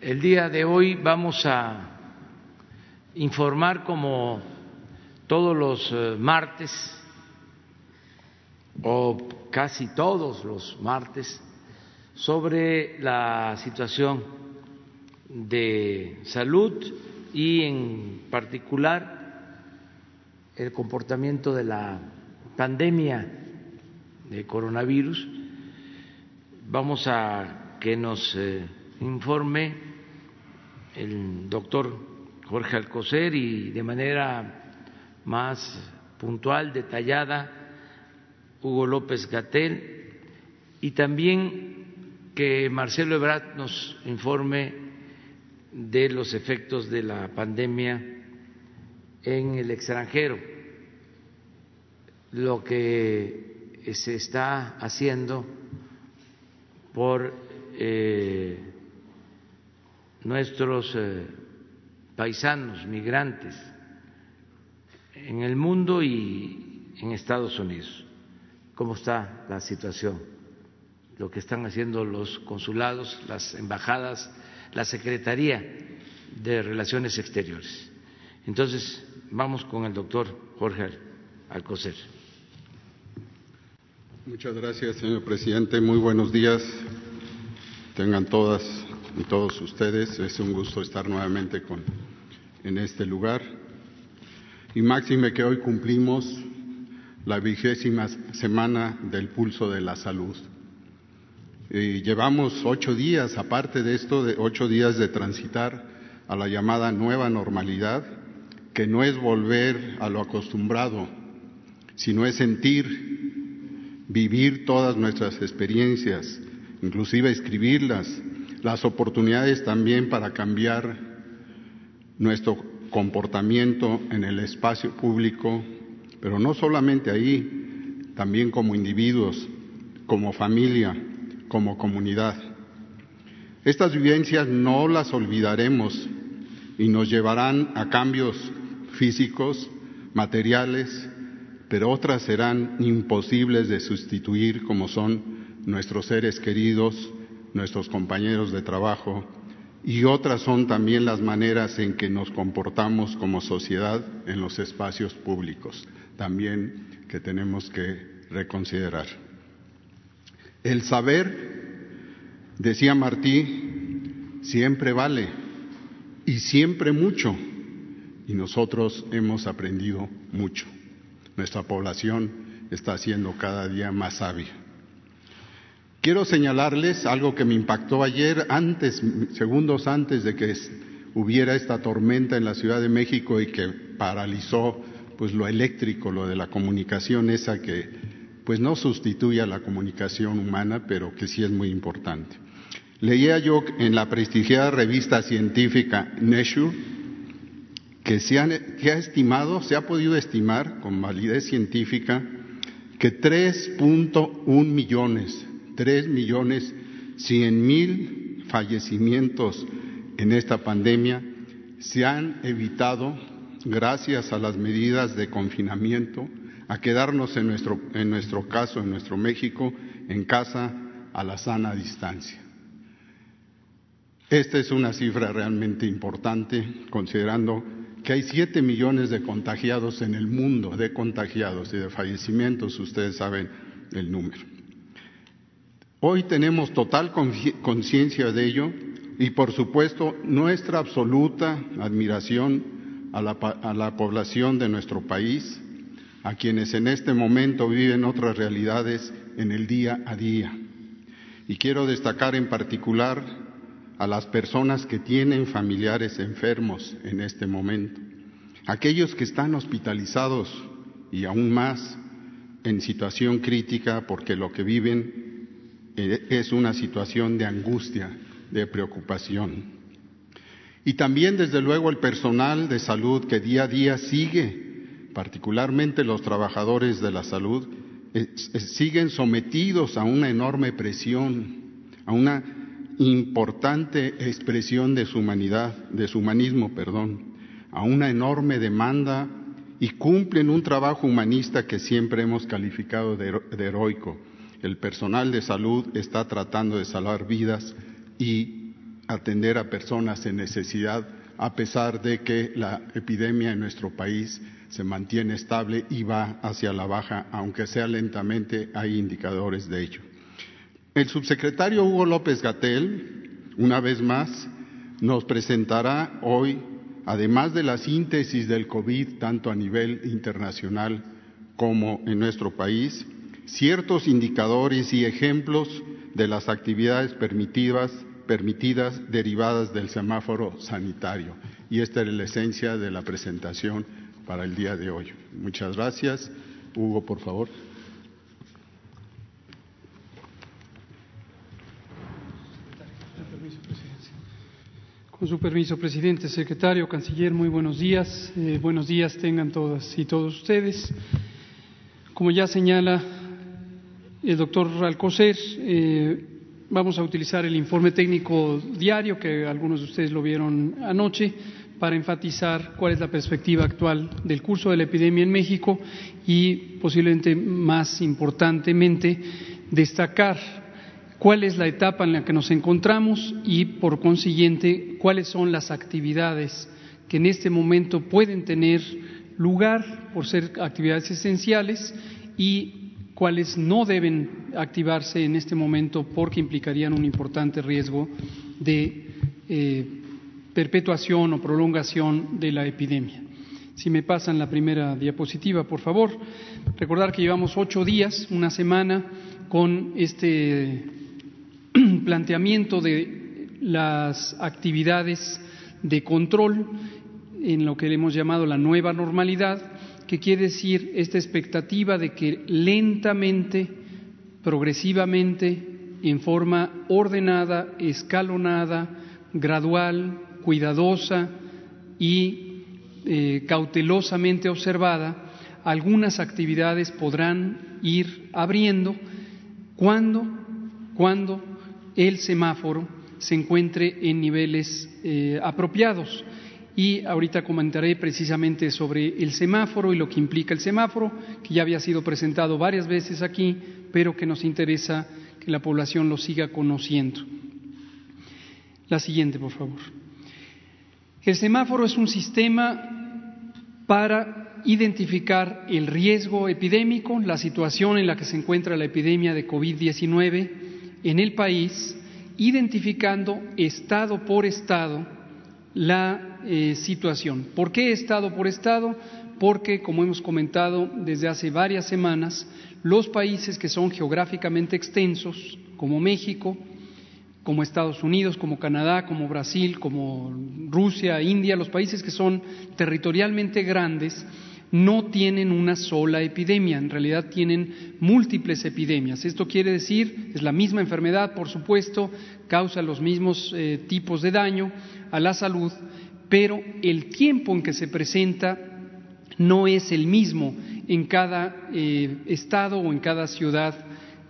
El día de hoy vamos a informar como todos los eh, martes o casi todos los martes sobre la situación de salud y en particular el comportamiento de la pandemia de coronavirus. Vamos a que nos eh, informe el doctor Jorge Alcocer y de manera más puntual, detallada, Hugo López Gatel, y también que Marcelo Ebrard nos informe de los efectos de la pandemia en el extranjero, lo que se está haciendo por eh, nuestros eh, paisanos migrantes en el mundo y en Estados Unidos. ¿Cómo está la situación? Lo que están haciendo los consulados, las embajadas, la Secretaría de Relaciones Exteriores. Entonces, vamos con el doctor Jorge Alcocer. Muchas gracias, señor presidente. Muy buenos días. Tengan todas y todos ustedes. Es un gusto estar nuevamente con, en este lugar. Y máxime que hoy cumplimos la vigésima semana del pulso de la salud. Y llevamos ocho días, aparte de esto, de ocho días de transitar a la llamada nueva normalidad, que no es volver a lo acostumbrado, sino es sentir, vivir todas nuestras experiencias, inclusive escribirlas, las oportunidades también para cambiar nuestro comportamiento en el espacio público, pero no solamente ahí, también como individuos, como familia, como comunidad. Estas vivencias no las olvidaremos y nos llevarán a cambios físicos, materiales, pero otras serán imposibles de sustituir como son nuestros seres queridos, nuestros compañeros de trabajo y otras son también las maneras en que nos comportamos como sociedad en los espacios públicos, también que tenemos que reconsiderar. El saber, decía Martí, siempre vale y siempre mucho, y nosotros hemos aprendido mucho. Nuestra población está siendo cada día más sabia. Quiero señalarles algo que me impactó ayer, antes, segundos antes de que hubiera esta tormenta en la Ciudad de México y que paralizó pues lo eléctrico, lo de la comunicación esa que pues no sustituye a la comunicación humana, pero que sí es muy importante. Leía yo en la prestigiada revista científica Nature que se, que ha estimado, se ha podido estimar con validez científica que 3.1 millones tres millones cien mil fallecimientos en esta pandemia se han evitado gracias a las medidas de confinamiento, a quedarnos en nuestro, en nuestro caso, en nuestro México, en casa a la sana distancia. Esta es una cifra realmente importante, considerando que hay siete millones de contagiados en el mundo, de contagiados y de fallecimientos, ustedes saben el número. Hoy tenemos total conciencia de ello y, por supuesto, nuestra absoluta admiración a la, población de nuestro país, a quienes en este momento viven otras realidades en el día a día. Y quiero destacar en particular a las personas que tienen familiares enfermos en este momento, aquellos que están hospitalizados y aún más en situación crítica porque lo que viven es una situación de angustia de preocupación. Y también, desde luego, el personal de salud que día a día sigue, particularmente los trabajadores de la salud, siguen sometidos a una enorme presión, a una importante expresión de su humanidad, de su humanismo, perdón, a una enorme demanda y cumplen un trabajo humanista que siempre hemos calificado de, heroico. El personal de salud está tratando de salvar vidas y atender a personas en necesidad, a pesar de que la epidemia en nuestro país se mantiene estable y va hacia la baja, aunque sea lentamente, hay indicadores de ello. El subsecretario Hugo López Gatel, una vez más, nos presentará hoy, además de la síntesis del COVID, tanto a nivel internacional como en nuestro país, ciertos indicadores y ejemplos de las actividades permitidas, permitidas derivadas del semáforo sanitario. Y esta es la esencia de la presentación para el día de hoy. Muchas gracias. Hugo, por favor. Con su permiso, presidente, secretario, canciller, muy buenos días. Eh, buenos días tengan todas y todos ustedes. Como ya señala el doctor Alcocer, eh, vamos a utilizar el informe técnico diario que algunos de ustedes lo vieron anoche para enfatizar cuál es la perspectiva actual del curso de la epidemia en México y posiblemente más importantemente destacar cuál es la etapa en la que nos encontramos y por consiguiente cuáles son las actividades que en este momento pueden tener lugar por ser actividades esenciales y cuáles no deben activarse en este momento porque implicarían un importante riesgo de eh, perpetuación o prolongación de la epidemia. Si me pasan la primera diapositiva, por favor. Recordar que llevamos ocho días, una semana, con este planteamiento de las actividades de control en lo que hemos llamado la nueva normalidad, que quiere decir esta expectativa de que lentamente, progresivamente, en forma ordenada, escalonada, gradual, cuidadosa y eh, cautelosamente observada, algunas actividades podrán ir abriendo cuando, cuando el semáforo se encuentre en niveles eh, apropiados. Y ahorita comentaré precisamente sobre el semáforo y lo que implica el semáforo, que ya había sido presentado varias veces aquí, pero que nos interesa que la población lo siga conociendo. La siguiente, por favor. El semáforo es un sistema para identificar el riesgo epidémico, la situación en la que se encuentra la epidemia de COVID-19 en el país, identificando estado por estado la eh, situación. ¿Por qué estado por estado? Porque, como hemos comentado desde hace varias semanas, los países que son geográficamente extensos, como México, como Estados Unidos, como Canadá, como Brasil, como Rusia, India, los países que son territorialmente grandes, no tienen una sola epidemia, en realidad tienen múltiples epidemias. Esto quiere decir, es la misma enfermedad, por supuesto, causa los mismos eh, tipos de daño a la salud, pero el tiempo en que se presenta no es el mismo en cada eh, estado o en cada ciudad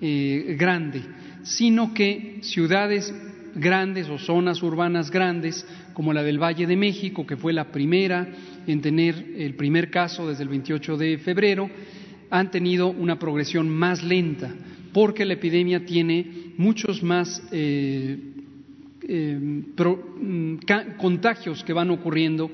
eh, grande sino que ciudades grandes o zonas urbanas grandes, como la del Valle de México, que fue la primera en tener el primer caso desde el 28 de febrero, han tenido una progresión más lenta, porque la epidemia tiene muchos más eh, eh, mm, contagios que van ocurriendo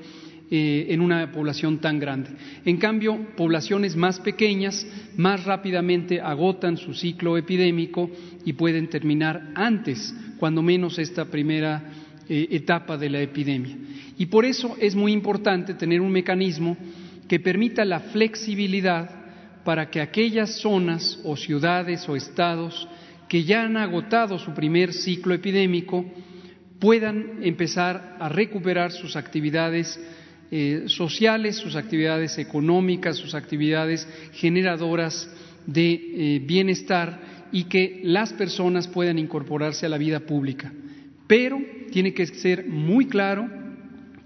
eh, en una población tan grande. En cambio, poblaciones más pequeñas más rápidamente agotan su ciclo epidémico y pueden terminar antes, cuando menos, esta primera eh, etapa de la epidemia. Y por eso es muy importante tener un mecanismo que permita la flexibilidad para que aquellas zonas o ciudades o estados que ya han agotado su primer ciclo epidémico puedan empezar a recuperar sus actividades eh, sociales, sus actividades económicas, sus actividades generadoras de eh, bienestar y que las personas puedan incorporarse a la vida pública. Pero tiene que ser muy claro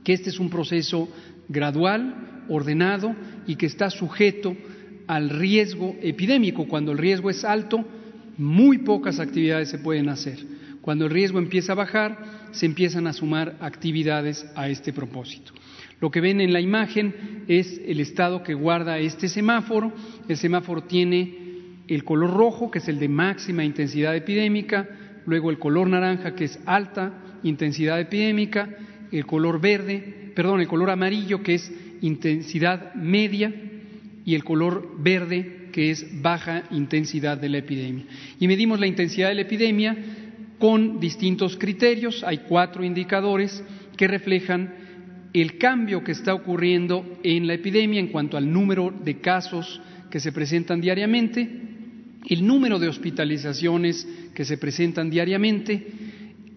que este es un proceso gradual, ordenado y que está sujeto al riesgo epidémico. Cuando el riesgo es alto, muy pocas actividades se pueden hacer. Cuando el riesgo empieza a bajar, se empiezan a sumar actividades a este propósito. Lo que ven en la imagen es el estado que guarda este semáforo. El semáforo tiene el color rojo, que es el de máxima intensidad epidémica, luego el color naranja, que es alta intensidad epidémica, el color verde, perdón, el color amarillo, que es intensidad media, y el color verde, que es baja intensidad de la epidemia. Y medimos la intensidad de la epidemia con distintos criterios. Hay cuatro indicadores que reflejan el cambio que está ocurriendo en la epidemia en cuanto al número de casos que se presentan diariamente, el número de hospitalizaciones que se presentan diariamente,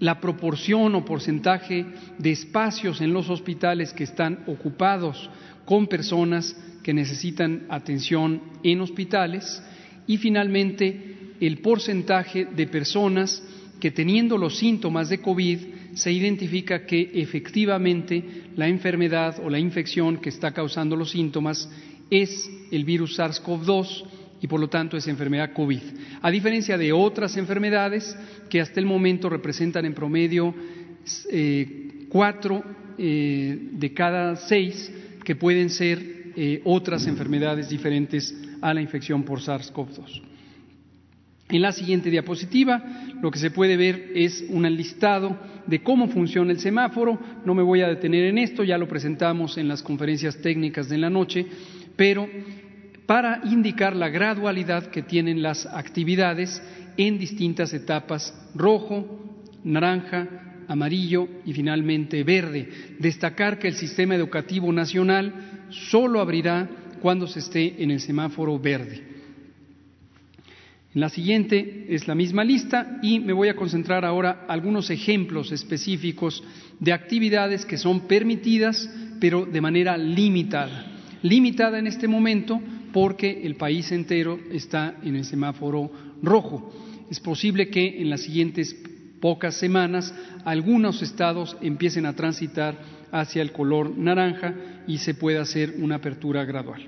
la proporción o porcentaje de espacios en los hospitales que están ocupados con personas que necesitan atención en hospitales y finalmente el porcentaje de personas que teniendo los síntomas de COVID se identifica que efectivamente la enfermedad o la infección que está causando los síntomas es el virus SARS-CoV-2 y por lo tanto es enfermedad COVID. A diferencia de otras enfermedades que hasta el momento representan en promedio eh, cuatro eh, de cada seis que pueden ser eh, otras enfermedades diferentes a la infección por SARS-CoV-2. En la siguiente diapositiva lo que se puede ver es un listado de cómo funciona el semáforo. No me voy a detener en esto, ya lo presentamos en las conferencias técnicas de la noche, pero para indicar la gradualidad que tienen las actividades en distintas etapas, rojo, naranja, amarillo y finalmente verde. Destacar que el sistema educativo nacional solo abrirá cuando se esté en el semáforo verde. La siguiente es la misma lista y me voy a concentrar ahora algunos ejemplos específicos de actividades que son permitidas, pero de manera limitada. Limitada en este momento porque el país entero está en el semáforo rojo. Es posible que en las siguientes pocas semanas algunos estados empiecen a transitar hacia el color naranja y se pueda hacer una apertura gradual.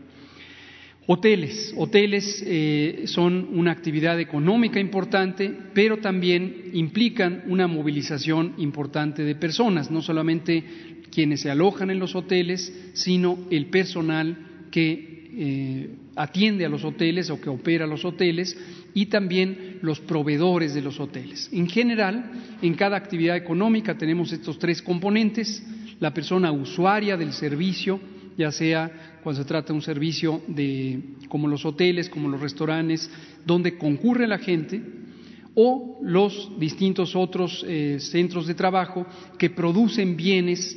Hoteles. Hoteles eh, son una actividad económica importante, pero también implican una movilización importante de personas, no solamente quienes se alojan en los hoteles, sino el personal que eh, atiende a los hoteles o que opera los hoteles y también los proveedores de los hoteles. En general, en cada actividad económica tenemos estos tres componentes, la persona usuaria del servicio, ya sea cuando se trata de un servicio de, como los hoteles, como los restaurantes, donde concurre la gente, o los distintos otros eh, centros de trabajo que producen bienes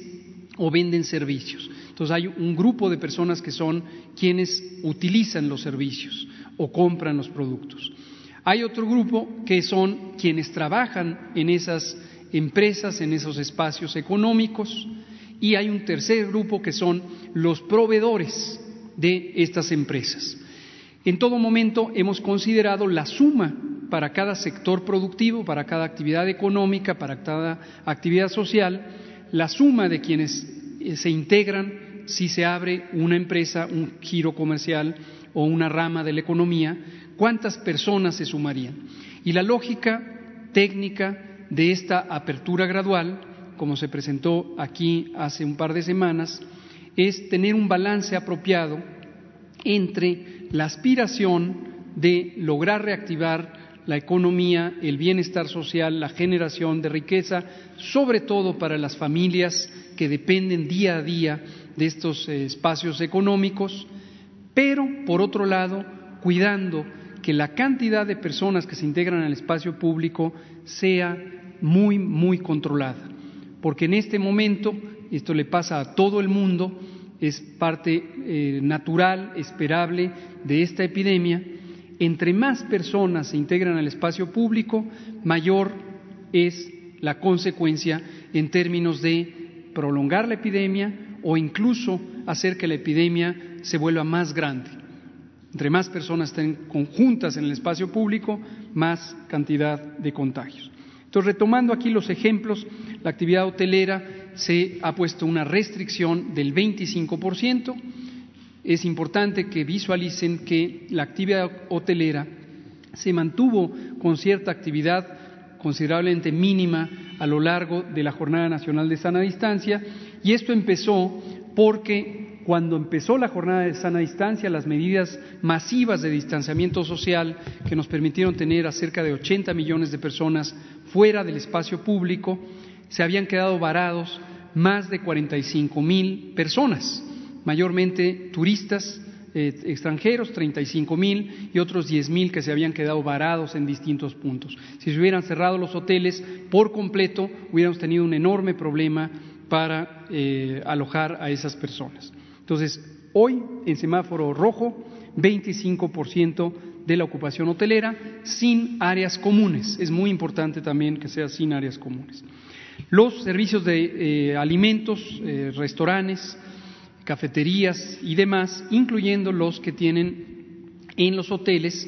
o venden servicios. Entonces hay un grupo de personas que son quienes utilizan los servicios o compran los productos. Hay otro grupo que son quienes trabajan en esas empresas, en esos espacios económicos, y hay un tercer grupo que son los proveedores de estas empresas. En todo momento hemos considerado la suma para cada sector productivo, para cada actividad económica, para cada actividad social, la suma de quienes eh, se integran si se abre una empresa, un giro comercial o una rama de la economía, cuántas personas se sumarían. Y la lógica técnica de esta apertura gradual como se presentó aquí hace un par de semanas, es tener un balance apropiado entre la aspiración de lograr reactivar la economía, el bienestar social, la generación de riqueza, sobre todo para las familias que dependen día a día de estos eh, espacios económicos, pero, por otro lado, cuidando que la cantidad de personas que se integran al espacio público sea muy, muy controlada porque en este momento, esto le pasa a todo el mundo, es parte eh, natural, esperable de esta epidemia, entre más personas se integran al espacio público, mayor es la consecuencia en términos de prolongar la epidemia o incluso hacer que la epidemia se vuelva más grande. Entre más personas estén conjuntas en el espacio público, más cantidad de contagios. Entonces, retomando aquí los ejemplos, la actividad hotelera se ha puesto una restricción del 25%. Es importante que visualicen que la actividad hotelera se mantuvo con cierta actividad considerablemente mínima a lo largo de la Jornada Nacional de Sana Distancia y esto empezó porque cuando empezó la jornada de sana distancia, las medidas masivas de distanciamiento social que nos permitieron tener a cerca de 80 millones de personas fuera del espacio público, se habían quedado varados más de 45 mil personas, mayormente turistas eh, extranjeros, 35 mil, y otros 10 mil que se habían quedado varados en distintos puntos. Si se hubieran cerrado los hoteles por completo, hubiéramos tenido un enorme problema para eh, alojar a esas personas. Entonces, hoy en semáforo rojo, 25% de la ocupación hotelera sin áreas comunes. Es muy importante también que sea sin áreas comunes. Los servicios de eh, alimentos, eh, restaurantes, cafeterías y demás, incluyendo los que tienen en los hoteles,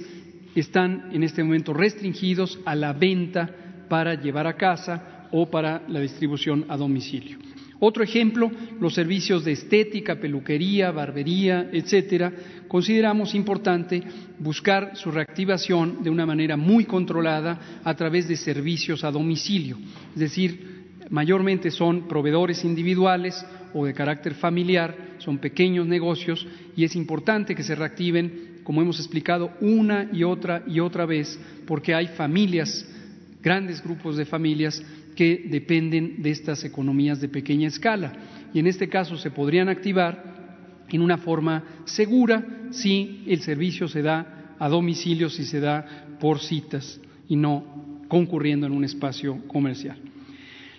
están en este momento restringidos a la venta para llevar a casa o para la distribución a domicilio. Otro ejemplo, los servicios de estética, peluquería, barbería, etcétera. Consideramos importante buscar su reactivación de una manera muy controlada a través de servicios a domicilio, es decir, mayormente son proveedores individuales o de carácter familiar, son pequeños negocios y es importante que se reactiven, como hemos explicado una y otra y otra vez, porque hay familias, grandes grupos de familias que dependen de estas economías de pequeña escala. Y en este caso se podrían activar en una forma segura si el servicio se da a domicilio, si se da por citas y no concurriendo en un espacio comercial.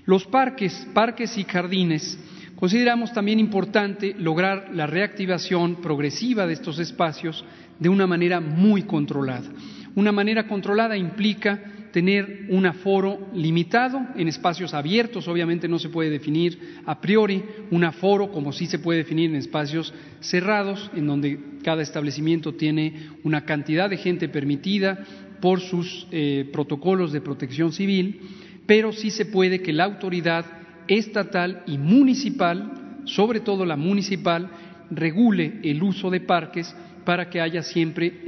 Los parques, parques y jardines, consideramos también importante lograr la reactivación progresiva de estos espacios de una manera muy controlada. Una manera controlada implica tener un aforo limitado en espacios abiertos, obviamente no se puede definir a priori un aforo como sí se puede definir en espacios cerrados, en donde cada establecimiento tiene una cantidad de gente permitida por sus eh, protocolos de protección civil, pero sí se puede que la autoridad estatal y municipal, sobre todo la municipal, regule el uso de parques para que haya siempre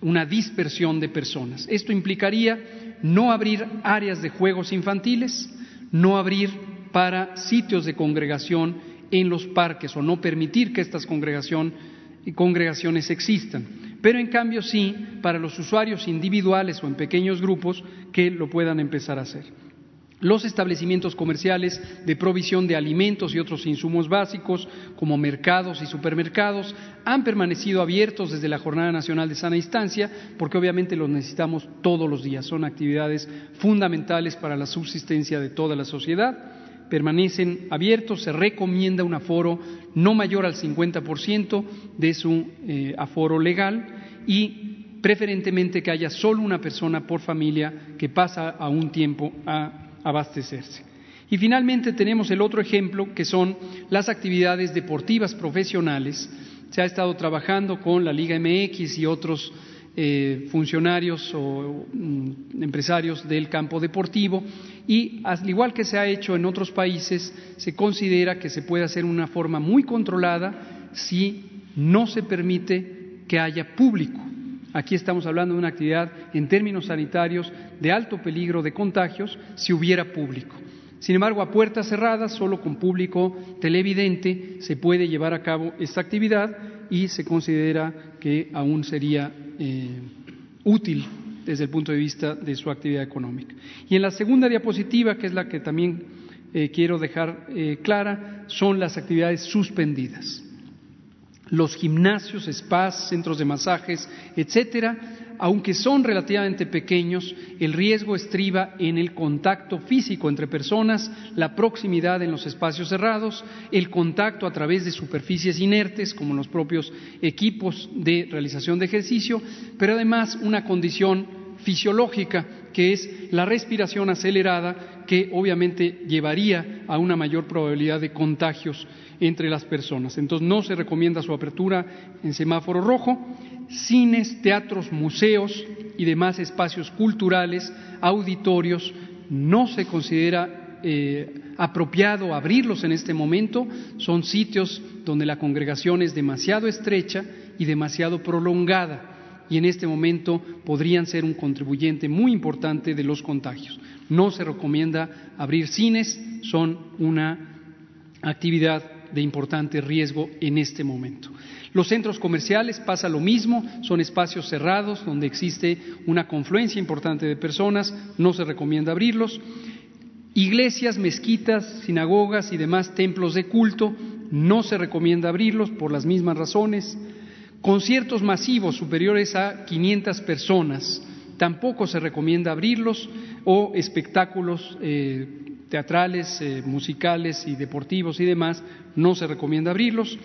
una dispersión de personas. Esto implicaría no abrir áreas de juegos infantiles, no abrir para sitios de congregación en los parques o no permitir que estas congregaciones existan, pero en cambio sí para los usuarios individuales o en pequeños grupos que lo puedan empezar a hacer. Los establecimientos comerciales de provisión de alimentos y otros insumos básicos, como mercados y supermercados, han permanecido abiertos desde la Jornada Nacional de Sana Instancia, porque obviamente los necesitamos todos los días. Son actividades fundamentales para la subsistencia de toda la sociedad. Permanecen abiertos, se recomienda un aforo no mayor al 50% de su eh, aforo legal y preferentemente que haya solo una persona por familia que pasa a un tiempo a abastecerse. Y finalmente tenemos el otro ejemplo, que son las actividades deportivas profesionales. Se ha estado trabajando con la Liga MX y otros eh, funcionarios o mm, empresarios del campo deportivo y al igual que se ha hecho en otros países, se considera que se puede hacer una forma muy controlada si no se permite que haya público. Aquí estamos hablando de una actividad en términos sanitarios de alto peligro de contagios si hubiera público. Sin embargo, a puertas cerradas, solo con público televidente, se puede llevar a cabo esta actividad y se considera que aún sería eh, útil desde el punto de vista de su actividad económica. Y en la segunda diapositiva, que es la que también eh, quiero dejar eh, clara, son las actividades suspendidas los gimnasios, spas, centros de masajes, etcétera, aunque son relativamente pequeños, el riesgo estriba en el contacto físico entre personas, la proximidad en los espacios cerrados, el contacto a través de superficies inertes, como los propios equipos de realización de ejercicio, pero además una condición fisiológica, que es la respiración acelerada, que obviamente llevaría a una mayor probabilidad de contagios entre las personas. Entonces no se recomienda su apertura en semáforo rojo. Cines, teatros, museos y demás espacios culturales, auditorios, no se considera eh, apropiado abrirlos en este momento. Son sitios donde la congregación es demasiado estrecha y demasiado prolongada y en este momento podrían ser un contribuyente muy importante de los contagios. No se recomienda abrir cines, son una actividad de importante riesgo en este momento. Los centros comerciales pasa lo mismo, son espacios cerrados donde existe una confluencia importante de personas, no se recomienda abrirlos. Iglesias, mezquitas, sinagogas y demás templos de culto, no se recomienda abrirlos por las mismas razones. Conciertos masivos superiores a 500 personas, tampoco se recomienda abrirlos o espectáculos eh, teatrales, eh, musicales y deportivos y demás, no se recomienda abrirlos.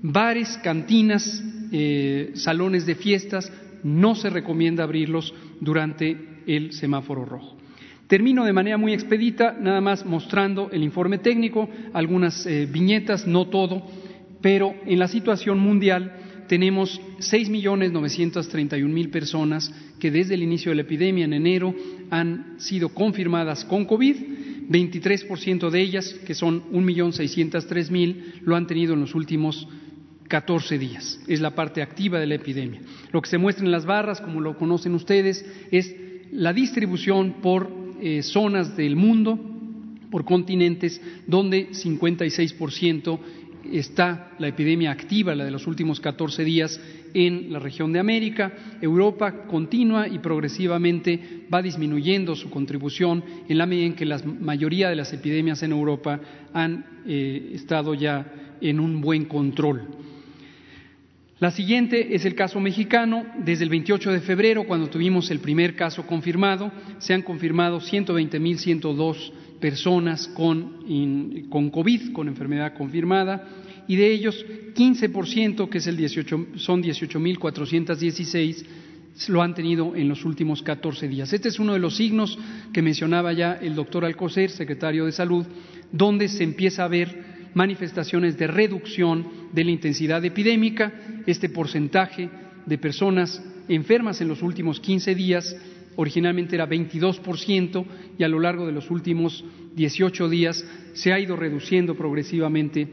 Bares, cantinas, eh, salones de fiestas, no se recomienda abrirlos durante el semáforo rojo. Termino de manera muy expedita, nada más mostrando el informe técnico, algunas viñetas, no todo, pero en la situación mundial tenemos 6.931.000 personas que desde el inicio de la epidemia en enero han sido confirmadas con COVID. 23% de ellas, que son 1.603.000, lo han tenido en los últimos 14 días. Es la parte activa de la epidemia. Lo que se muestra en las barras, como lo conocen ustedes, es la distribución por eh, zonas del mundo, por continentes, donde 56% está la epidemia activa, la de los últimos 14 días, en la región de América. Europa continua y progresivamente va disminuyendo su contribución en la medida en que la mayoría de las epidemias en Europa han eh, estado ya en un buen control. La siguiente es el caso mexicano. Desde el 28 de febrero, cuando tuvimos el primer caso confirmado, se han confirmado 120.102 personas con, con COVID, con enfermedad confirmada, y de ellos 15%, que es el 18, son 18.416, lo han tenido en los últimos 14 días. Este es uno de los signos que mencionaba ya el doctor Alcocer, secretario de Salud, donde se empieza a ver manifestaciones de reducción de la intensidad epidémica. Este porcentaje de personas enfermas en los últimos 15 días originalmente era 22% y a lo largo de los últimos 18 días se ha ido reduciendo progresivamente.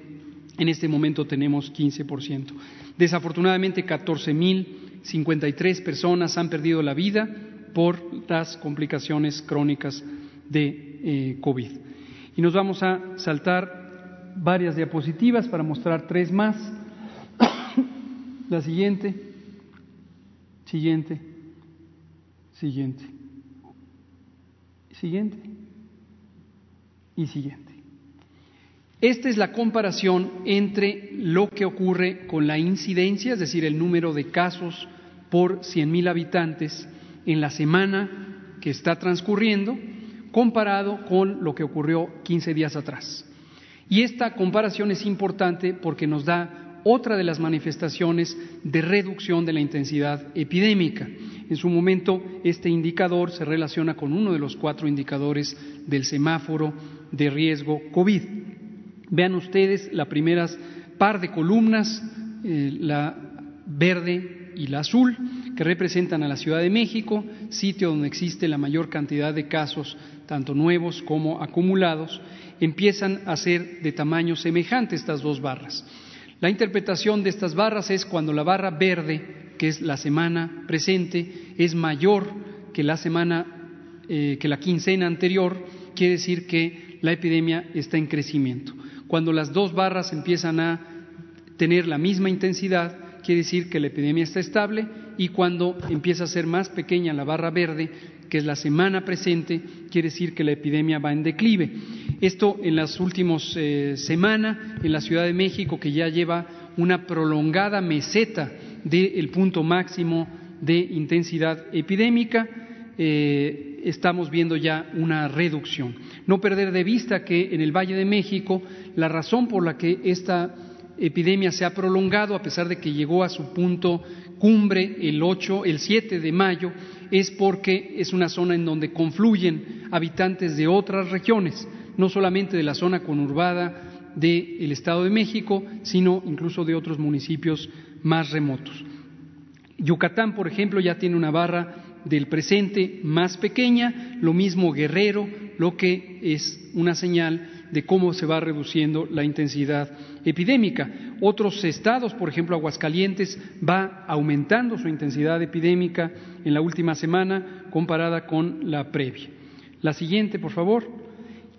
En este momento tenemos 15%. Desafortunadamente, 14.053 personas han perdido la vida por las complicaciones crónicas de eh, COVID. Y nos vamos a saltar varias diapositivas para mostrar tres más. La siguiente, siguiente, siguiente, siguiente y siguiente. Esta es la comparación entre lo que ocurre con la incidencia, es decir, el número de casos por 100.000 habitantes en la semana que está transcurriendo, comparado con lo que ocurrió 15 días atrás. Y esta comparación es importante porque nos da otra de las manifestaciones de reducción de la intensidad epidémica. En su momento, este indicador se relaciona con uno de los cuatro indicadores del semáforo de riesgo COVID. Vean ustedes las primeras par de columnas, eh, la verde y la azul, que representan a la Ciudad de México, sitio donde existe la mayor cantidad de casos, tanto nuevos como acumulados, empiezan a ser de tamaño semejante estas dos barras. La interpretación de estas barras es cuando la barra verde, que es la semana presente, es mayor que la semana, eh, que la quincena anterior, quiere decir que la epidemia está en crecimiento. Cuando las dos barras empiezan a tener la misma intensidad, quiere decir que la epidemia está estable y cuando empieza a ser más pequeña la barra verde, que es la semana presente, quiere decir que la epidemia va en declive. Esto en las últimas eh, semanas en la Ciudad de México, que ya lleva una prolongada meseta del punto máximo de intensidad epidémica, eh, estamos viendo ya una reducción. No perder de vista que en el Valle de México la razón por la que esta epidemia se ha prolongado, a pesar de que llegó a su punto cumbre el 8, el 7 de mayo, es porque es una zona en donde confluyen habitantes de otras regiones, no solamente de la zona conurbada del Estado de México, sino incluso de otros municipios más remotos. Yucatán, por ejemplo, ya tiene una barra del presente más pequeña, lo mismo Guerrero, lo que es una señal de cómo se va reduciendo la intensidad epidémica. Otros estados, por ejemplo Aguascalientes, va aumentando su intensidad epidémica en la última semana comparada con la previa. La siguiente, por favor.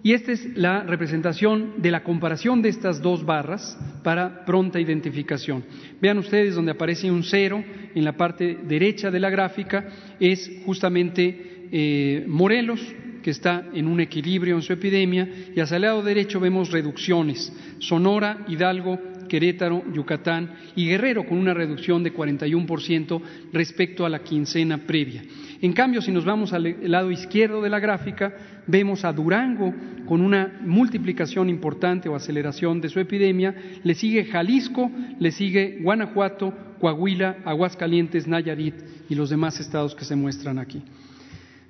Y esta es la representación de la comparación de estas dos barras para pronta identificación. Vean ustedes donde aparece un cero en la parte derecha de la gráfica, es justamente eh, Morelos, que está en un equilibrio en su epidemia, y hacia el lado derecho vemos reducciones. Sonora, Hidalgo, Querétaro, Yucatán y Guerrero con una reducción de 41% respecto a la quincena previa. En cambio, si nos vamos al lado izquierdo de la gráfica, vemos a Durango con una multiplicación importante o aceleración de su epidemia, le sigue Jalisco, le sigue Guanajuato, Coahuila, Aguascalientes, Nayarit y los demás estados que se muestran aquí.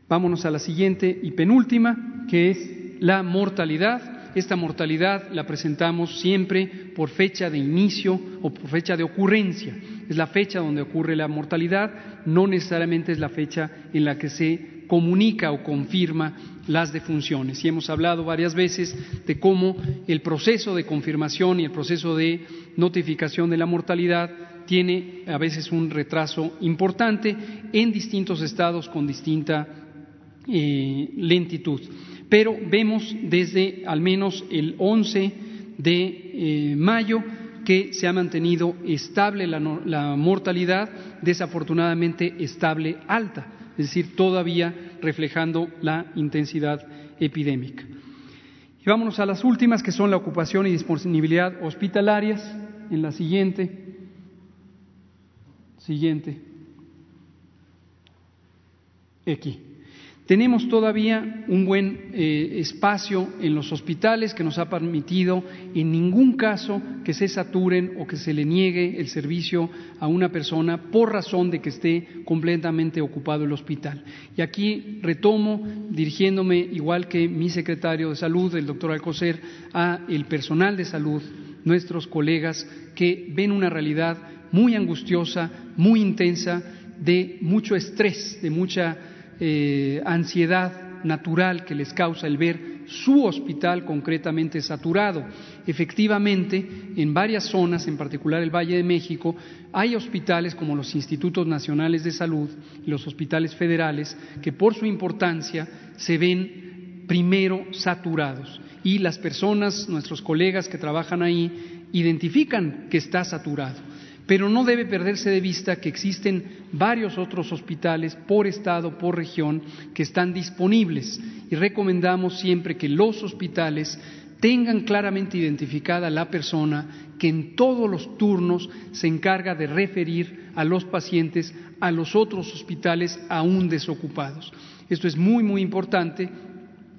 Vámonos a la siguiente y penúltima, que es la mortalidad. Esta mortalidad la presentamos siempre por fecha de inicio o por fecha de ocurrencia. Es la fecha donde ocurre la mortalidad, no necesariamente es la fecha en la que se comunica o confirma las defunciones. Y hemos hablado varias veces de cómo el proceso de confirmación y el proceso de notificación de la mortalidad tiene a veces un retraso importante en distintos estados con distinta eh, lentitud pero vemos desde al menos el 11 de eh, mayo que se ha mantenido estable la, la, mortalidad, desafortunadamente estable alta, es decir, todavía reflejando la intensidad epidémica. Y vámonos a las últimas, que son la ocupación y disponibilidad hospitalarias, en la siguiente. Siguiente. Aquí. Tenemos todavía un buen eh, espacio en los hospitales que nos ha permitido en ningún caso que se saturen o que se le niegue el servicio a una persona por razón de que esté completamente ocupado el hospital. Y aquí retomo, dirigiéndome igual que mi secretario de salud, el doctor Alcocer, a el personal de salud, nuestros colegas que ven una realidad muy angustiosa, muy intensa, de mucho estrés, de mucha eh, ansiedad natural que les causa el ver su hospital concretamente saturado. Efectivamente, en varias zonas, en particular el Valle de México, hay hospitales como los Institutos Nacionales de Salud y los hospitales federales que por su importancia se ven primero saturados y las personas, nuestros colegas que trabajan ahí, identifican que está saturado pero no debe perderse de vista que existen varios otros hospitales por estado, por región, que están disponibles y recomendamos siempre que los hospitales tengan claramente identificada la persona que en todos los turnos se encarga de referir a los pacientes a los otros hospitales aún desocupados. Esto es muy, muy importante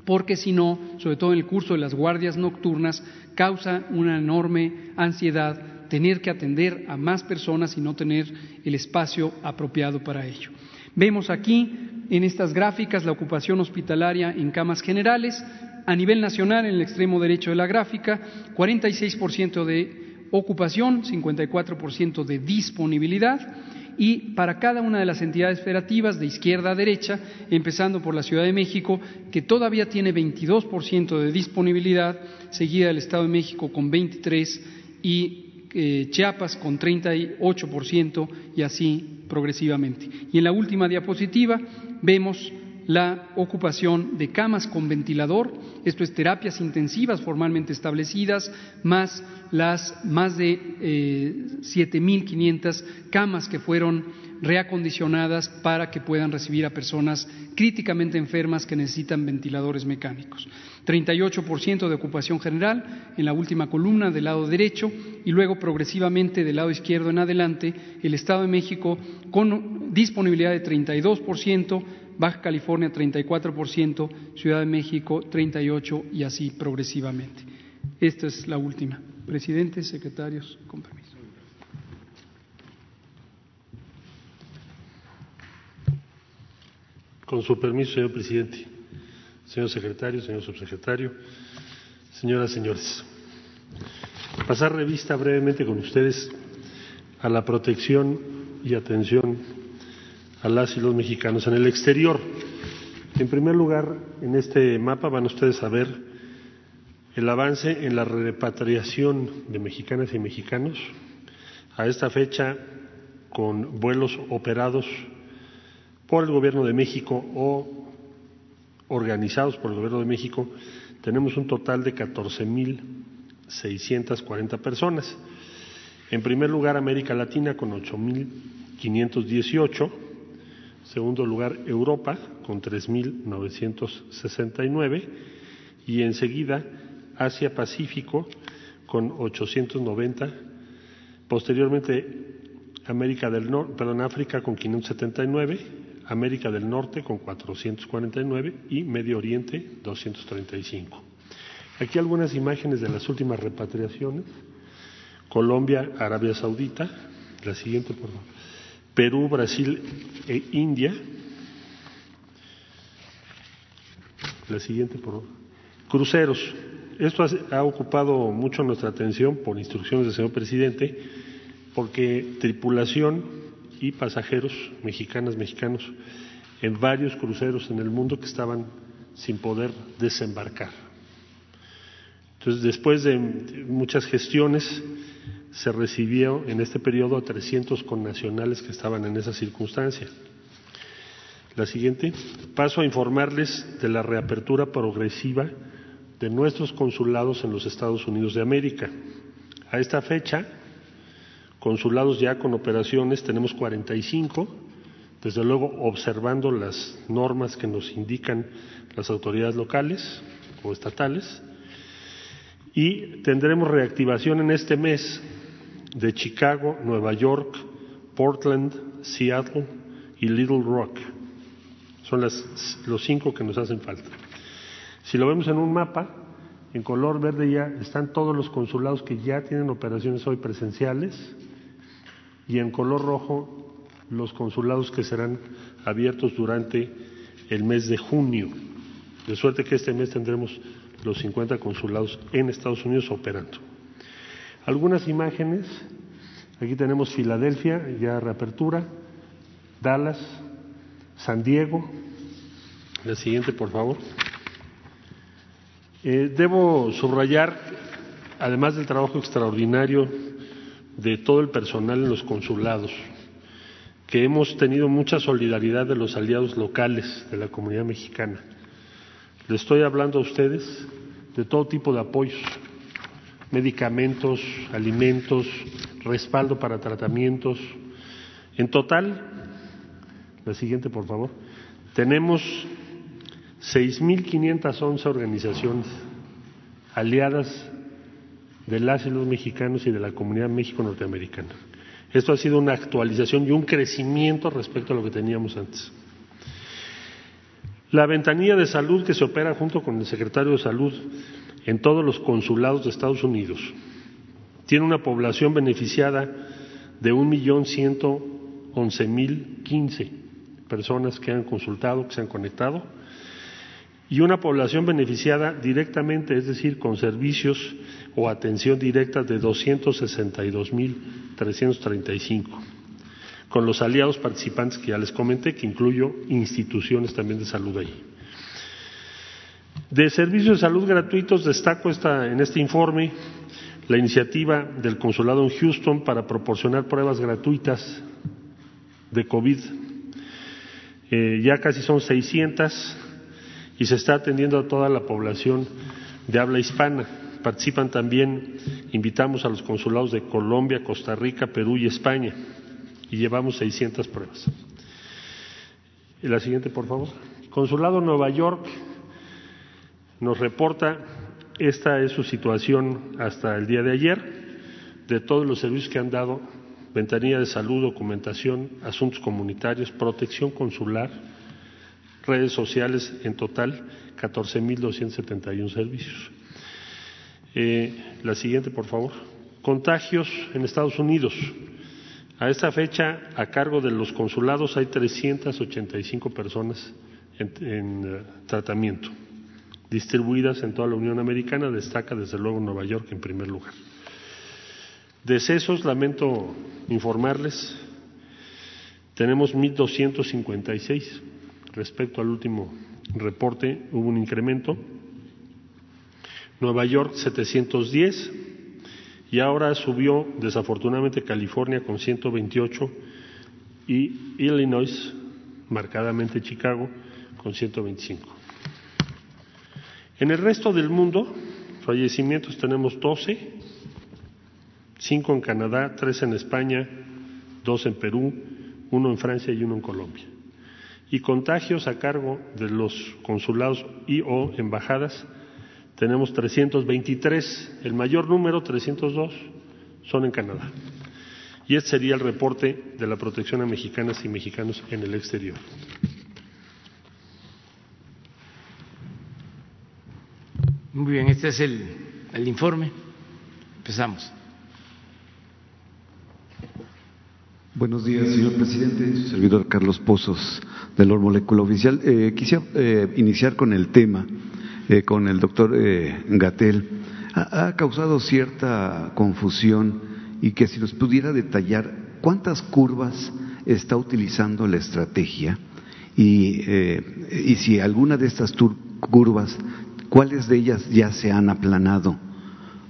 porque si no, sobre todo en el curso de las guardias nocturnas, causa una enorme ansiedad tener que atender a más personas y no tener el espacio apropiado para ello. Vemos aquí en estas gráficas la ocupación hospitalaria en camas generales. A nivel nacional, en el extremo derecho de la gráfica, 46% de ocupación, 54% de disponibilidad y para cada una de las entidades federativas de izquierda a derecha, empezando por la Ciudad de México, que todavía tiene 22% de disponibilidad, seguida del Estado de México con 23 y eh, Chiapas con 38% y así progresivamente. Y en la última diapositiva vemos la ocupación de camas con ventilador, esto es terapias intensivas formalmente establecidas, más las más de eh, 7.500 camas que fueron reacondicionadas para que puedan recibir a personas críticamente enfermas que necesitan ventiladores mecánicos. 38% de ocupación general en la última columna del lado derecho y luego progresivamente del lado izquierdo en adelante el Estado de México con disponibilidad de 32%, Baja California 34%, Ciudad de México 38% y así progresivamente. Esta es la última. Presidente, secretarios, con permiso. Con su permiso, señor presidente, señor secretario, señor subsecretario, señoras, señores. Pasar revista brevemente con ustedes a la protección y atención a las y los mexicanos en el exterior. En primer lugar, en este mapa van ustedes a ver el avance en la repatriación de mexicanas y mexicanos. A esta fecha, con vuelos operados por el Gobierno de México o organizados por el Gobierno de México, tenemos un total de 14.640 personas. En primer lugar, América Latina con 8.518. Segundo lugar, Europa con 3.969. Y enseguida, Asia Pacífico con 890. Posteriormente, América del Norte, perdón, África con 579, América del Norte con 449 y Medio Oriente 235. Aquí algunas imágenes de las últimas repatriaciones. Colombia, Arabia Saudita, la siguiente por favor. Perú, Brasil e India. La siguiente por. Cruceros. Esto ha ocupado mucho nuestra atención por instrucciones del señor presidente, porque tripulación y pasajeros mexicanas, mexicanos, en varios cruceros en el mundo que estaban sin poder desembarcar. Entonces, después de muchas gestiones, se recibió en este periodo a 300 connacionales que estaban en esa circunstancia. La siguiente, paso a informarles de la reapertura progresiva de nuestros consulados en los Estados Unidos de América. A esta fecha, consulados ya con operaciones tenemos 45, desde luego observando las normas que nos indican las autoridades locales o estatales, y tendremos reactivación en este mes de Chicago, Nueva York, Portland, Seattle y Little Rock. Son las, los cinco que nos hacen falta. Si lo vemos en un mapa, en color verde ya están todos los consulados que ya tienen operaciones hoy presenciales y en color rojo los consulados que serán abiertos durante el mes de junio. De suerte que este mes tendremos los 50 consulados en Estados Unidos operando. Algunas imágenes, aquí tenemos Filadelfia, ya reapertura, Dallas, San Diego, la siguiente por favor. Eh, debo subrayar, además del trabajo extraordinario de todo el personal en los consulados, que hemos tenido mucha solidaridad de los aliados locales de la comunidad mexicana. Le estoy hablando a ustedes de todo tipo de apoyos, medicamentos, alimentos, respaldo para tratamientos. En total, la siguiente por favor, tenemos 6.511 organizaciones aliadas de las y los mexicanos y de la comunidad México-Norteamericana. Esto ha sido una actualización y un crecimiento respecto a lo que teníamos antes. La ventanilla de salud que se opera junto con el secretario de Salud en todos los consulados de Estados Unidos tiene una población beneficiada de un millón ciento once mil quince personas que han consultado, que se han conectado, y una población beneficiada directamente, es decir, con servicios o atención directa de doscientos sesenta y dos mil trescientos treinta y cinco con los aliados participantes que ya les comenté, que incluyo instituciones también de salud ahí. De servicios de salud gratuitos destaco esta, en este informe la iniciativa del Consulado en Houston para proporcionar pruebas gratuitas de COVID. Eh, ya casi son 600 y se está atendiendo a toda la población de habla hispana. Participan también, invitamos a los consulados de Colombia, Costa Rica, Perú y España y llevamos 600 pruebas. La siguiente, por favor. Consulado Nueva York nos reporta, esta es su situación hasta el día de ayer, de todos los servicios que han dado, ventanilla de salud, documentación, asuntos comunitarios, protección consular, redes sociales, en total 14.271 servicios. Eh, la siguiente, por favor. Contagios en Estados Unidos. A esta fecha, a cargo de los consulados, hay 385 personas en, en uh, tratamiento, distribuidas en toda la Unión Americana, destaca desde luego Nueva York en primer lugar. Decesos, lamento informarles, tenemos 1.256 respecto al último reporte, hubo un incremento. Nueva York 710 y ahora subió desafortunadamente California con 128 y Illinois, marcadamente Chicago, con 125. En el resto del mundo, fallecimientos tenemos 12, 5 en Canadá, 3 en España, 2 en Perú, 1 en Francia y 1 en Colombia. Y contagios a cargo de los consulados y o embajadas, tenemos 323, el mayor número, 302, son en Canadá. Y este sería el reporte de la protección a mexicanas y mexicanos en el exterior. Muy bien, este es el, el informe. Empezamos. Buenos días, señor presidente. Su servidor Carlos Pozos, del Or Molécula Oficial. Eh, quisiera eh, iniciar con el tema, eh, con el doctor eh, Gatel. Ha, causado cierta confusión y que si nos pudiera detallar cuántas curvas está utilizando la estrategia y, eh, y si alguna de estas curvas, cuáles de ellas ya se han aplanado,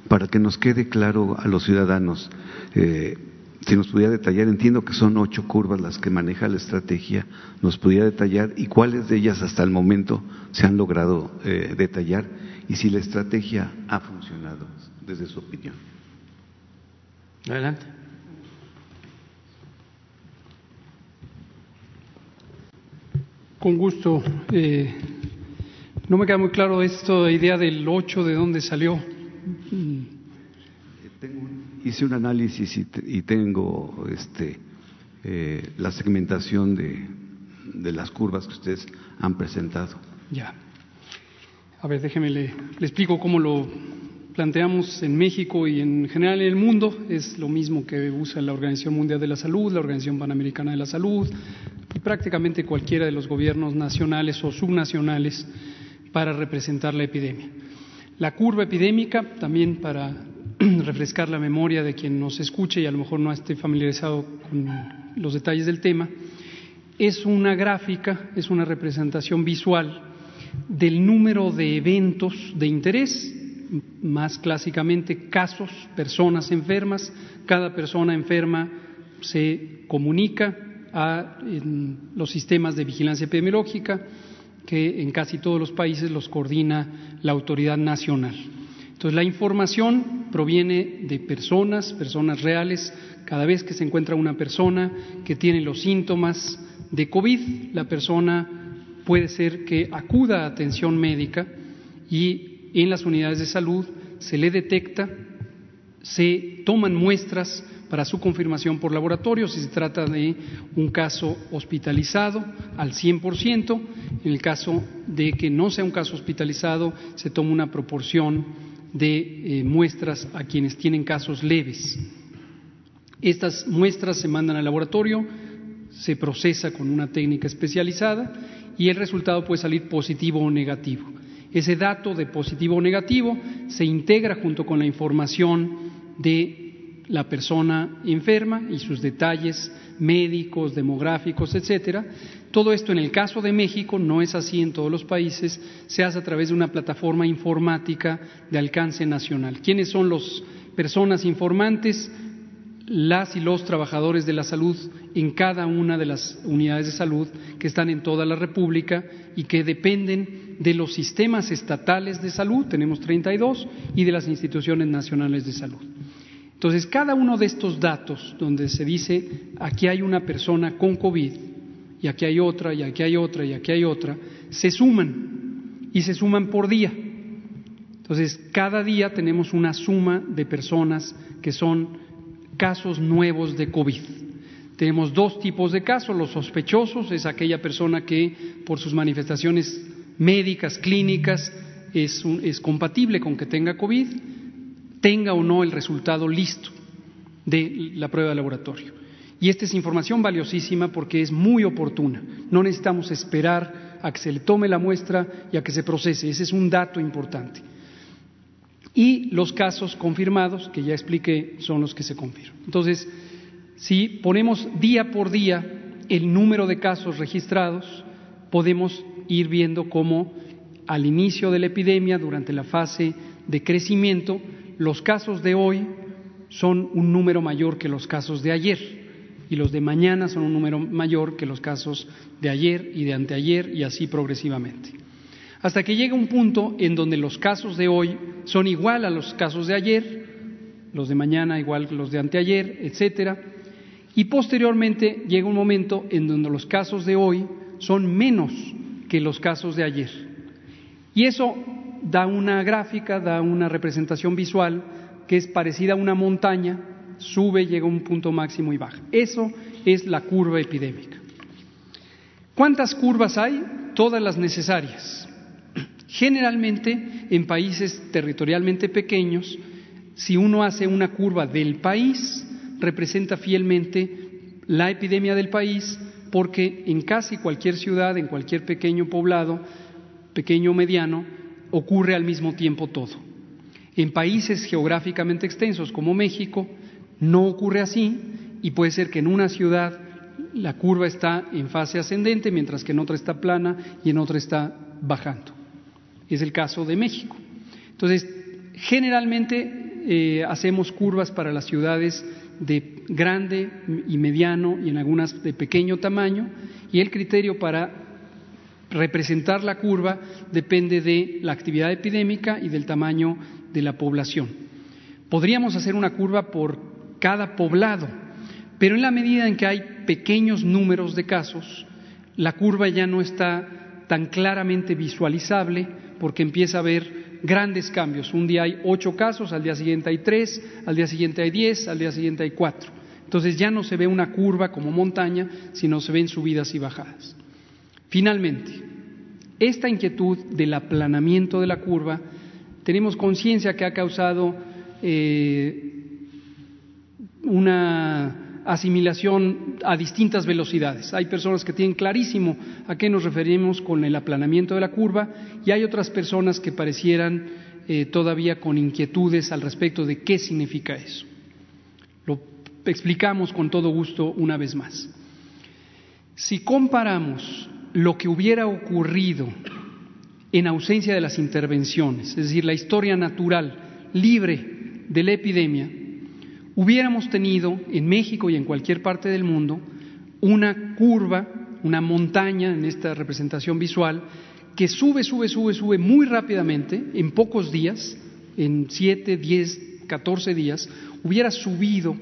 para que nos quede claro a los ciudadanos. Eh, si nos pudiera detallar, entiendo que son ocho curvas las que maneja la estrategia, nos pudiera detallar y cuáles de ellas hasta el momento se han logrado eh, detallar y si la estrategia ha funcionado desde su opinión. Adelante. Con gusto. Eh, no me queda muy claro esta idea del 8, de dónde salió. Tengo, hice un análisis y, y tengo este, eh, la segmentación de, de, las curvas que ustedes han presentado. Ya. A ver, déjeme le, le explico cómo lo planteamos en México y en general en el mundo. Es lo mismo que usa la Organización Mundial de la Salud, la Organización Panamericana de la Salud y prácticamente cualquiera de los gobiernos nacionales o subnacionales para representar la epidemia. La curva epidémica, también para refrescar la memoria de quien nos escuche y a lo mejor no esté familiarizado con los detalles del tema, es una gráfica, es una representación visual del número de eventos de interés, más clásicamente casos, personas enfermas. Cada persona enferma se comunica a los sistemas de vigilancia epidemiológica, que en casi todos los países los coordina la autoridad nacional. Entonces, la información proviene de personas, personas reales. Cada vez que se encuentra una persona que tiene los síntomas de COVID, la persona puede ser que acuda a atención médica y en las unidades de salud se le detecta, se toman muestras para su confirmación por laboratorio si se trata de un caso hospitalizado al 100%. En el caso de que no sea un caso hospitalizado, se toma una proporción de eh, muestras a quienes tienen casos leves. Estas muestras se mandan al laboratorio, se procesa con una técnica especializada y el resultado puede salir positivo o negativo. Ese dato de positivo o negativo se integra junto con la información de la persona enferma y sus detalles médicos, demográficos, etcétera. Todo esto en el caso de México no es así en todos los países, se hace a través de una plataforma informática de alcance nacional. ¿Quiénes son las personas informantes? Las y los trabajadores de la salud en cada una de las unidades de salud que están en toda la República y que dependen de los sistemas estatales de salud, tenemos 32, y de las instituciones nacionales de salud. Entonces, cada uno de estos datos donde se dice aquí hay una persona con COVID y aquí hay otra y aquí hay otra y aquí hay otra, se suman y se suman por día. Entonces, cada día tenemos una suma de personas que son casos nuevos de COVID. Tenemos dos tipos de casos. Los sospechosos es aquella persona que por sus manifestaciones médicas, clínicas, es, un, es compatible con que tenga COVID tenga o no el resultado listo de la prueba de laboratorio. Y esta es información valiosísima porque es muy oportuna. No necesitamos esperar a que se le tome la muestra y a que se procese. Ese es un dato importante. Y los casos confirmados, que ya expliqué, son los que se confirman. Entonces, si ponemos día por día el número de casos registrados, podemos ir viendo cómo al inicio de la epidemia, durante la fase de crecimiento, los casos de hoy son un número mayor que los casos de ayer y los de mañana son un número mayor que los casos de ayer y de anteayer y así progresivamente. Hasta que llega un punto en donde los casos de hoy son igual a los casos de ayer, los de mañana igual que los de anteayer, etcétera, y posteriormente llega un momento en donde los casos de hoy son menos que los casos de ayer. Y eso da una gráfica, da una representación visual que es parecida a una montaña, sube, llega a un punto máximo y baja. Eso es la curva epidémica. ¿Cuántas curvas hay? Todas las necesarias. Generalmente en países territorialmente pequeños, si uno hace una curva del país, representa fielmente la epidemia del país, porque en casi cualquier ciudad, en cualquier pequeño poblado, pequeño o mediano, ocurre al mismo tiempo todo. En países geográficamente extensos como México no ocurre así y puede ser que en una ciudad la curva está en fase ascendente mientras que en otra está plana y en otra está bajando. Es el caso de México. Entonces, generalmente eh, hacemos curvas para las ciudades de grande y mediano y en algunas de pequeño tamaño y el criterio para representar la curva depende de la actividad epidémica y del tamaño de la población. Podríamos hacer una curva por cada poblado, pero en la medida en que hay pequeños números de casos, la curva ya no está tan claramente visualizable porque empieza a haber grandes cambios. Un día hay ocho casos, al día siguiente hay tres, al día siguiente hay diez, al día siguiente hay cuatro. Entonces ya no se ve una curva como montaña, sino se ven subidas y bajadas. Finalmente, esta inquietud del aplanamiento de la curva, tenemos conciencia que ha causado eh, una asimilación a distintas velocidades. Hay personas que tienen clarísimo a qué nos referimos con el aplanamiento de la curva y hay otras personas que parecieran eh, todavía con inquietudes al respecto de qué significa eso. Lo explicamos con todo gusto una vez más. Si comparamos lo que hubiera ocurrido en ausencia de las intervenciones, es decir, la historia natural, libre de la epidemia, hubiéramos tenido en México y en cualquier parte del mundo una curva, una montaña en esta representación visual, que sube, sube, sube, sube muy rápidamente, en pocos días, en siete, diez, catorce días, hubiera subido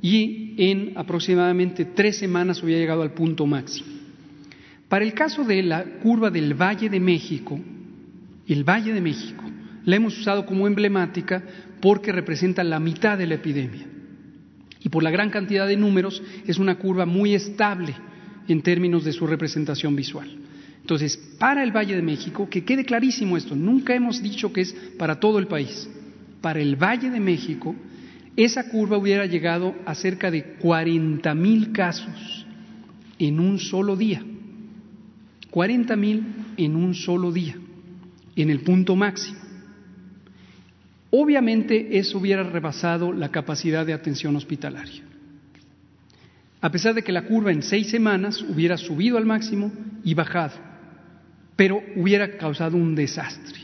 y en aproximadamente tres semanas hubiera llegado al punto máximo. Para el caso de la curva del Valle de México, el Valle de México, la hemos usado como emblemática porque representa la mitad de la epidemia. Y por la gran cantidad de números es una curva muy estable en términos de su representación visual. Entonces, para el Valle de México, que quede clarísimo esto, nunca hemos dicho que es para todo el país. Para el Valle de México, esa curva hubiera llegado a cerca de 40 mil casos en un solo día. 40 mil en un solo día, en el punto máximo. Obviamente eso hubiera rebasado la capacidad de atención hospitalaria. A pesar de que la curva en seis semanas hubiera subido al máximo y bajado, pero hubiera causado un desastre.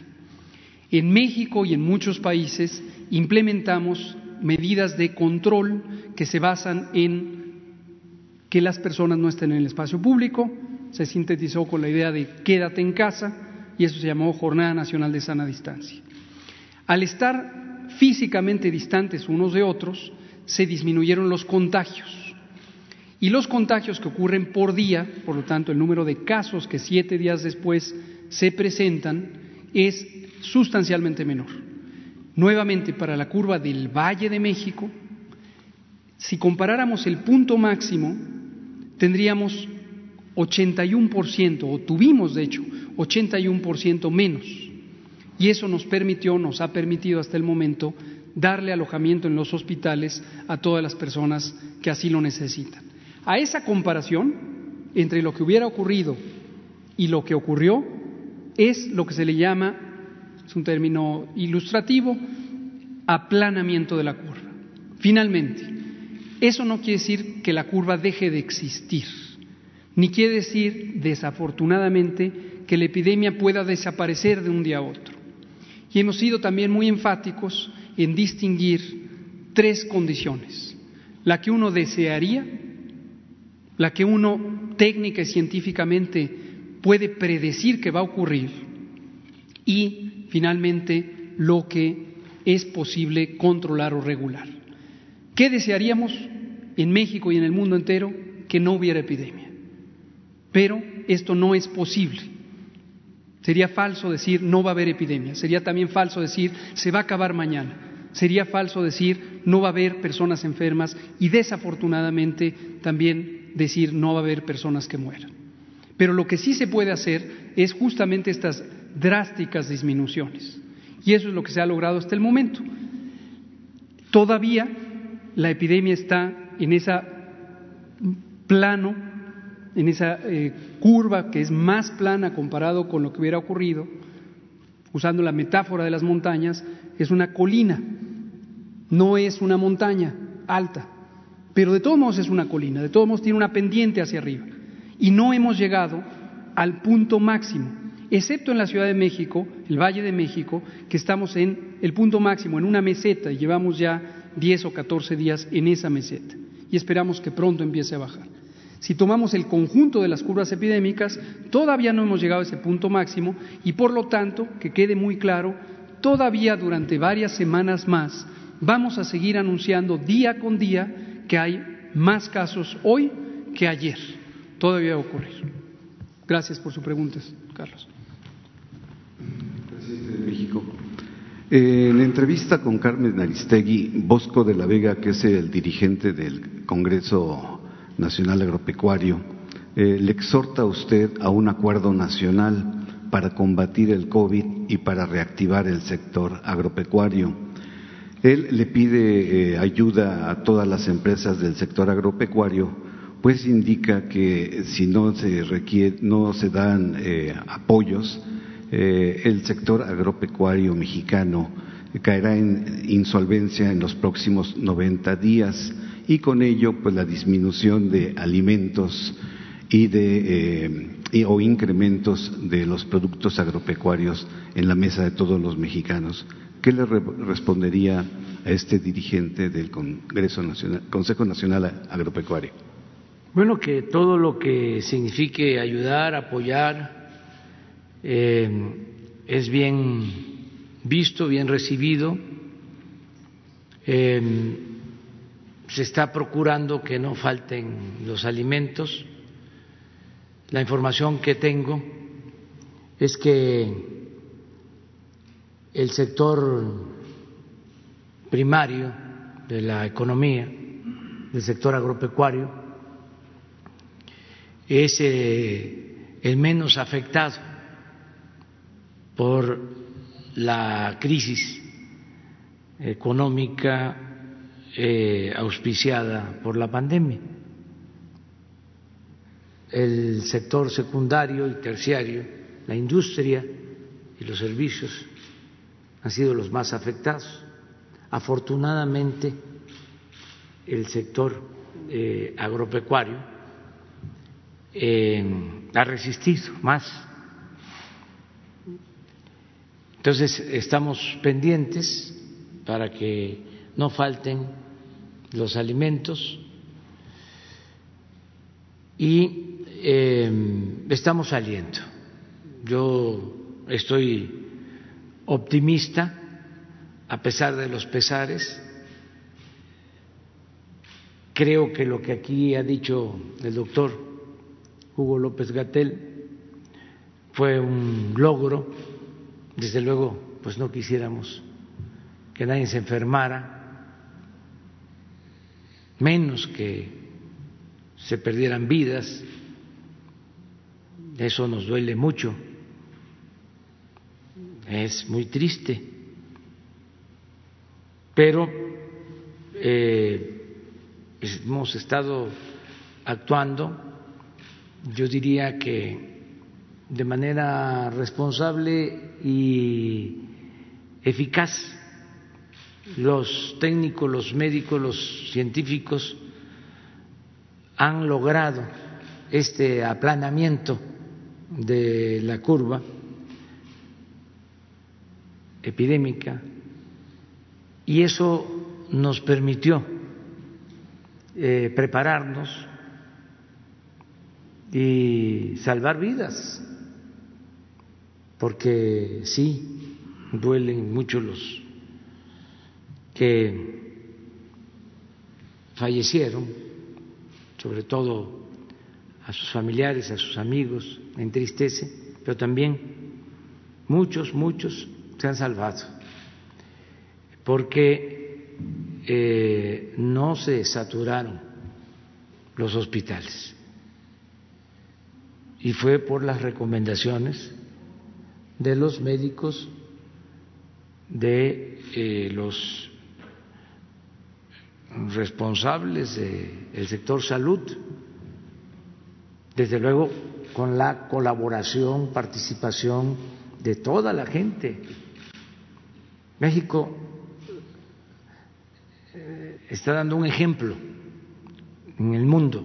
En México y en muchos países implementamos medidas de control que se basan en que las personas no estén en el espacio público, se sintetizó con la idea de quédate en casa y eso se llamó Jornada Nacional de Sana Distancia. Al estar físicamente distantes unos de otros, se disminuyeron los contagios. Y los contagios que ocurren por día, por lo tanto el número de casos que siete días después se presentan, es sustancialmente menor. Nuevamente, para la curva del Valle de México, si comparáramos el punto máximo, tendríamos 81%, o tuvimos de hecho 81% menos y eso nos permitió, nos ha permitido hasta el momento darle alojamiento en los hospitales a todas las personas que así lo necesitan. A esa comparación entre lo que hubiera ocurrido y lo que ocurrió es lo que se le llama, es un término ilustrativo, aplanamiento de la curva. Finalmente, eso no quiere decir que la curva deje de existir. Ni quiere decir, desafortunadamente, que la epidemia pueda desaparecer de un día a otro. Y hemos sido también muy enfáticos en distinguir tres condiciones. La que uno desearía, la que uno técnica y científicamente puede predecir que va a ocurrir y finalmente lo que es posible controlar o regular. ¿Qué desearíamos en México y en el mundo entero? Que no hubiera epidemia. Pero esto no es posible. Sería falso decir no va a haber epidemia. Sería también falso decir se va a acabar mañana. Sería falso decir no va a haber personas enfermas y desafortunadamente también decir no va a haber personas que mueran. Pero lo que sí se puede hacer es justamente estas drásticas disminuciones. Y eso es lo que se ha logrado hasta el momento. Todavía la epidemia está en ese plano, en esa eh, curva que es más plana comparado con lo que hubiera ocurrido, usando la metáfora de las montañas, es una colina, no es una montaña alta, pero de todos modos es una colina, de todos modos tiene una pendiente hacia arriba. Y no hemos llegado al punto máximo, excepto en la Ciudad de México, el Valle de México, que estamos en el punto máximo, en una meseta, y llevamos ya 10 o 14 días en esa meseta y esperamos que pronto empiece a bajar. Si tomamos el conjunto de las curvas epidémicas, todavía no hemos llegado a ese punto máximo y por lo tanto, que quede muy claro, todavía durante varias semanas más vamos a seguir anunciando día con día que hay más casos hoy que ayer. Todavía va a ocurrir. Gracias por su pregunta, Carlos. Presidente de México. En entrevista con Carmen Aristegui, Bosco de la Vega, que es el dirigente del Congreso Nacional Agropecuario, eh, le exhorta a usted a un acuerdo nacional para combatir el COVID y para reactivar el sector agropecuario. Él le pide eh, ayuda a todas las empresas del sector agropecuario, pues indica que si no se no se dan eh, apoyos, el sector agropecuario mexicano caerá en insolvencia en los próximos 90 días y con ello pues la disminución de alimentos y de eh, o incrementos de los productos agropecuarios en la mesa de todos los mexicanos. ¿Qué le respondería a este dirigente del Congreso Nacional, Consejo Nacional Agropecuario? Bueno, que todo lo que signifique ayudar, apoyar, eh, es bien visto, bien recibido. Eh, se está procurando que no falten los alimentos. La información que tengo es que el sector primario de la economía, del sector agropecuario, es eh, el menos afectado por la crisis económica eh, auspiciada por la pandemia. El sector secundario y terciario, la industria y los servicios han sido los más afectados. Afortunadamente, el sector eh, agropecuario eh, ha resistido más Entonces, estamos pendientes para que no falten los alimentos y eh, estamos saliendo. Yo estoy optimista a pesar de los pesares. Creo que lo que aquí ha dicho el doctor Hugo López Gatel fue un logro desde luego, pues no quisiéramos que nadie se enfermara, menos que se perdieran vidas, eso nos duele mucho, es muy triste, pero eh, hemos estado actuando, yo diría que de manera responsable y eficaz. Los técnicos, los médicos, los científicos han logrado este aplanamiento de la curva epidémica y eso nos permitió eh, prepararnos y salvar vidas, porque sí, duelen mucho los que fallecieron, sobre todo a sus familiares, a sus amigos, entristece, pero también muchos, muchos se han salvado, porque eh, no se saturaron los hospitales. Y fue por las recomendaciones de los médicos, de eh, los responsables del sector salud, desde luego con la colaboración, participación de toda la gente. México eh, está dando un ejemplo en el mundo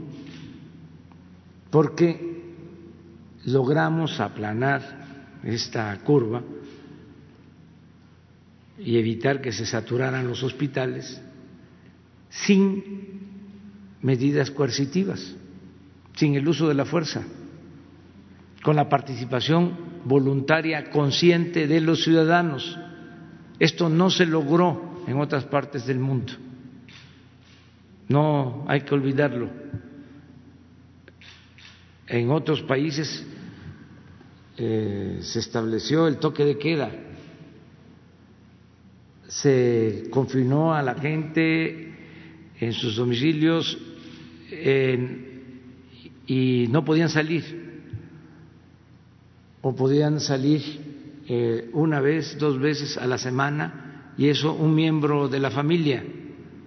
porque logramos aplanar esta curva y evitar que se saturaran los hospitales sin medidas coercitivas, sin el uso de la fuerza, con la participación voluntaria consciente de los ciudadanos. Esto no se logró en otras partes del mundo. No hay que olvidarlo. En otros países eh, se estableció el toque de queda, se confinó a la gente en sus domicilios y no podían salir o podían salir eh, una vez, dos veces a la semana y eso un miembro de la familia.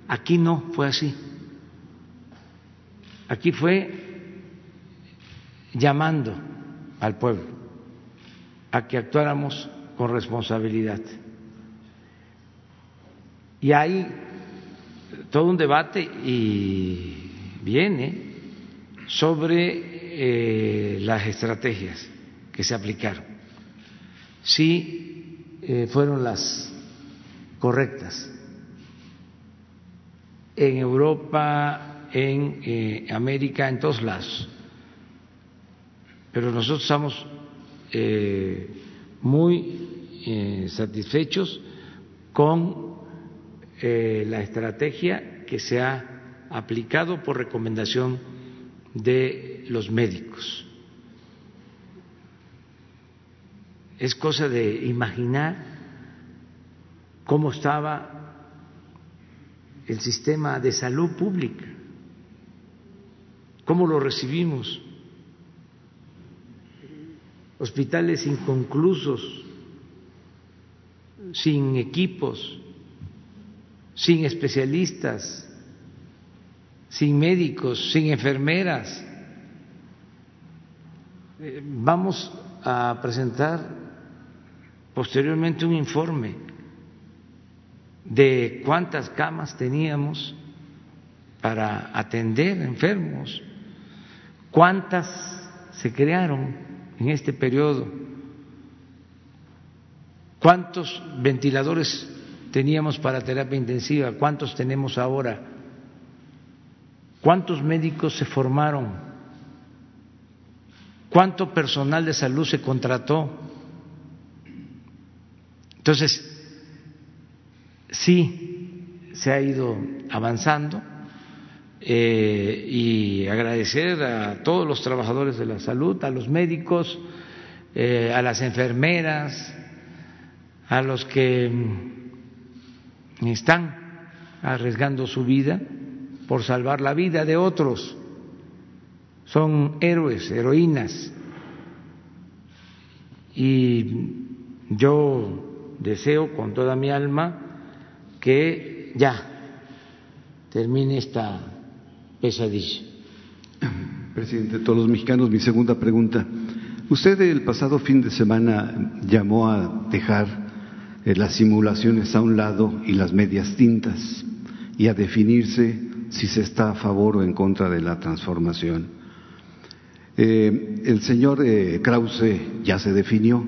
Aquí no fue así. Aquí fue llamando al pueblo a que actuáramos con responsabilidad. Y hay todo un debate y viene sobre eh, las estrategias que se aplicaron. Sí eh, fueron las correctas. En Europa, en eh, América, en todos lados. Pero nosotros estamos muy satisfechos con la estrategia que se ha aplicado por recomendación de los médicos. es cosa de imaginar cómo estaba el sistema de salud pública, cómo lo recibimos, hospitales inconclusos, sin equipos, sin especialistas, sin médicos, sin enfermeras. Eh, vamos a presentar posteriormente un informe de cuántas camas teníamos para atender enfermos, cuántas se crearon en este periodo, cuántos ventiladores teníamos para terapia intensiva, cuántos tenemos ahora, cuántos médicos se formaron, cuánto personal de salud se contrató entonces, sí se ha ido avanzando eh, y agradecer a todos los trabajadores de la salud, a los médicos, eh, a las enfermeras, a los que están arriesgando su vida por salvar la vida de otros. Son héroes, heroínas. Y yo deseo con toda mi alma que ya termine esta pesadilla. Presidente de todos los mexicanos, mi segunda pregunta. Usted el pasado fin de semana llamó a dejar las simulaciones a un lado y las medias tintas y a definirse si se está a favor o en contra de la transformación. Eh, el señor eh, Krause ya se definió.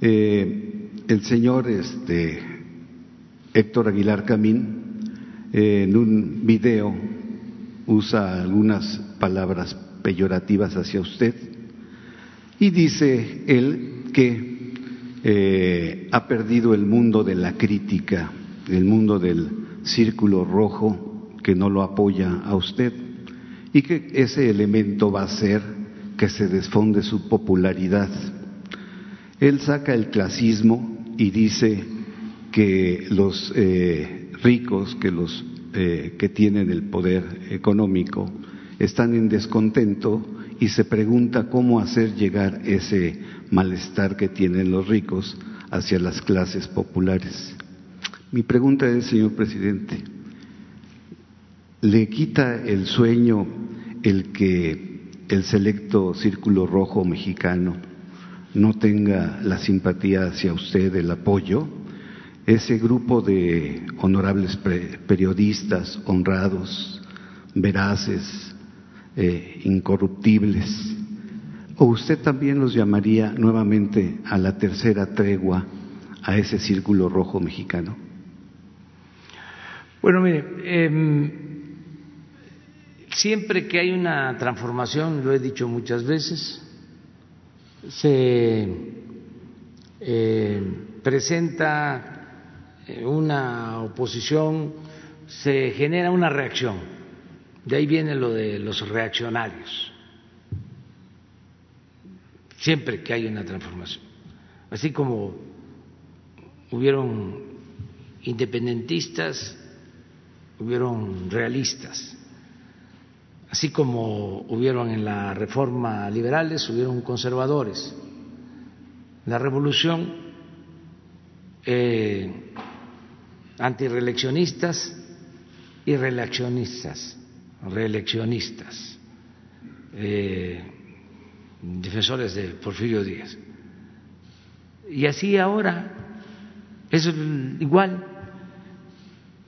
Eh, el señor este, Héctor Aguilar Camín en un video usa algunas palabras peyorativas hacia usted y dice él que ha perdido el mundo de la crítica, el mundo del círculo rojo que no lo apoya a usted y que ese elemento va a hacer que se desfonde su popularidad. Él saca el clasismo y dice que los eh, ricos, que los eh, que tienen el poder económico, están en descontento y se pregunta cómo hacer llegar ese malestar que tienen los ricos hacia las clases populares. Mi pregunta es, señor presidente, ¿le quita el sueño el que el selecto círculo rojo mexicano no tenga la simpatía hacia usted, el apoyo? Ese grupo de honorables periodistas honrados, veraces, eh, incorruptibles, ¿o usted también los llamaría nuevamente a la tercera tregua a ese círculo rojo mexicano? Bueno, mire, em, siempre que hay una transformación, lo he dicho muchas veces, se eh, presenta eh, una oposición, se genera una reacción. De ahí viene lo de los reaccionarios. Siempre que hay una transformación. Así como hubieron independentistas, hubieron realistas, así como hubieron en la reforma liberales, hubieron conservadores. La revolución eh, antireeleccionistas y reeleccionistas, reeleccionistas, eh, defensores de Porfirio Díaz. Y así ahora es igual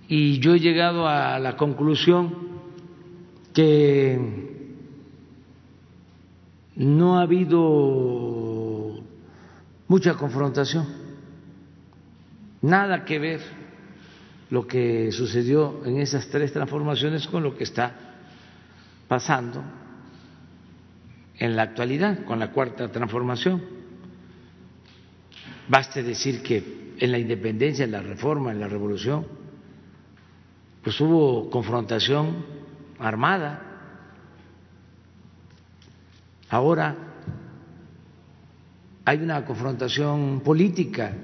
y yo he llegado a la conclusión que no ha habido mucha confrontación, nada que ver lo que sucedió en esas tres transformaciones con lo que está pasando en la actualidad con la cuarta transformación. Baste decir que en la independencia, en la reforma, en la revolución, pues hubo confrontación armada. Ahora hay una confrontación política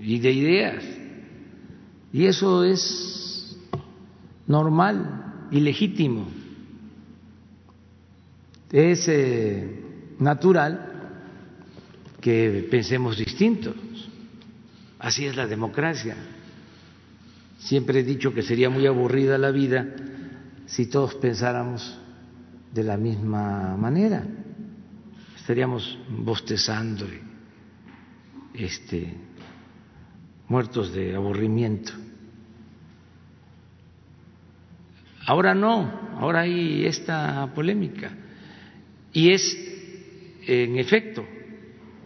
y de ideas. Y eso es normal y legítimo. Es eh, natural que pensemos distintos. Así es la democracia. Siempre he dicho que sería muy aburrida la vida si todos pensáramos de la misma manera. Estaríamos bostezando, este, muertos de aburrimiento. Ahora no, ahora hay esta polémica. Y es, en efecto,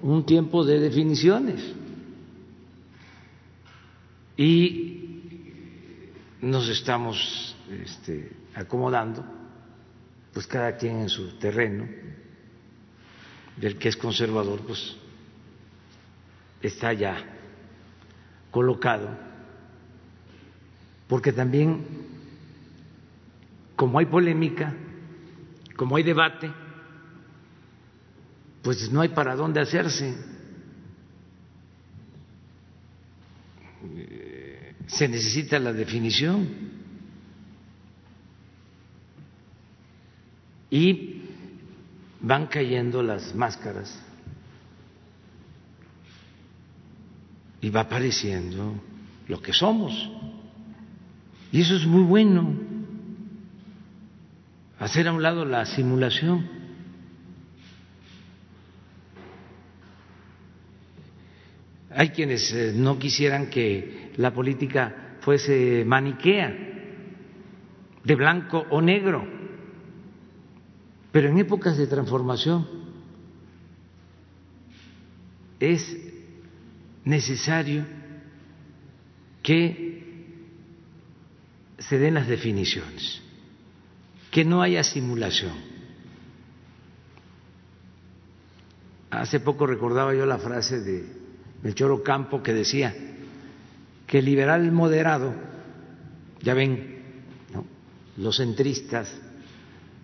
un tiempo de definiciones. Y nos estamos este, acomodando, pues cada quien en su terreno, del que es conservador, pues está ya colocado, porque también, como hay polémica, como hay debate, pues no hay para dónde hacerse se necesita la definición y van cayendo las máscaras y va apareciendo lo que somos. Y eso es muy bueno, hacer a un lado la simulación. Hay quienes eh, no quisieran que la política fuese maniquea, de blanco o negro. Pero en épocas de transformación es necesario que se den las definiciones, que no haya simulación. Hace poco recordaba yo la frase de Melchor Campo que decía que el liberal moderado, ya ven, los centristas,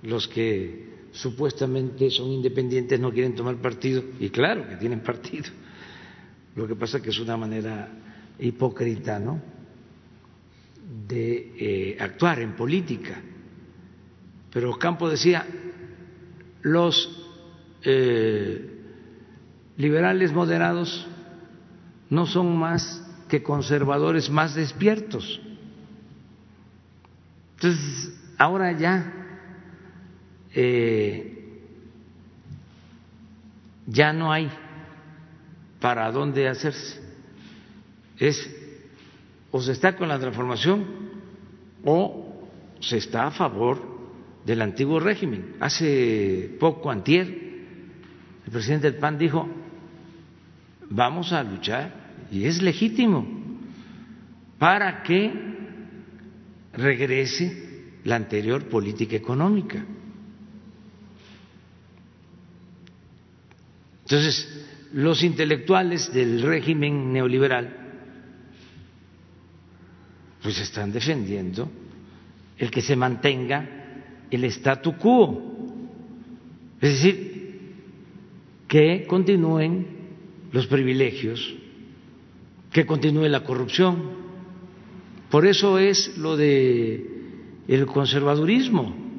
los que supuestamente son independientes no quieren tomar partido, y claro que tienen partido. Lo que pasa es que es una manera hipócrita, ¿no? De eh, actuar en política. Pero Campo decía, los eh, liberales moderados no son más que conservadores más despiertos. Entonces, ahora ya eh, ya no hay para dónde hacerse. Es o se está con la transformación o se está a favor del antiguo régimen. Hace poco, antier, el presidente del PAN dijo, vamos a luchar, y es legítimo, para que regrese la anterior política económica. Entonces, los intelectuales del régimen neoliberal pues están defendiendo el que se mantenga el statu quo, es decir, que continúen los privilegios, que continúe la corrupción. Por eso es lo de el conservadurismo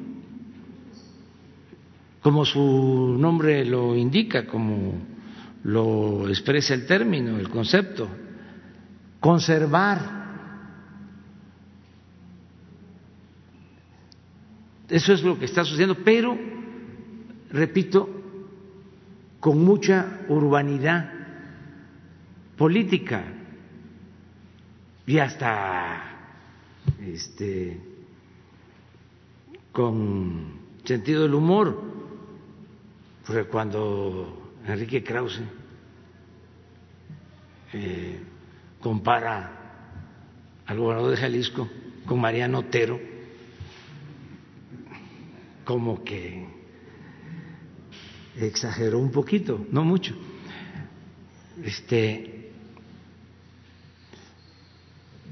como su nombre lo indica, como lo expresa el término, el concepto, conservar. Eso es lo que está sucediendo, pero, repito, con mucha urbanidad política y hasta este, con sentido del humor porque cuando Enrique Krause eh, compara al gobernador de Jalisco con Mariano Otero, como que exageró un poquito, no mucho. Este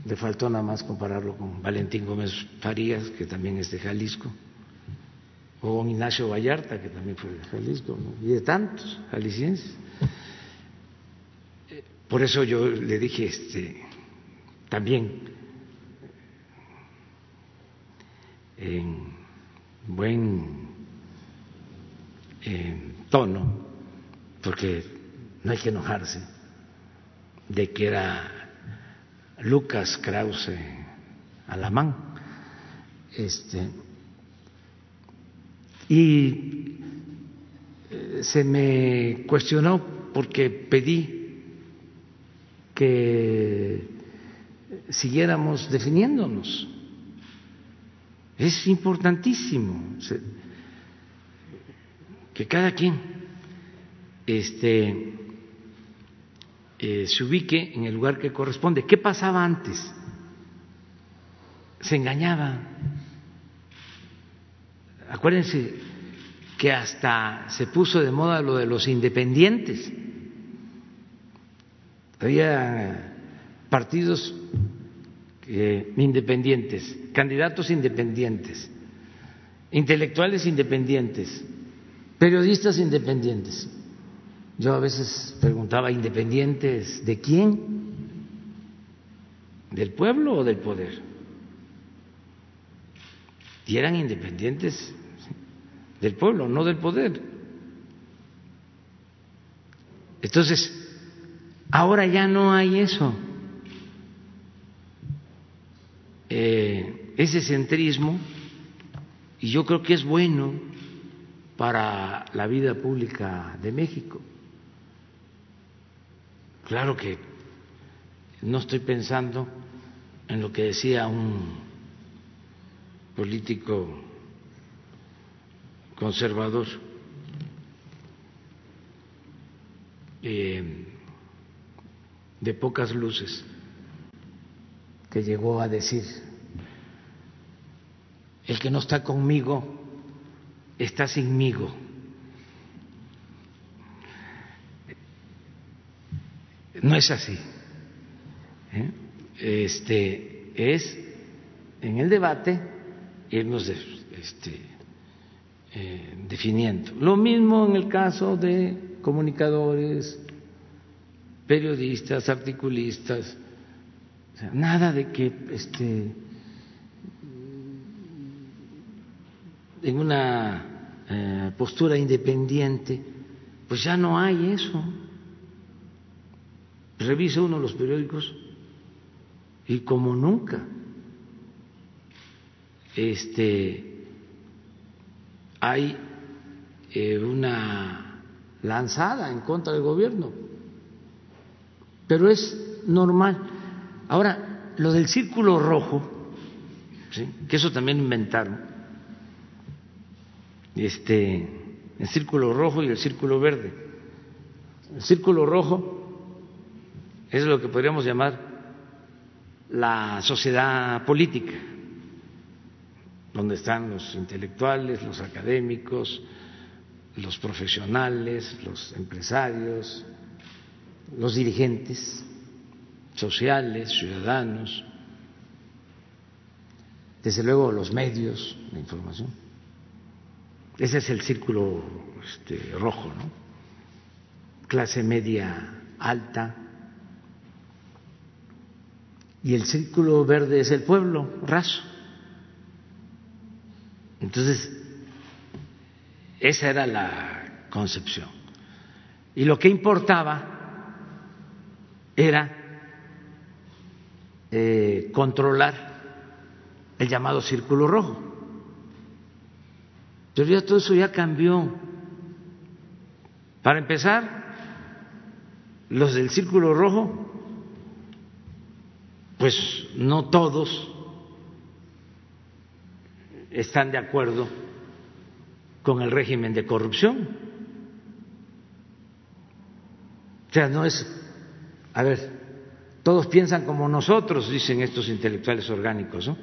le faltó nada más compararlo con Valentín Gómez Farías, que también es de Jalisco o con Ignacio Vallarta, que también fue de Jalisco, y de tantos jaliscienses. Por eso yo le dije este, también en buen tono, porque no hay que enojarse, de que era Lucas Krause Alamán. Este, y eh, se me cuestionó porque pedí que siguiéramos definiéndonos. Es importantísimo que cada quien este, eh, se ubique en el lugar que corresponde. ¿Qué pasaba antes? Se engañaba Acuérdense que hasta se puso de moda lo de los independientes. Había partidos eh, independientes, candidatos independientes, intelectuales independientes, periodistas independientes. Yo a veces preguntaba, ¿independientes de quién? ¿Del pueblo o del poder? Y eran independientes del pueblo, no del poder. Entonces, ahora ya no hay eso. Eh, ese centrismo, y yo creo que es bueno para la vida pública de México. Claro que no estoy pensando en lo que decía un político conservador. Eh, de pocas luces que llegó a decir, el que no está conmigo está sinmigo. No es así. ¿eh? Este es en el debate irnos este, eh, definiendo. Lo mismo en el caso de comunicadores, periodistas, articulistas, nada de que este, en una eh, postura independiente, pues ya no hay eso. Revisa uno los periódicos y como nunca este hay eh, una lanzada en contra del gobierno. Pero es normal. Ahora lo del círculo rojo que eso también inventaron este, el círculo rojo y el círculo verde. El círculo rojo es lo que podríamos llamar la sociedad política, donde están los intelectuales, los académicos, los profesionales, los empresarios, los dirigentes sociales, ciudadanos, desde luego los medios de información ese es el círculo este, rojo, ¿no? Clase media alta. Y el círculo verde es el pueblo raso. Entonces, esa era la concepción. Y lo que importaba era eh, controlar el llamado círculo rojo. Pero ya todo eso ya cambió. Para empezar, los del Círculo Rojo, pues no todos están de acuerdo con el régimen de corrupción. O sea, no es, a ver, todos piensan como nosotros, dicen estos intelectuales orgánicos, ¿no?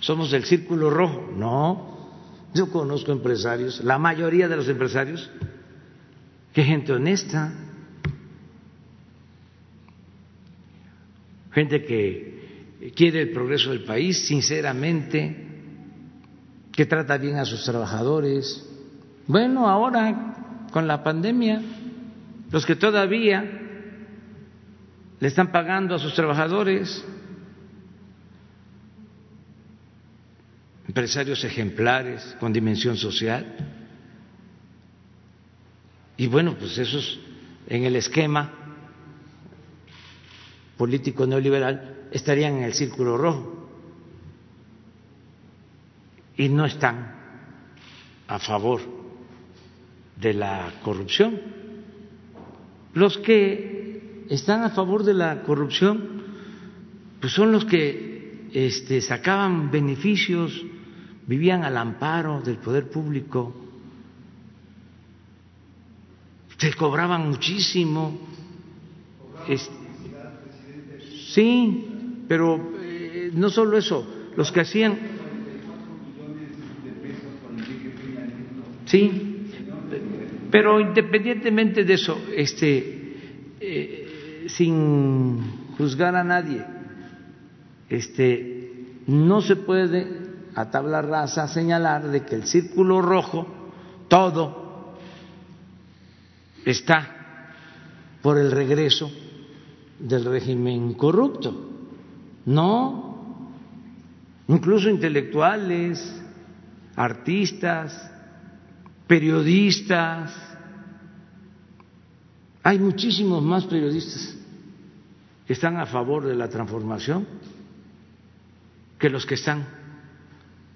Somos del Círculo Rojo. No, yo conozco empresarios, la mayoría de los empresarios, que gente honesta, gente que quiere el progreso del país sinceramente, que trata bien a sus trabajadores. Bueno, ahora con la pandemia, los que todavía le están pagando a sus trabajadores, empresarios ejemplares con dimensión social. Y bueno, pues esos en el esquema político neoliberal estarían en el círculo rojo y no están a favor de la corrupción. Los que están a favor de la corrupción pues son los que este, sacaban beneficios vivían al amparo del poder público, se cobraban muchísimo. Sí, pero eh, no solo eso, los que hacían... Sí, pero independientemente de eso, este, eh, sin juzgar a nadie, este, no se puede a tabla rasa señalar de que el círculo rojo, todo, está por el regreso del régimen corrupto. No, incluso intelectuales, artistas, periodistas, hay muchísimos más periodistas que están a favor de la transformación que los que están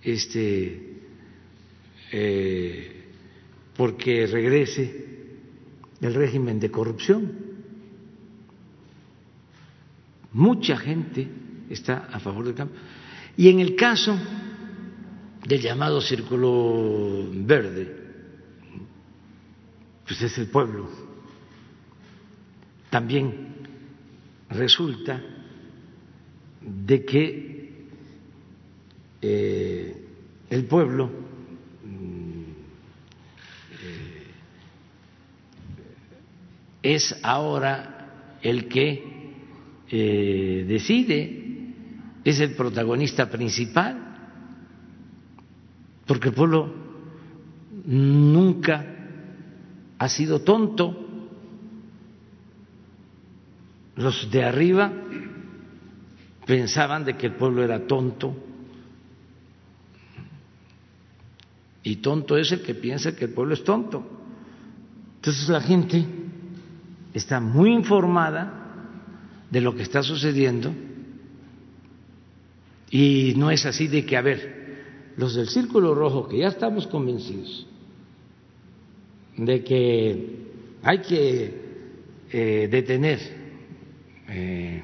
este, eh, porque regrese el régimen de corrupción. Mucha gente está a favor del cambio. Y en el caso del llamado círculo verde, pues es el pueblo. También resulta de que eh, el pueblo mm, eh, es ahora el que eh, decide, es el protagonista principal, porque el pueblo nunca ha sido tonto. Los de arriba pensaban de que el pueblo era tonto. Y tonto es el que piensa que el pueblo es tonto. Entonces la gente está muy informada de lo que está sucediendo y no es así de que, a ver, los del Círculo Rojo, que ya estamos convencidos de que hay que eh, detener eh,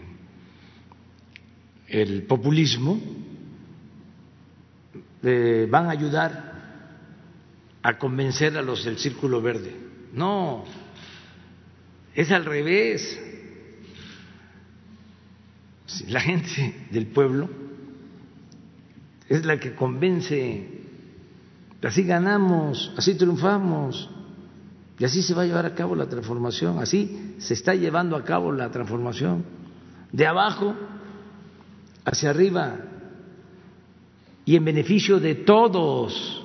el populismo, eh, van a ayudar a convencer a los del Círculo Verde. No, es al revés. La gente del pueblo es la que convence. Así ganamos, así triunfamos. Y así se va a llevar a cabo la transformación, así se está llevando a cabo la transformación. De abajo hacia arriba y en beneficio de todos.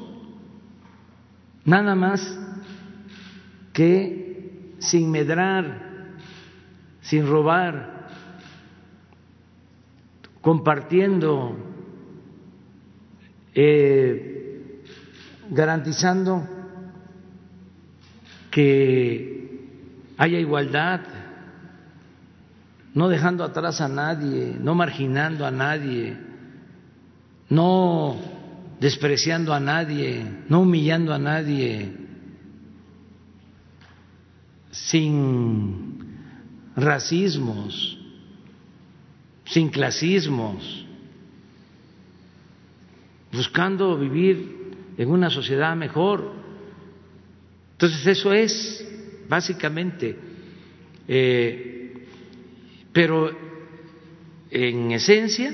Nada más que sin medrar, sin robar, compartiendo, eh, garantizando que haya igualdad, no dejando atrás a nadie, no marginando a nadie, no despreciando a nadie, no humillando a nadie, sin racismos, sin clasismos, buscando vivir en una sociedad mejor. Entonces eso es básicamente, eh, pero en esencia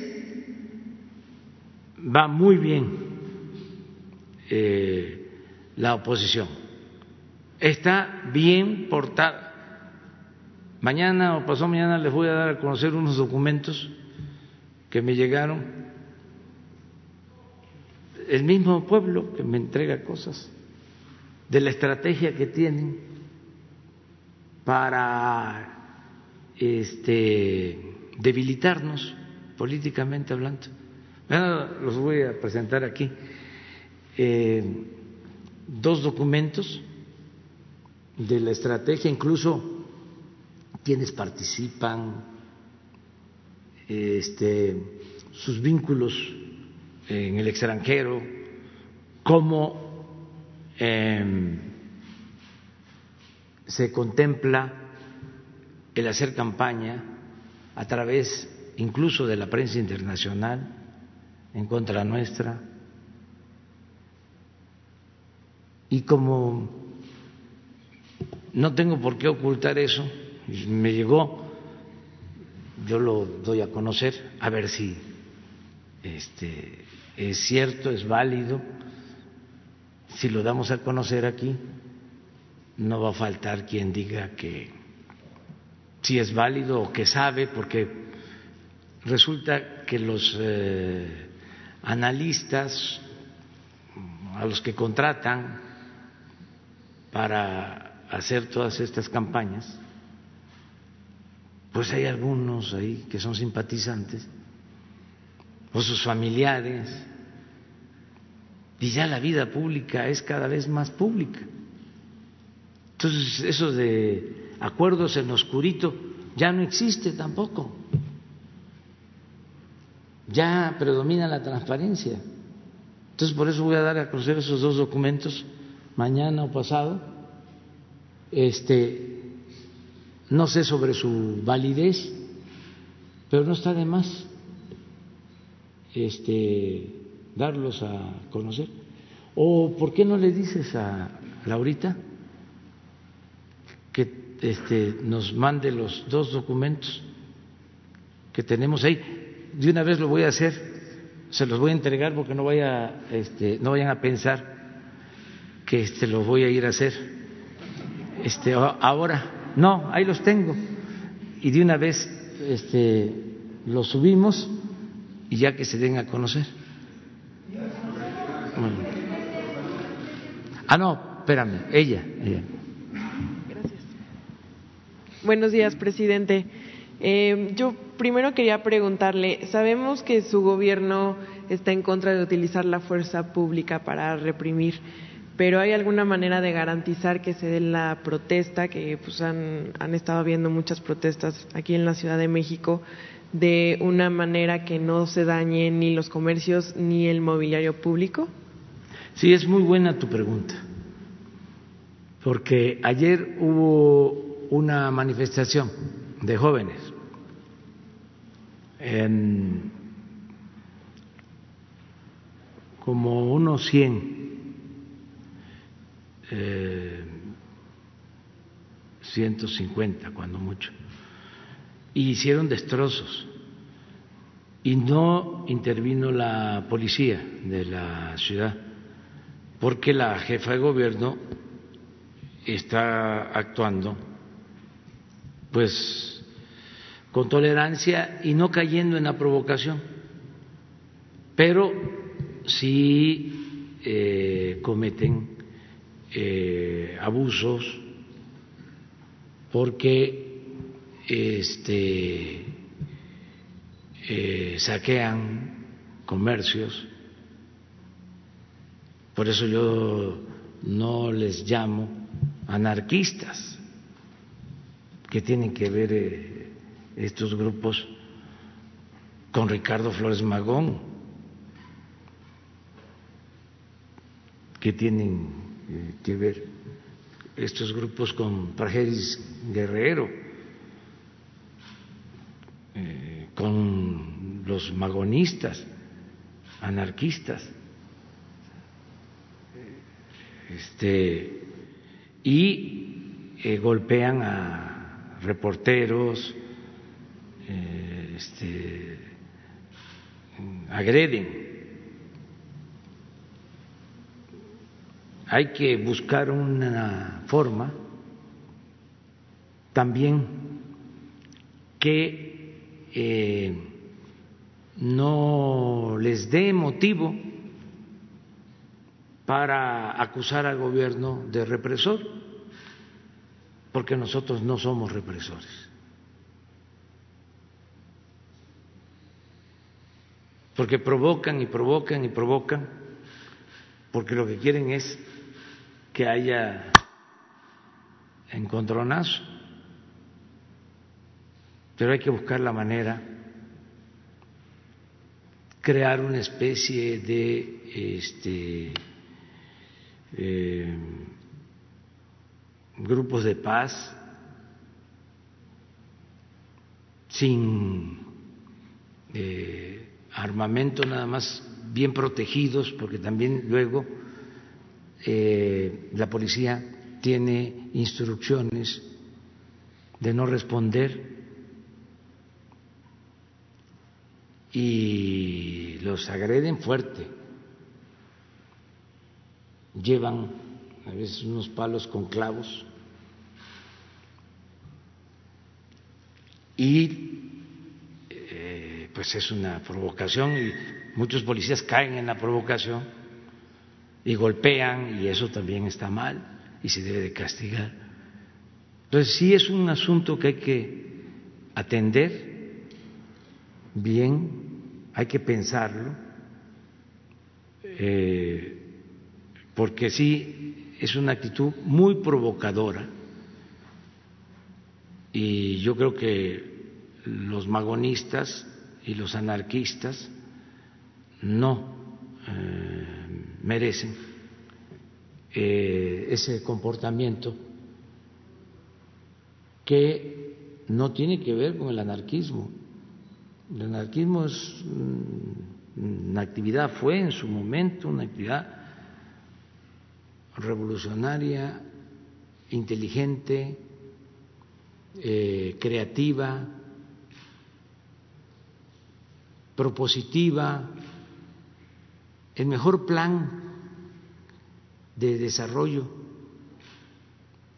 va muy bien eh, la oposición, está bien portada. Mañana o pasó mañana les voy a dar a conocer unos documentos que me llegaron. El mismo pueblo que me entrega cosas de la estrategia que tienen para este, debilitarnos políticamente hablando. los voy a presentar aquí. Eh, dos documentos de la estrategia, incluso quienes participan, este, sus vínculos en el extranjero, cómo Em, se contempla el hacer campaña a través incluso de la prensa internacional en contra nuestra. Y como no tengo por qué ocultar eso, me llegó, yo lo doy a conocer, a ver si este, es cierto, es válido. Si lo damos a conocer aquí, no va a faltar quien diga que si es válido o que sabe, porque resulta que los eh, analistas a los que contratan para hacer todas estas campañas, pues hay algunos ahí que son simpatizantes, o sus familiares, y ya la vida pública es cada vez más pública. Entonces, eso de acuerdos en oscurito ya no existe tampoco. Ya predomina la transparencia. Entonces, por eso voy a dar a conocer esos dos documentos mañana o pasado. Este, no sé sobre su validez, pero no está de más. Este, darlos a conocer. ¿O por qué no le dices a Laurita que este, nos mande los dos documentos que tenemos ahí. De una vez lo voy a hacer, se los voy a entregar porque no, vaya, este, no vayan a pensar que este, lo voy a ir a hacer. Este, ahora, no, ahí los tengo. Y de una vez este, los subimos y ya que se den a conocer. Ah, no, espérame, ella. ella. Gracias. Buenos días, presidente. Eh, yo primero quería preguntarle, sabemos que su gobierno está en contra de utilizar la fuerza pública para reprimir, pero ¿hay alguna manera de garantizar que se dé la protesta, que pues han, han estado habiendo muchas protestas aquí en la Ciudad de México, de una manera que no se dañen ni los comercios ni el mobiliario público? Sí, es muy buena tu pregunta, porque ayer hubo una manifestación de jóvenes en como unos 100, eh, 150 cuando mucho, y hicieron destrozos. Y no intervino la policía de la ciudad porque la jefa de gobierno está actuando pues con tolerancia y no cayendo en la provocación, pero sí eh, cometen eh, abusos porque este, eh, saquean comercios. Por eso yo no les llamo anarquistas, que tienen que ver eh, estos grupos con Ricardo Flores Magón, que tienen eh, que ver estos grupos con Prajeris Guerrero, eh, con los magonistas, anarquistas este, y eh, golpean a reporteros, eh, este, agreden. Hay que buscar una forma también que eh, no les dé motivo para acusar al gobierno de represor, porque nosotros no somos represores. Porque provocan y provocan y provocan, porque lo que quieren es que haya encontronazo. Pero hay que buscar la manera, crear una especie de este, eh, grupos de paz sin eh, armamento nada más bien protegidos porque también luego eh, la policía tiene instrucciones de no responder y los agreden fuerte. Llevan a veces unos palos con clavos. Y eh, pues es una provocación y muchos policías caen en la provocación y golpean y eso también está mal y se debe de castigar. Entonces sí es un asunto que hay que atender bien, hay que pensarlo. Eh, porque sí es una actitud muy provocadora y yo creo que los magonistas y los anarquistas no eh, merecen eh, ese comportamiento que no tiene que ver con el anarquismo. El anarquismo es una actividad, fue en su momento una actividad revolucionaria, inteligente, eh, creativa, propositiva, el mejor plan de desarrollo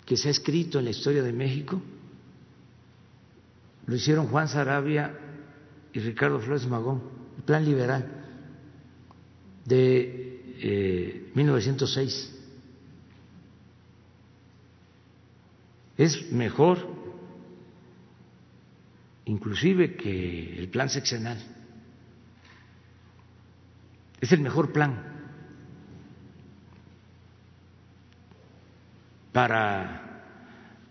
que se ha escrito en la historia de México lo hicieron Juan Sarabia y Ricardo Flores Magón, el plan liberal de 1906. Eh, es mejor inclusive que el plan seccional. Es el mejor plan para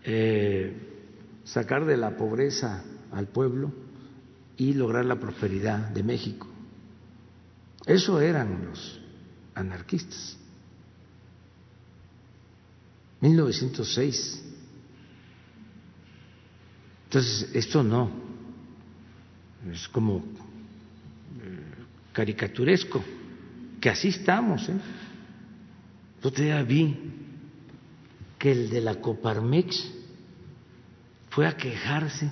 eh, sacar de la pobreza al pueblo y lograr la prosperidad de México. Eso eran los anarquistas. 1906. Entonces, esto no, es como eh, caricaturesco, que así estamos. ¿eh? Yo te vi que el de la Coparmex fue a quejarse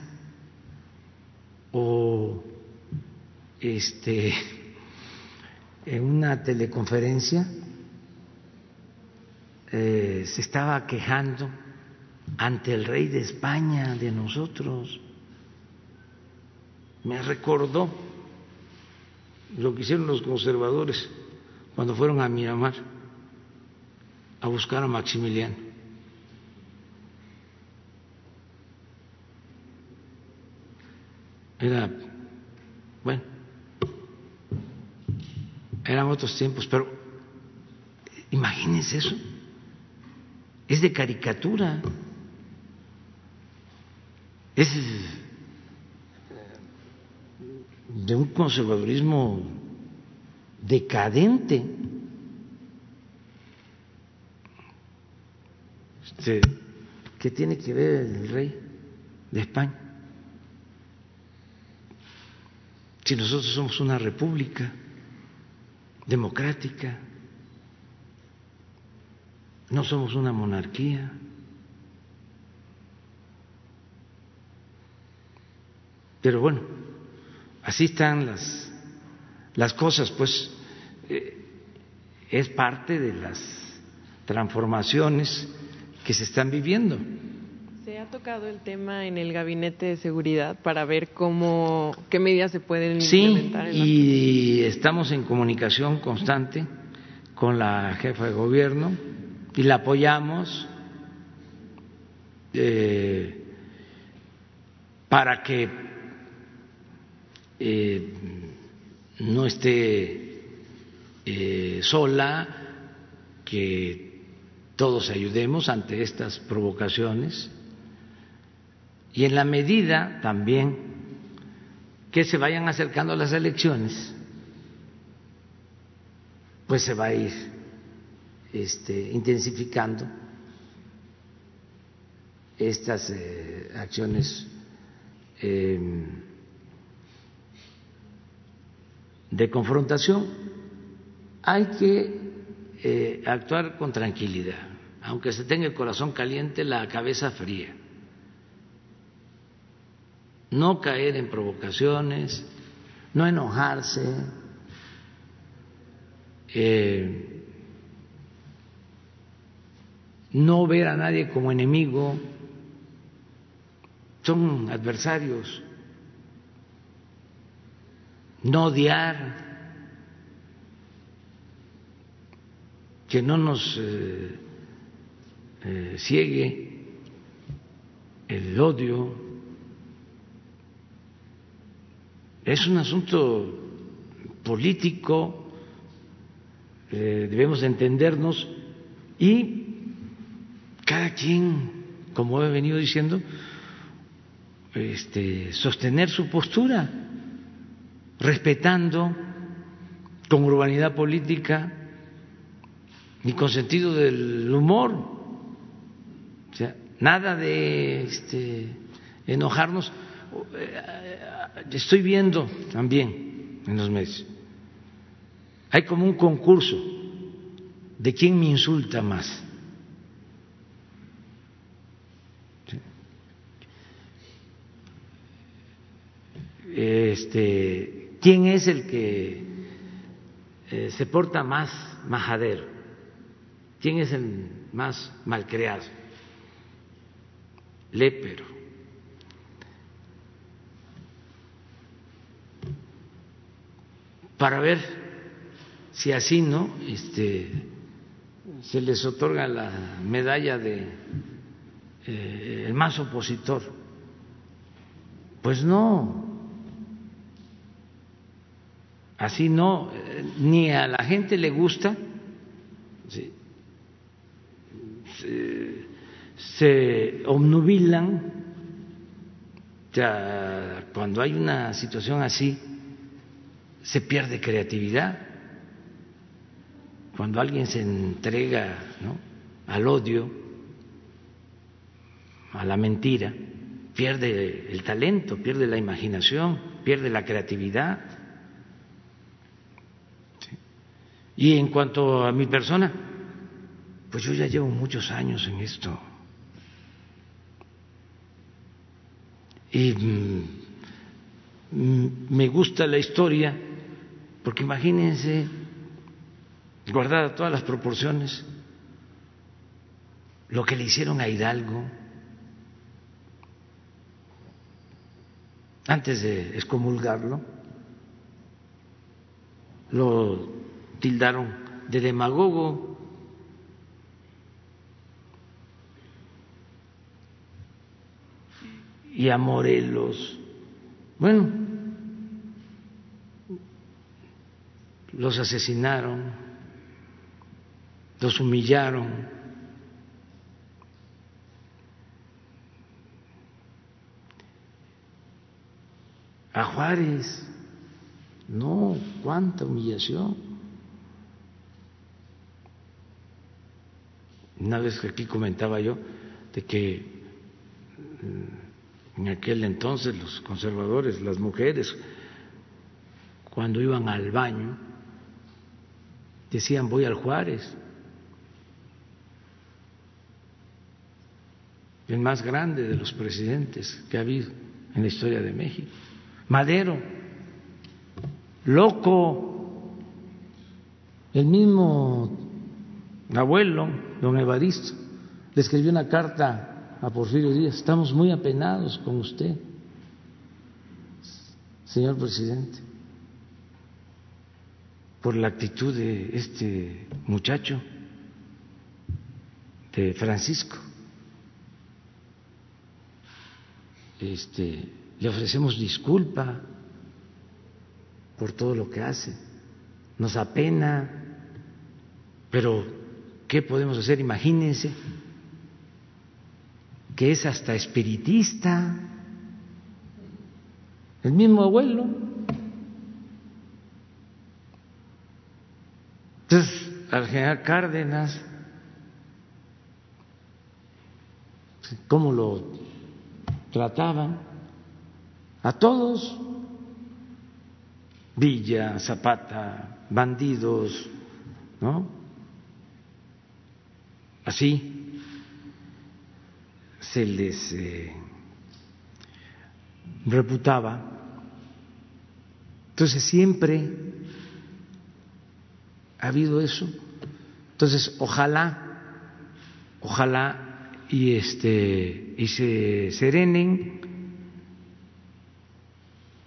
o este en una teleconferencia eh, se estaba quejando ante el rey de España de nosotros. Me recordó lo que hicieron los conservadores cuando fueron a Miramar a buscar a Maximiliano. Era, bueno, eran otros tiempos, pero imagínense eso, es de caricatura es de un conservadurismo decadente. Este, ¿Qué tiene que ver el rey de España? Si nosotros somos una república democrática, no somos una monarquía. Pero bueno, así están las, las cosas, pues eh, es parte de las transformaciones que se están viviendo. ¿Se ha tocado el tema en el gabinete de seguridad para ver cómo, qué medidas se pueden implementar? Sí, y estamos en comunicación constante con la jefa de gobierno y la apoyamos eh, para que eh, no esté eh, sola, que todos ayudemos ante estas provocaciones. Y en la medida también que se vayan acercando las elecciones, pues se va a ir este, intensificando estas eh, acciones de confrontación, hay que eh, actuar con tranquilidad, aunque se tenga el corazón caliente, la cabeza fría, no caer en provocaciones, no enojarse, eh, no ver a nadie como enemigo, son adversarios no odiar, que no nos eh, eh, ciegue el odio. Es un asunto político, eh, debemos entendernos y cada quien, como he venido diciendo, este, sostener su postura respetando con urbanidad política y con sentido del humor. O sea, nada de este, enojarnos. Estoy viendo también en los medios. Hay como un concurso de quién me insulta más. este, quién es el que eh, se porta más majadero, quién es el más malcreado, lépero. Para ver si así no, este, se les otorga la medalla de eh, el más opositor. Pues no, así no, ni a la gente le gusta, se, se obnubilan, cuando hay una situación así, se pierde creatividad. Cuando alguien se entrega al odio, a la mentira, pierde el talento, pierde la imaginación, pierde la creatividad. Y en cuanto a mi persona, pues yo ya llevo muchos años en esto. Y mm, mm, me gusta la historia, porque imagínense, guardada todas las proporciones, lo que le hicieron a Hidalgo antes de excomulgarlo, lo tildaron de demagogo. Y a Morelos. Bueno, los asesinaron, los humillaron. A Juárez, no, cuánta humillación. Una vez que aquí comentaba yo de que mm, en aquel entonces los conservadores, las mujeres, cuando iban al baño, decían voy al Juárez, el más grande de los presidentes que ha habido en la historia de México. Madero, loco, el mismo abuelo don Evaristo, le escribió una carta a Porfirio Díaz, estamos muy apenados con usted, señor presidente, por la actitud de este muchacho, de Francisco. Este, le ofrecemos disculpa por todo lo que hace, nos apena, pero ¿Qué podemos hacer? Imagínense que es hasta espiritista, el mismo abuelo. Entonces, al general Cárdenas, ¿cómo lo trataban? A todos, Villa, Zapata, bandidos, ¿no? Así se les eh, reputaba. Entonces siempre ha habido eso. Entonces, ojalá, ojalá y este y se serenen.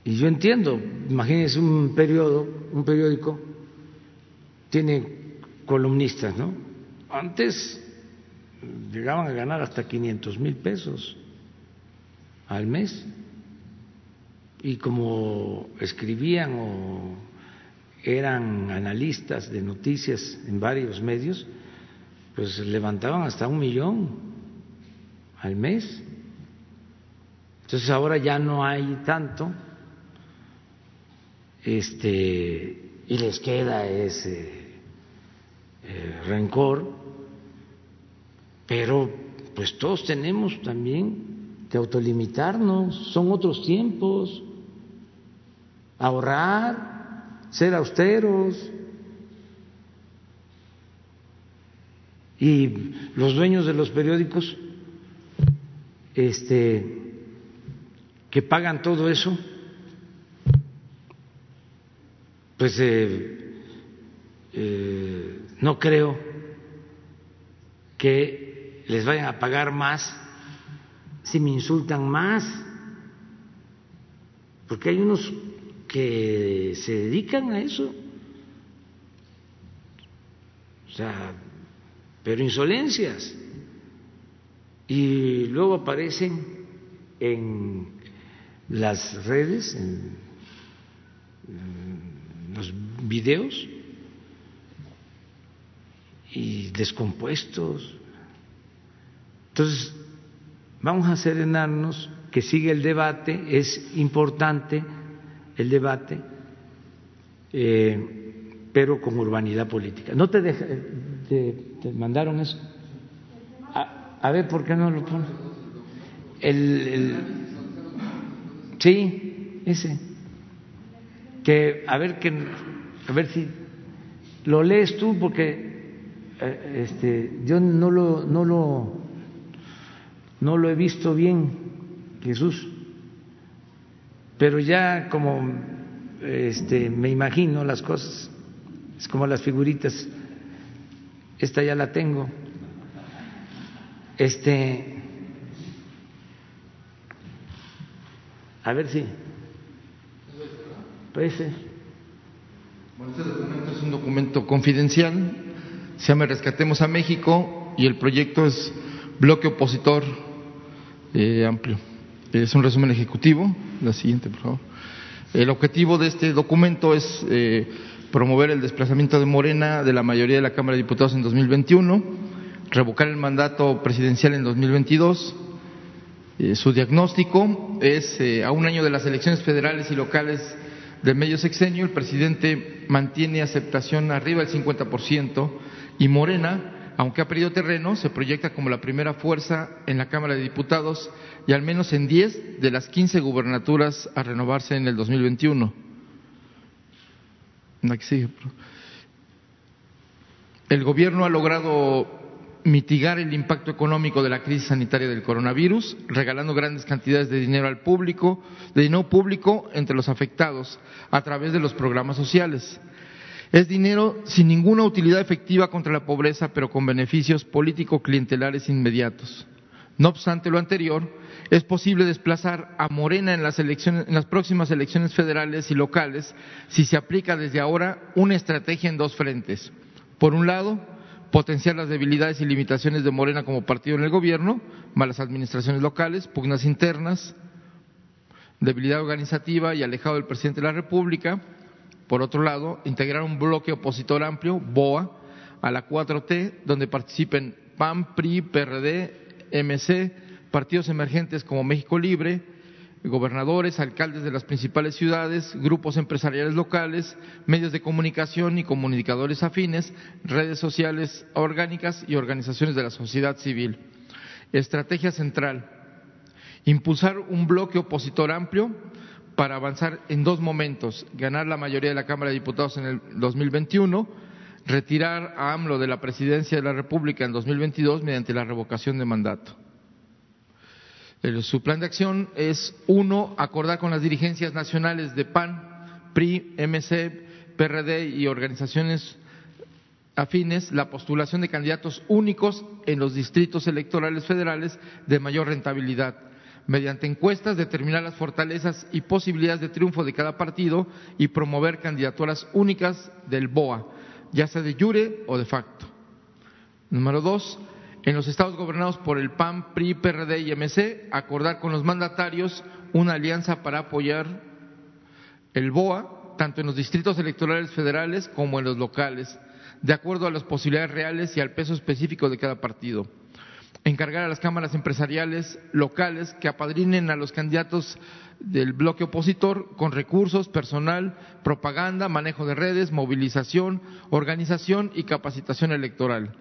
Y yo entiendo, imagínense un periodo, un periódico tiene columnistas, ¿no? Antes llegaban a ganar hasta 500 mil pesos al mes. Y como escribían o eran analistas de noticias en varios medios, pues levantaban hasta un millón al mes. Entonces ahora ya no hay tanto, este, y les queda ese eh, rencor pero pues todos tenemos también que autolimitarnos, son otros tiempos, ahorrar, ser austeros. Y los dueños de los periódicos este que pagan todo eso, pues eh, eh, no creo que les vayan a pagar más si me insultan más, porque hay unos que se dedican a eso. O sea, pero insolencias. Y luego aparecen en las redes, en, los videos, y descompuestos. Entonces, vamos a serenarnos, que siga el debate, es importante el debate, eh, pero con urbanidad política. ¿No te, te, mandaron eso? A, ver, ¿por qué no lo pones? El, sí, ese. Que a ver que a ver si lo lees tú porque eh, este, yo no lo no lo no lo he visto bien, Jesús. Pero ya como este, me imagino las cosas, es como las figuritas, esta ya la tengo, este, a ver si, pues, bueno, este documento es un documento confidencial, se llama Rescatemos a México y el proyecto es bloque opositor eh, amplio. Es un resumen ejecutivo. La siguiente, por favor. El objetivo de este documento es eh, promover el desplazamiento de Morena de la mayoría de la Cámara de Diputados en 2021, revocar el mandato presidencial en 2022. Eh, su diagnóstico es, eh, a un año de las elecciones federales y locales del medio sexenio, el presidente mantiene aceptación arriba del 50% y Morena aunque ha perdido terreno, se proyecta como la primera fuerza en la Cámara de Diputados y al menos en 10 de las 15 gubernaturas a renovarse en el 2021. El gobierno ha logrado mitigar el impacto económico de la crisis sanitaria del coronavirus, regalando grandes cantidades de dinero al público, de dinero público entre los afectados a través de los programas sociales. Es dinero sin ninguna utilidad efectiva contra la pobreza, pero con beneficios político-clientelares inmediatos. No obstante lo anterior, es posible desplazar a Morena en las, elecciones, en las próximas elecciones federales y locales si se aplica desde ahora una estrategia en dos frentes. Por un lado, potenciar las debilidades y limitaciones de Morena como partido en el gobierno, malas administraciones locales, pugnas internas, debilidad organizativa y alejado del presidente de la República, por otro lado, integrar un bloque opositor amplio, BOA, a la 4T, donde participen PAN, PRI, PRD, MC, partidos emergentes como México Libre, gobernadores, alcaldes de las principales ciudades, grupos empresariales locales, medios de comunicación y comunicadores afines, redes sociales orgánicas y organizaciones de la sociedad civil. Estrategia central. Impulsar un bloque opositor amplio para avanzar en dos momentos, ganar la mayoría de la Cámara de Diputados en el 2021, retirar a AMLO de la presidencia de la República en 2022 mediante la revocación de mandato. su plan de acción es, uno, acordar con las dirigencias nacionales de PAN, PRI, MC, PRD y organizaciones afines la postulación de candidatos únicos en los distritos electorales federales de mayor rentabilidad mediante encuestas, determinar las fortalezas y posibilidades de triunfo de cada partido y promover candidaturas únicas del BOA, ya sea de jure o de facto. Número dos, en los estados gobernados por el PAN, PRI, PRD y MC, acordar con los mandatarios una alianza para apoyar el BOA, tanto en los distritos electorales federales como en los locales, de acuerdo a las posibilidades reales y al peso específico de cada partido encargar a las cámaras empresariales locales que apadrinen a los candidatos del bloque opositor con recursos, personal, propaganda, manejo de redes, movilización, organización y capacitación electoral.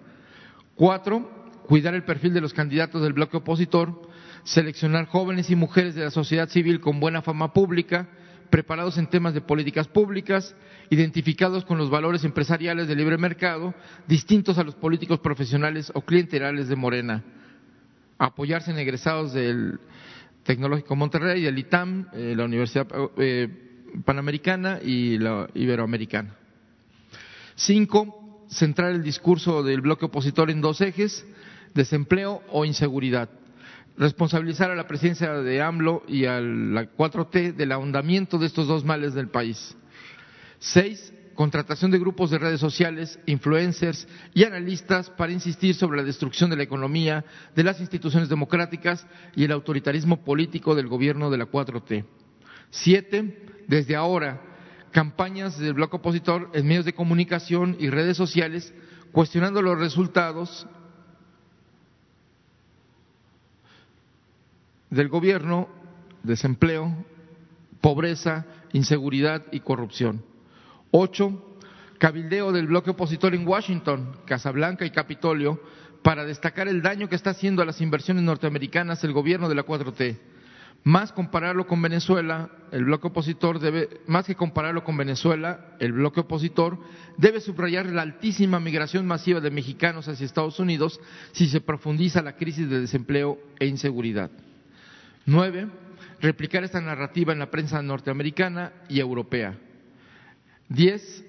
Cuatro, cuidar el perfil de los candidatos del bloque opositor, seleccionar jóvenes y mujeres de la sociedad civil con buena fama pública, preparados en temas de políticas públicas, identificados con los valores empresariales del libre mercado, distintos a los políticos profesionales o clienterales de Morena. Apoyarse en egresados del Tecnológico Monterrey, del ITAM, eh, la Universidad eh, Panamericana y la Iberoamericana. Cinco, centrar el discurso del bloque opositor en dos ejes, desempleo o inseguridad. Responsabilizar a la presidencia de AMLO y a la 4T del ahondamiento de estos dos males del país. Seis, contratación de grupos de redes sociales, influencers y analistas para insistir sobre la destrucción de la economía, de las instituciones democráticas y el autoritarismo político del gobierno de la 4T. Siete, desde ahora, campañas del bloque opositor en medios de comunicación y redes sociales cuestionando los resultados del gobierno, desempleo, pobreza, inseguridad y corrupción. Ocho, cabildeo del bloque opositor en Washington, Casablanca y Capitolio para destacar el daño que está haciendo a las inversiones norteamericanas el gobierno de la 4T. Más compararlo con Venezuela, el bloque opositor debe, más que compararlo con Venezuela, el bloque opositor debe subrayar la altísima migración masiva de mexicanos hacia Estados Unidos si se profundiza la crisis de desempleo e inseguridad. Nueve, replicar esta narrativa en la prensa norteamericana y europea. Diez,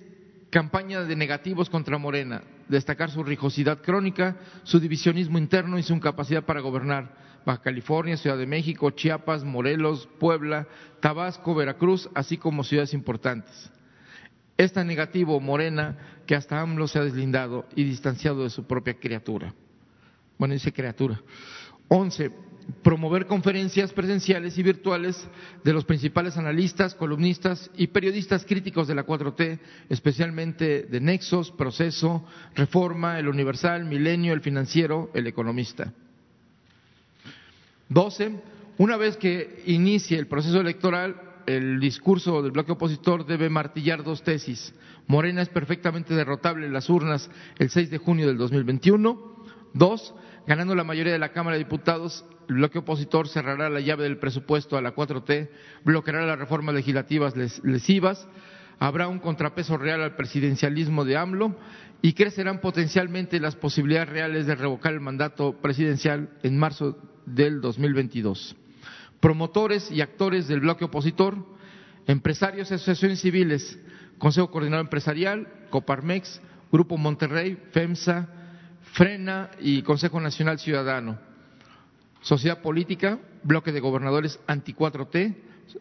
campaña de negativos contra Morena, destacar su rijosidad crónica, su divisionismo interno y su incapacidad para gobernar Baja California, Ciudad de México, Chiapas, Morelos, Puebla, Tabasco, Veracruz, así como ciudades importantes. Es tan negativo Morena que hasta AMLO se ha deslindado y distanciado de su propia criatura. Bueno, dice criatura. Once, promover conferencias presenciales y virtuales de los principales analistas, columnistas y periodistas críticos de la 4T, especialmente de Nexos, Proceso, Reforma, El Universal, Milenio, El Financiero, El Economista. Doce, una vez que inicie el proceso electoral, el discurso del bloque opositor debe martillar dos tesis. Morena es perfectamente derrotable en las urnas el 6 de junio del 2021. Dos, ganando la mayoría de la Cámara de Diputados, el bloque opositor cerrará la llave del presupuesto a la 4T, bloqueará las reformas legislativas lesivas, habrá un contrapeso real al presidencialismo de AMLO y crecerán potencialmente las posibilidades reales de revocar el mandato presidencial en marzo del 2022. Promotores y actores del bloque opositor, empresarios y asociaciones civiles, Consejo Coordinador Empresarial, Coparmex, Grupo Monterrey, FEMSA, Frena y Consejo Nacional Ciudadano. Sociedad política, bloque de gobernadores anti-4T,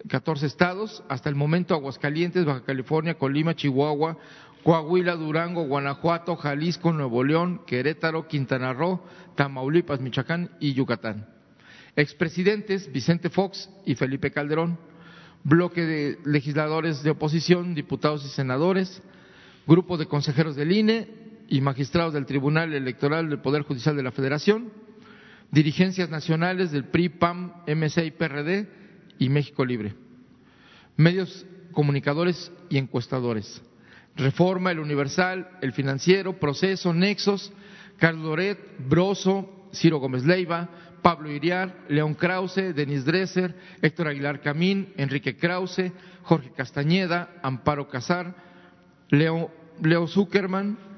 14 estados, hasta el momento Aguascalientes, Baja California, Colima, Chihuahua, Coahuila, Durango, Guanajuato, Jalisco, Nuevo León, Querétaro, Quintana Roo, Tamaulipas, Michoacán y Yucatán. Expresidentes Vicente Fox y Felipe Calderón, bloque de legisladores de oposición, diputados y senadores, grupo de consejeros del INE y magistrados del Tribunal Electoral del Poder Judicial de la Federación, dirigencias nacionales del PRI, PAM, MC y PRD y México Libre, medios comunicadores y encuestadores. Reforma, El Universal, El Financiero, Proceso, Nexos, Carlos Loret, Broso, Ciro Gómez Leiva, Pablo Iriar, León Krause, Denis Dresser, Héctor Aguilar Camín, Enrique Krause, Jorge Castañeda, Amparo Casar, Leo, Leo Zuckerman,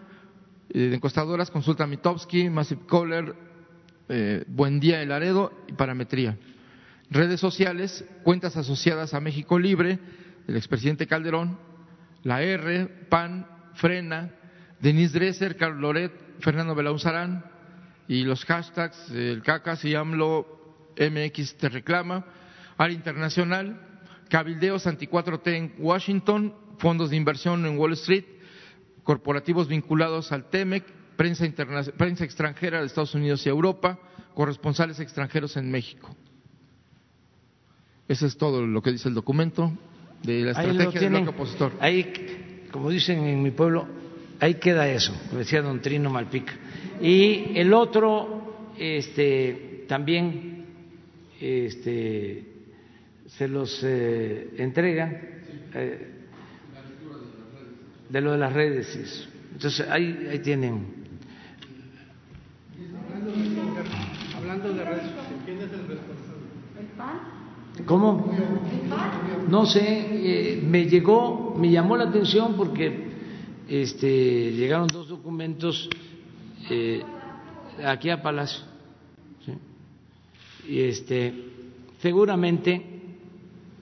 eh, encuestadoras, Consulta Mitowski, Massive Kohler, eh, Buen Día El Laredo y Parametría. Redes sociales, cuentas asociadas a México Libre, el expresidente Calderón, la R, PAN, Frena, Denise Dresser, Carlos Loret, Fernando Belauzarán y los hashtags el CACAS y AMLO MX te reclama, área internacional, cabildeos anti 4T en Washington, fondos de inversión en Wall Street, corporativos vinculados al TEMEC, prensa, prensa extranjera de Estados Unidos y Europa, corresponsales extranjeros en México. Eso es todo lo que dice el documento de la estrategia del bloque opositor. Ahí, como dicen en mi pueblo, ahí queda eso, decía don Trino Malpica. Y el otro, este, también, este, se los eh, entrega eh, de lo de las redes. Eso. Entonces ahí, ahí tienen ¿Cómo? No sé, eh, me llegó, me llamó la atención porque este, llegaron dos documentos eh, aquí a Palacio. Y este, seguramente,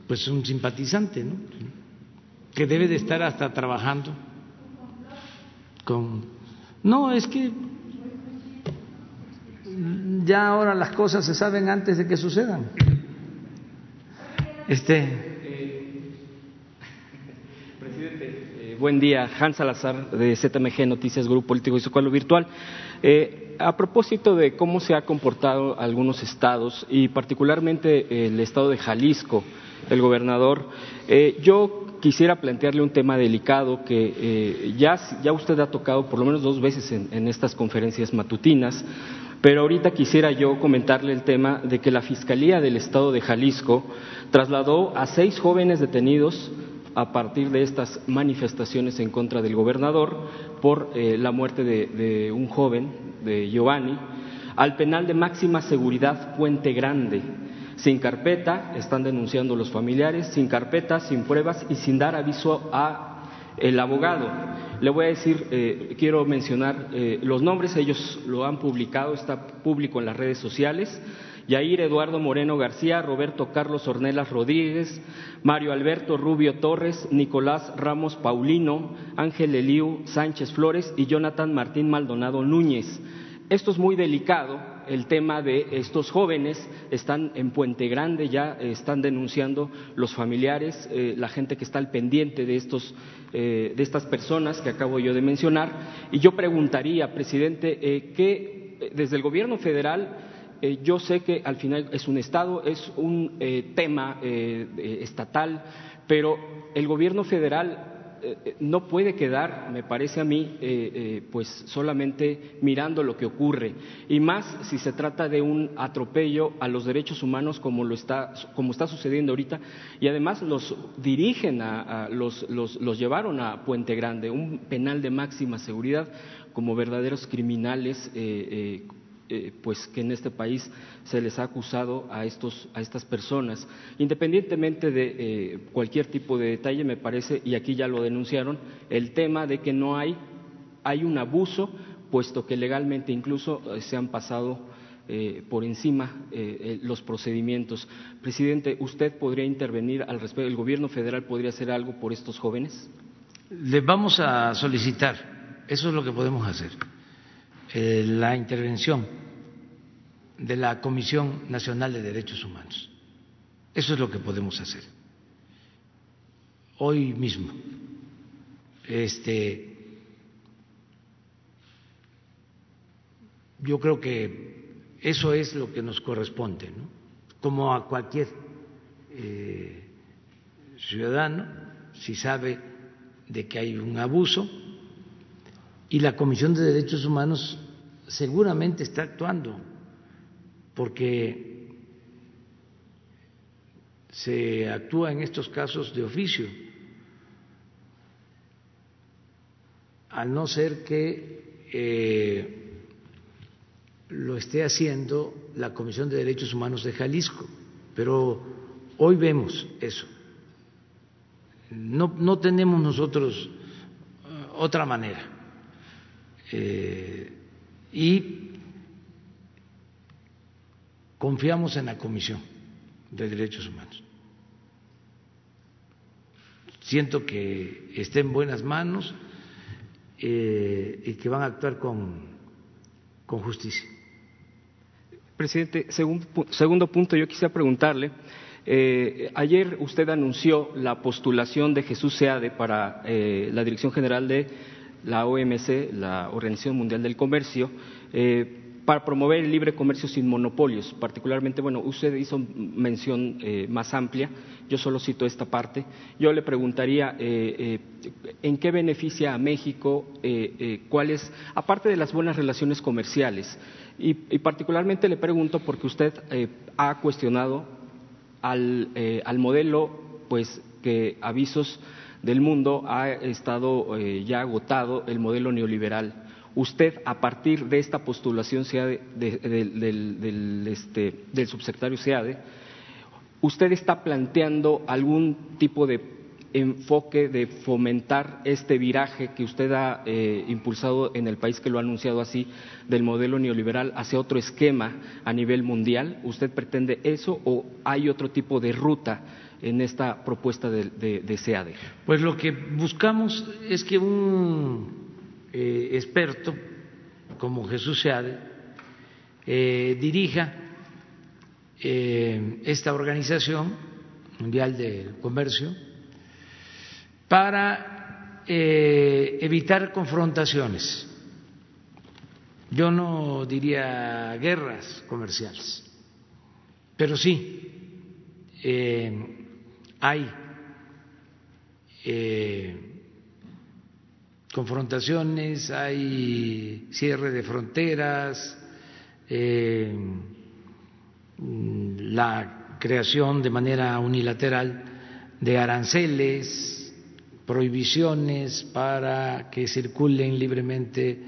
pues un simpatizante, ¿no? Que debe de estar hasta trabajando con... No, es que ya ahora las cosas se saben antes de que sucedan. Este. Presidente, eh, buen día. Hans Salazar de ZMG Noticias, Grupo Político y Socorro Virtual. Eh, a propósito de cómo se ha comportado algunos estados y particularmente el estado de Jalisco, el gobernador, eh, yo quisiera plantearle un tema delicado que eh, ya, usted ha tocado por lo menos dos veces en, en estas conferencias matutinas, pero ahorita quisiera yo comentarle el tema de que la Fiscalía del Estado de Jalisco trasladó a seis jóvenes detenidos a partir de estas manifestaciones en contra del gobernador por eh, la muerte de, un joven, de Giovanni, al penal de máxima seguridad Puente Grande. Sin carpeta, están denunciando los familiares, sin carpeta, sin pruebas y sin dar aviso a el abogado. Le voy a decir, eh, quiero mencionar eh, los nombres, ellos lo han publicado, está público en las redes sociales. Yair Eduardo Moreno García, Roberto Carlos Ornelas Rodríguez, Mario Alberto Rubio Torres, Nicolás Ramos Paulino, Ángel Eliu Sánchez Flores y Jonathan Martín Maldonado Núñez. Esto es muy delicado, el tema de estos jóvenes están en Puente Grande, ya están denunciando los familiares, eh, la gente que está al pendiente de, estos, eh, de estas personas que acabo yo de mencionar. Y yo preguntaría, presidente, eh, que desde el gobierno federal eh, yo sé que al final es un Estado, es un eh, tema eh, estatal, pero el gobierno federal no puede quedar, me parece a mí, pues solamente mirando lo que ocurre, y más si se trata de un atropello a los derechos humanos como, lo está, como está sucediendo ahorita, y además los dirigen, a, los, los, los llevaron a Puente Grande, un penal de máxima seguridad, como verdaderos criminales pues que en este país se les ha acusado a, estos, a estas personas. Independientemente de eh, cualquier tipo de detalle, me parece, y aquí ya lo denunciaron, el tema de que no hay, hay un abuso, puesto que legalmente incluso eh, se han pasado eh, por encima eh, los procedimientos. Presidente, ¿usted podría intervenir al respecto? ¿El gobierno federal podría hacer algo por estos jóvenes? Les vamos a solicitar, eso es lo que podemos hacer, eh, la intervención de la Comisión Nacional de Derechos Humanos. Eso es lo que podemos hacer. Hoy mismo. Este yo creo que eso es lo que nos corresponde, ¿no? Como a cualquier eh, ciudadano, si sabe de que hay un abuso, y la Comisión de Derechos Humanos seguramente está actuando porque se actúa en estos casos de oficio, al no ser que eh, lo esté haciendo la Comisión de Derechos Humanos de Jalisco, pero hoy vemos eso. No, no tenemos nosotros uh, otra manera. Eh, y confiamos en la Comisión de Derechos Humanos. Siento que está en buenas manos eh, y que van a actuar con, con justicia. Presidente, segundo, segundo, punto, yo quisiera preguntarle. Eh, ayer usted anunció la postulación de Jesús Seade para eh, la Dirección General de la OMC, la Organización Mundial del Comercio. Para promover el libre comercio sin monopolios. Particularmente, bueno, usted hizo mención eh, más amplia, yo solo cito esta parte. Yo le preguntaría eh, eh, en qué beneficia a México, cuáles, aparte de las buenas relaciones comerciales, y, y particularmente le pregunto porque usted ha cuestionado al, al modelo, pues, que avisos del mundo ha estado ya agotado el modelo neoliberal usted, a partir de esta postulación SEADE, de, de, del, del, este, del subsecretario SEADE, usted está planteando algún tipo de enfoque de fomentar este viraje que usted ha eh, impulsado en el país, que lo ha anunciado así, del modelo neoliberal hacia otro esquema a nivel mundial? ¿Usted pretende eso o hay otro tipo de ruta en esta propuesta de, de, SEADE? Pues lo que buscamos es que un eh, experto como Jesús Seade eh, dirija esta organización mundial del comercio para eh, evitar confrontaciones. Yo no diría guerras comerciales, pero sí eh, hay eh, confrontaciones, hay cierre de fronteras, la creación de manera unilateral de aranceles, prohibiciones para que circulen libremente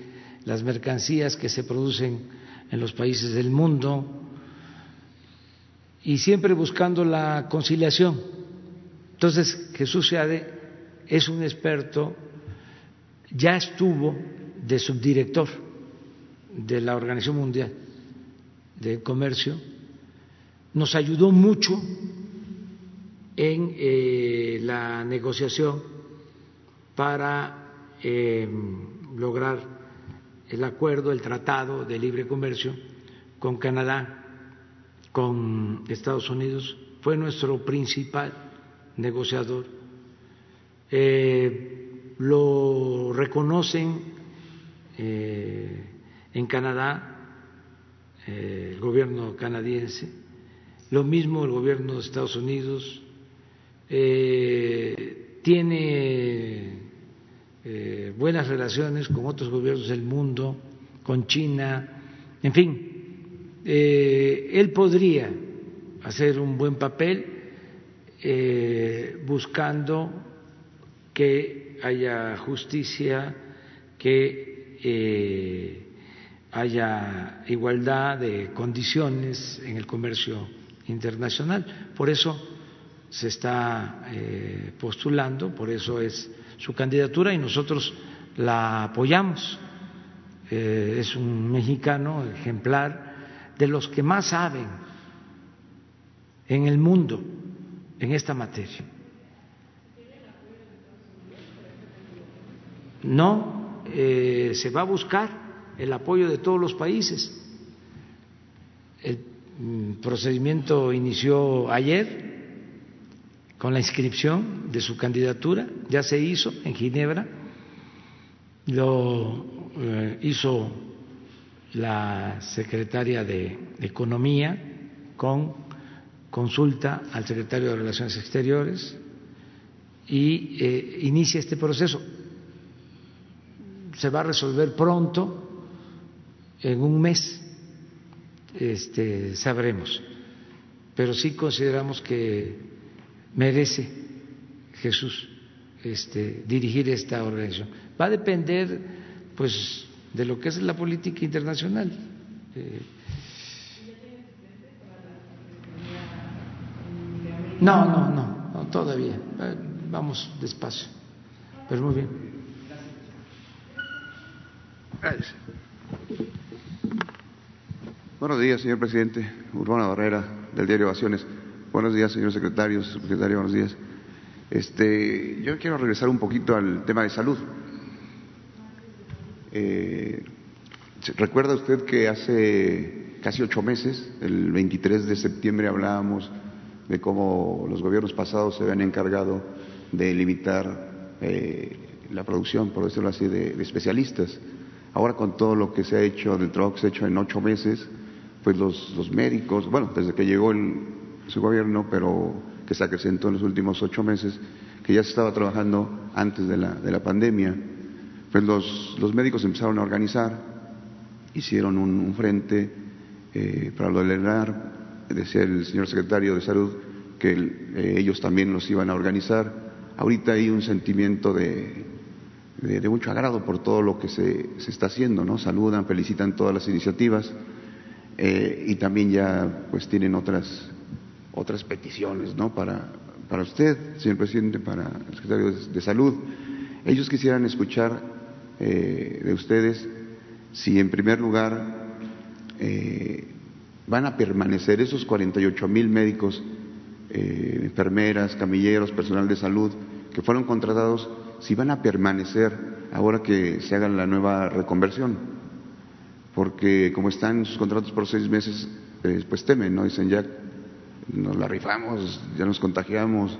las mercancías que se producen en los países del mundo y siempre buscando la conciliación. Entonces, Jesús Seade es un experto, ya estuvo de subdirector de la Organización Mundial de Comercio, nos ayudó mucho en eh, la negociación para eh, lograr el acuerdo, el tratado de libre comercio con Canadá, con Estados Unidos, fue nuestro principal negociador. Eh, lo reconocen eh, en Canadá el gobierno canadiense, lo mismo el gobierno de Estados Unidos, tiene eh, buenas relaciones con otros gobiernos del mundo, con China, en fin, eh, él podría hacer un buen papel eh, buscando que haya justicia, que haya igualdad de condiciones en el comercio internacional. Por eso se está postulando, por eso es su candidatura y nosotros la apoyamos. Eh, es un mexicano ejemplar de los que más saben en el mundo en esta materia. No, eh, se va a buscar el apoyo de todos los países. El mm, procedimiento inició ayer con la inscripción de su candidatura, ya se hizo en Ginebra, lo eh, hizo la secretaria de Economía con consulta al secretario de Relaciones Exteriores y eh, inicia este proceso. Se va a resolver pronto, en un mes, este, sabremos, pero sí consideramos que merece Jesús este, dirigir esta organización. Va a depender, pues, de lo que es la política internacional. Eh, no, no, no, no, todavía. Eh, vamos despacio. Pero muy bien. Buenos días, señor presidente. Urbana Barrera, del diario Ovaciones. Buenos días, señor secretario, secretario, buenos días. Este, yo quiero regresar un poquito al tema de salud. Eh, ¿Recuerda usted que hace casi ocho meses, el 23 de septiembre, hablábamos de cómo los gobiernos pasados se habían encargado de limitar eh, la producción, por decirlo así, de, especialistas? Ahora con todo lo que se ha hecho, del trabajo que se ha hecho en ocho meses, pues los, los médicos, bueno, desde que llegó el, su gobierno, pero que se acrecentó en los últimos ocho meses, que ya se estaba trabajando antes de la, de la pandemia, pues los, los, médicos empezaron a organizar, hicieron un, frente eh, para lograr, decía el señor secretario de Salud, que eh, ellos también los iban a organizar. Ahorita hay un sentimiento de, de, mucho agrado por todo lo que se, se, está haciendo, ¿no? Saludan, felicitan todas las iniciativas eh, y también ya pues tienen otras otras peticiones ¿no? para, para usted, señor presidente, para el secretario de Salud. Ellos quisieran escuchar eh, de ustedes si, en primer lugar, eh, van a permanecer esos 48 mil médicos, enfermeras, camilleros, personal de salud que fueron contratados, si van a permanecer ahora que se haga la nueva reconversión. Porque como están sus contratos por seis meses, pues temen, ¿no? Dicen ya nos la rifamos, ya nos contagiamos,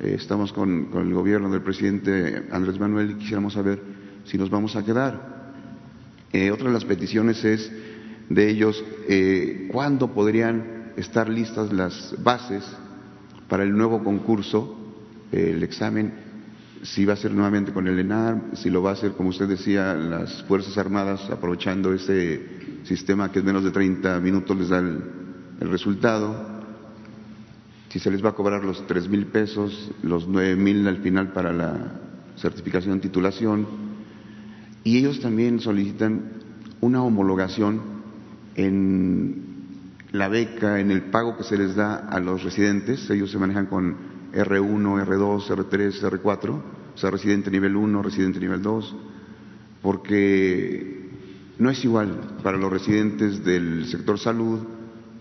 eh, estamos con, el gobierno del presidente Andrés Manuel y quisiéramos saber si nos vamos a quedar. Eh, otra de las peticiones es de ellos eh, cuándo podrían estar listas las bases para el nuevo concurso, el examen, si va a ser nuevamente con el ENAR, si lo va a hacer, como usted decía, las Fuerzas Armadas, aprovechando ese sistema que es menos de 30 minutos les da el resultado. Si se les va a cobrar los tres mil pesos, los nueve mil al final para la certificación titulación, y ellos también solicitan una homologación en la beca, en el pago que se les da a los residentes, ellos se manejan con R1, R2, R3, R4, o sea, residente nivel 1, residente nivel 2, porque no es igual para los residentes del sector salud,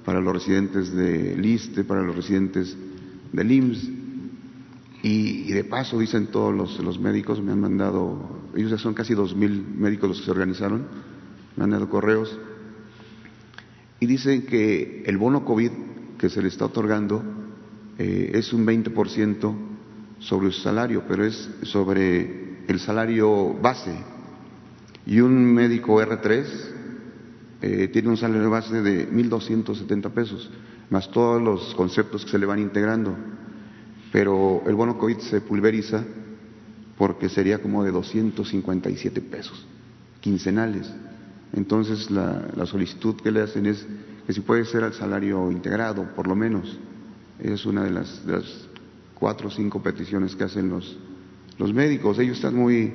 para los residentes de LISTE, para los residentes del IMSS. Y, de paso, dicen todos los, médicos, me han mandado, ellos ya son casi dos mil médicos los que se organizaron, me han dado correos, y dicen que el bono COVID que se le está otorgando eh, es un 20% sobre su salario, pero es sobre el salario base. Y un médico R3 eh, tiene un salario base de 1.270 pesos, más todos los conceptos que se le van integrando. Pero el bono COVID se pulveriza porque sería como de 257 pesos quincenales. Entonces la, solicitud que le hacen es que si puede ser al salario integrado, por lo menos. Es una de las, cuatro o cinco peticiones que hacen los, los médicos. Ellos están muy,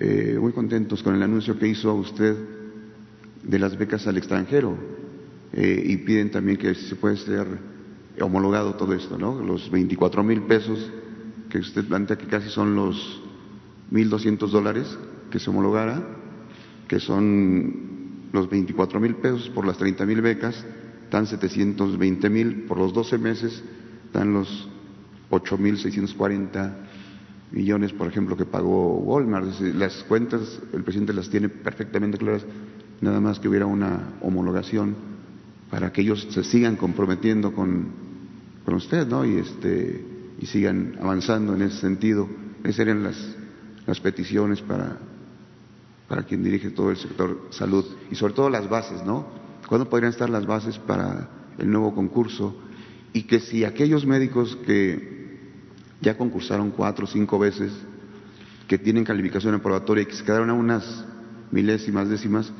eh, muy contentos con el anuncio que hizo usted de las becas al extranjero eh, y piden también que se puede ser homologado todo esto, ¿no? Los 24 mil pesos que usted plantea que casi son los 1.200 dólares que se homologara, que son los 24 mil pesos por las 30 mil becas, dan 720 mil por los 12 meses, dan los 8 mil 640 millones, por ejemplo, que pagó Walmart. Las cuentas, el presidente las tiene perfectamente claras nada más que hubiera una homologación para que ellos se sigan comprometiendo con, con usted, ¿no? Y, este, y sigan avanzando en ese sentido. Esas serían las, las peticiones para, para quien dirige todo el sector salud y sobre todo las bases, ¿no? ¿Cuándo podrían estar las bases para el nuevo concurso? Y que si aquellos médicos que ya concursaron cuatro o cinco veces, que tienen calificación aprobatoria y que se quedaron a unas milésimas, décimas,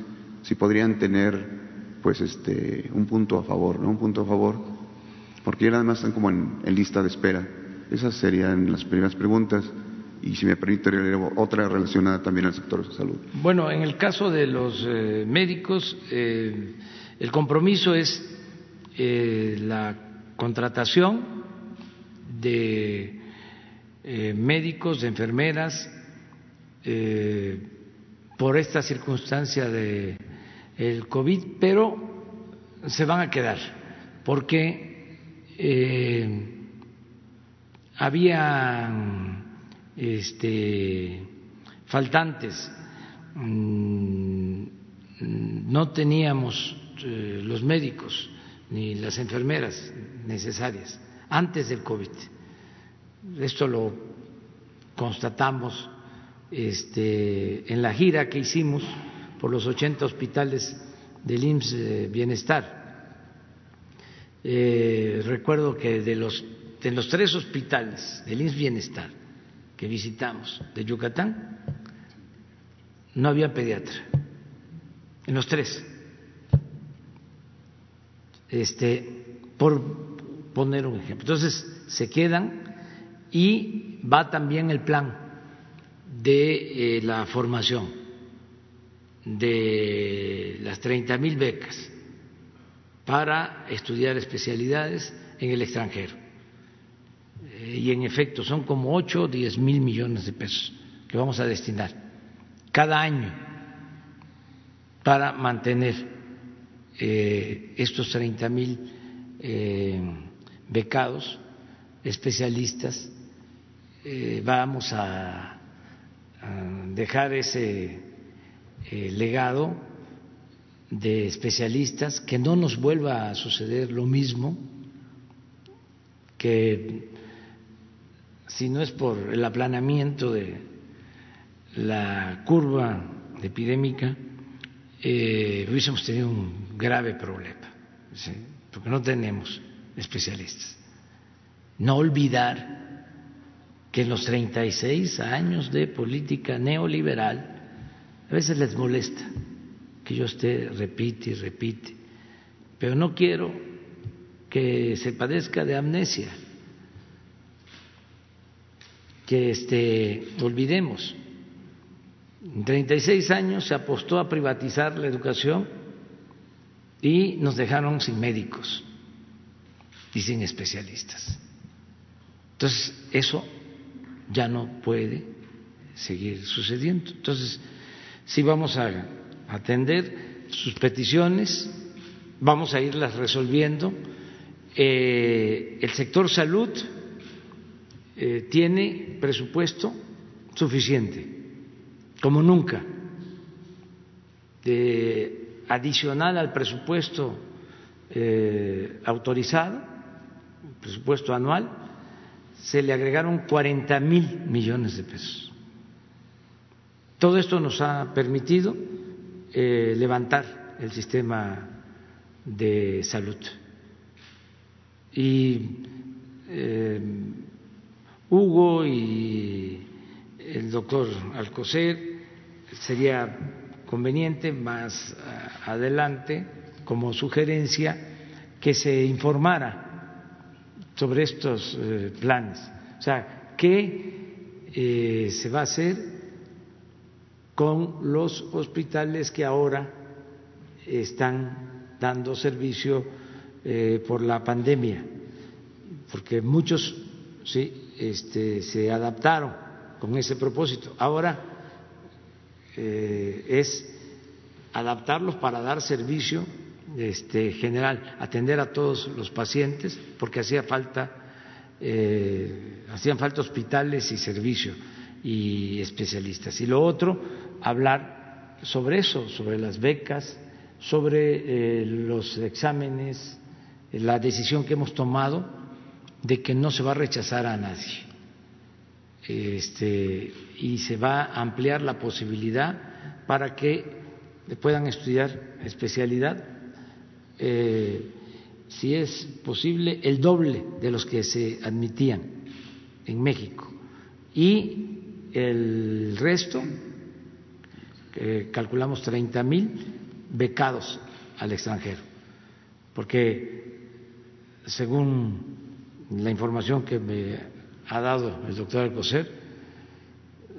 si podrían tener pues este un punto a favor, ¿no? Un punto a favor, porque ya además están como en, lista de espera. Esas serían las primeras preguntas y si me permite otra relacionada también al sector de salud. Bueno, en el caso de los eh, médicos, eh, el compromiso es eh, la contratación de médicos, de enfermeras, por esta circunstancia de COVID, pero se van a quedar porque eh, había este, faltantes, mm, no teníamos eh, los médicos ni las enfermeras necesarias antes del COVID. Esto lo constatamos este, en la gira que hicimos por los 80 hospitales del IMSS Bienestar. Eh, recuerdo que de los, de los tres hospitales del IMSS Bienestar que visitamos de Yucatán, no había pediatra, en los tres. Este, por poner un ejemplo. Entonces, se quedan y va también el plan de eh, la formación de las 30 mil becas para estudiar especialidades en el extranjero. eh, y en efecto son como 8 o 10 mil millones de pesos que vamos a destinar cada año para mantener eh, estos 30 mil eh, becados, especialistas. vamos a, dejar ese legado de especialistas, que no nos vuelva a suceder lo mismo, que si no es por el aplanamiento de la curva epidémica, eh, hubiésemos tenido un grave problema, porque no tenemos especialistas. No olvidar que en los 36 años de política neoliberal, a veces les molesta que yo esté repite y repite, pero no quiero que se padezca de amnesia que este, olvidemos. En 36 años se apostó a privatizar la educación y nos dejaron sin médicos y sin especialistas. Entonces, eso ya no puede seguir sucediendo. Entonces, sí vamos a atender sus peticiones, vamos a irlas resolviendo. Eh, el sector salud eh, tiene presupuesto suficiente, como nunca, de, adicional al presupuesto eh, autorizado, presupuesto anual, se le agregaron 40 mil millones de pesos. Todo esto nos ha permitido eh, levantar el sistema de salud. Y Hugo y el doctor Alcocer, sería conveniente más eh, adelante, como sugerencia, que se informara sobre estos eh, planes. O sea, qué eh, se va a hacer con los hospitales que ahora están dando servicio por la pandemia, porque muchos sí este, se adaptaron con ese propósito. Ahora eh, es adaptarlos para dar servicio este, general, atender a todos los pacientes, porque hacía falta, eh, hacían falta hospitales y servicios y especialistas. Y lo otro, hablar sobre eso, sobre las becas, sobre eh, los exámenes, la decisión que hemos tomado de que no se va a rechazar a nadie este, y se va a ampliar la posibilidad para que puedan estudiar especialidad, eh, si es posible, el doble de los que se admitían en México. Y el resto, calculamos 30 mil becados al extranjero, porque según la información que me ha dado el doctor Alcocer,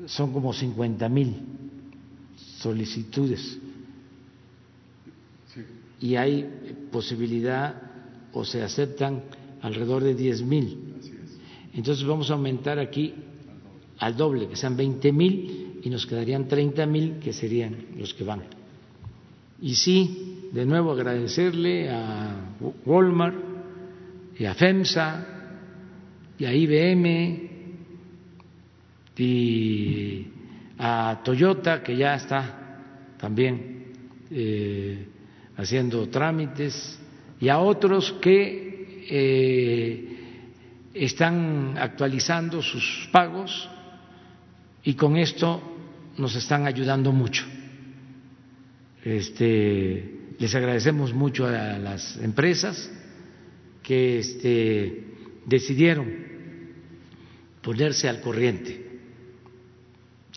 son como 50 mil solicitudes y hay posibilidad o se aceptan alrededor de 10 mil. Entonces vamos a aumentar aquí al doble, que sean 20 mil y nos quedarían 30 mil que serían los que van. Y sí, de nuevo agradecerle a Walmart y a FEMSA y a IBM y a Toyota, que ya está también eh, haciendo trámites, y a otros que eh, están actualizando sus pagos y con esto nos están ayudando mucho. Este, les agradecemos mucho a las empresas que este, decidieron ponerse al corriente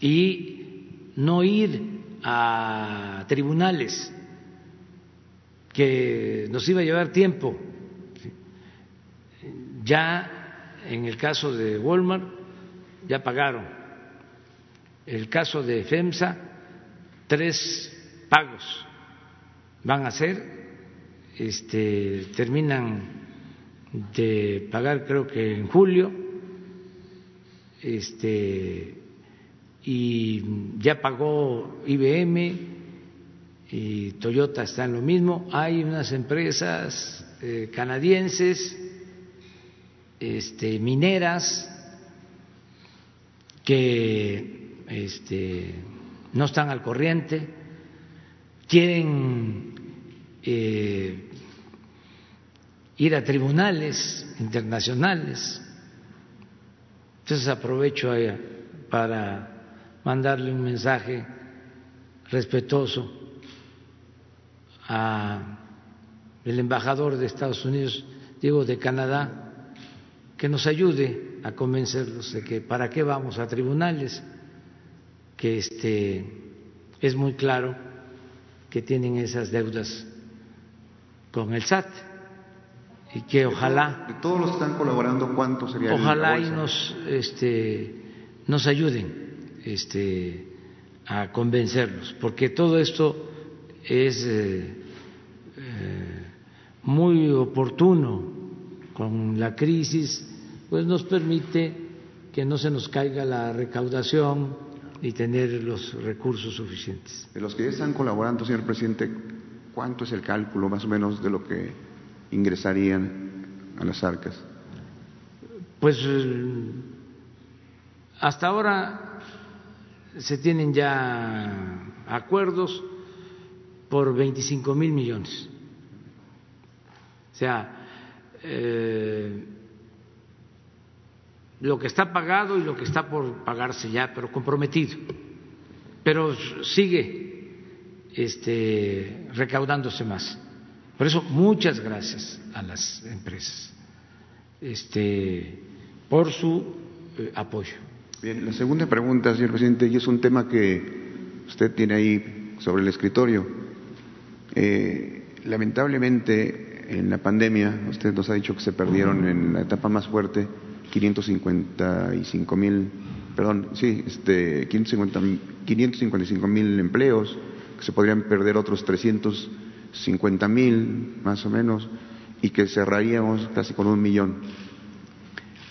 y no ir a tribunales que nos iba a llevar tiempo. Ya en el caso de Walmart ya pagaron. El caso de FEMSA, tres pagos van a ser, este, terminan de pagar creo que en julio este, y ya pagó IBM y Toyota está en lo mismo. Hay unas empresas eh, canadienses, este, mineras, que este, no están al corriente, quieren eh, ir a tribunales internacionales. Entonces aprovecho para mandarle un mensaje respetuoso a el embajador de Estados Unidos, digo de Canadá, que nos ayude a convencerlos de que para qué vamos a tribunales, que este es muy claro que tienen esas deudas con el SAT y que ojalá de todos los que están colaborando cuánto sería ojalá y nos este nos ayuden este a convencerlos porque todo esto es eh, eh, muy oportuno con la crisis pues nos permite que no se nos caiga la recaudación y tener los recursos suficientes. De los que ya están colaborando, señor presidente, ¿cuánto es el cálculo más o menos de lo que ingresarían a las arcas? Pues hasta ahora se tienen ya acuerdos por 25 mil millones. O sea, eh, lo que está pagado y lo que está por pagarse ya, pero comprometido. Pero sigue este, recaudándose más. Por eso, muchas gracias a las empresas este, por su eh, apoyo. Bien, la segunda pregunta, señor presidente, y es un tema que usted tiene ahí sobre el escritorio. Eh, lamentablemente, en la pandemia, usted nos ha dicho que se perdieron en la etapa más fuerte 555 mil, perdón, sí, este, 555 mil empleos, que se podrían perder otros 350 mil, más o menos, y que cerraríamos casi con un millón.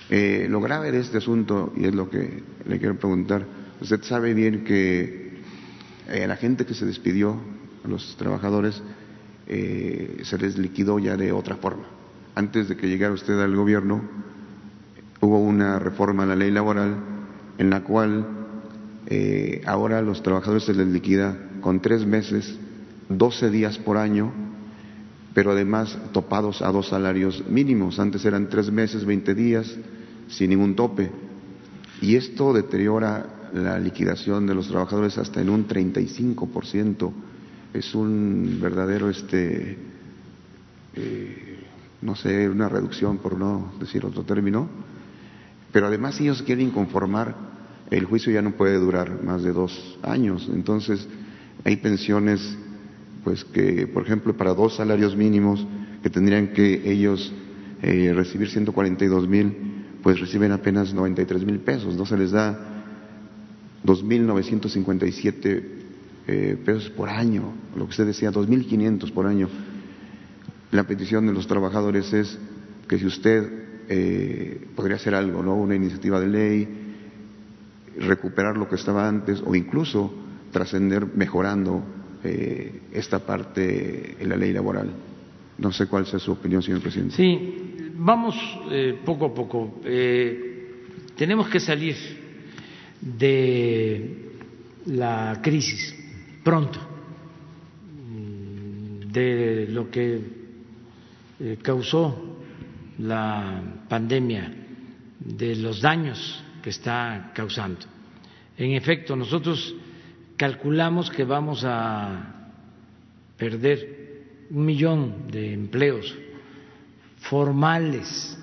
Eh, lo grave de este asunto, y es lo que le quiero preguntar, usted sabe bien que eh, la gente que se despidió, a los trabajadores, eh, se les liquidó ya de otra forma. Antes de que llegara usted al gobierno, hubo una reforma a la ley laboral en la cual eh, ahora a los trabajadores se les liquida con tres meses, doce días por año, pero además topados a dos salarios mínimos. Antes eran tres meses, veinte días, sin ningún tope. Y esto deteriora la liquidación de los trabajadores hasta en un 35%. Es un verdadero, este, eh, no sé, una reducción, por no decir otro término, pero además si ellos quieren conformar, el juicio ya no puede durar más de dos años. Entonces, hay pensiones, pues que, por ejemplo, para dos salarios mínimos que tendrían que ellos eh, recibir 142 mil, pues reciben apenas 93 mil pesos, no se les da 2.957 eh, pesos por año, lo que usted decía, 2.500 por año. La petición de los trabajadores es que si usted eh, podría hacer algo, ¿no? Una iniciativa de ley, recuperar lo que estaba antes o incluso trascender mejorando eh, esta parte en la ley laboral. No sé cuál sea su opinión, señor presidente. Sí, vamos eh, poco a poco. tenemos que salir de la crisis pronto, de lo que causó la pandemia, de los daños que está causando. En efecto, nosotros calculamos que vamos a perder un millón de empleos formales,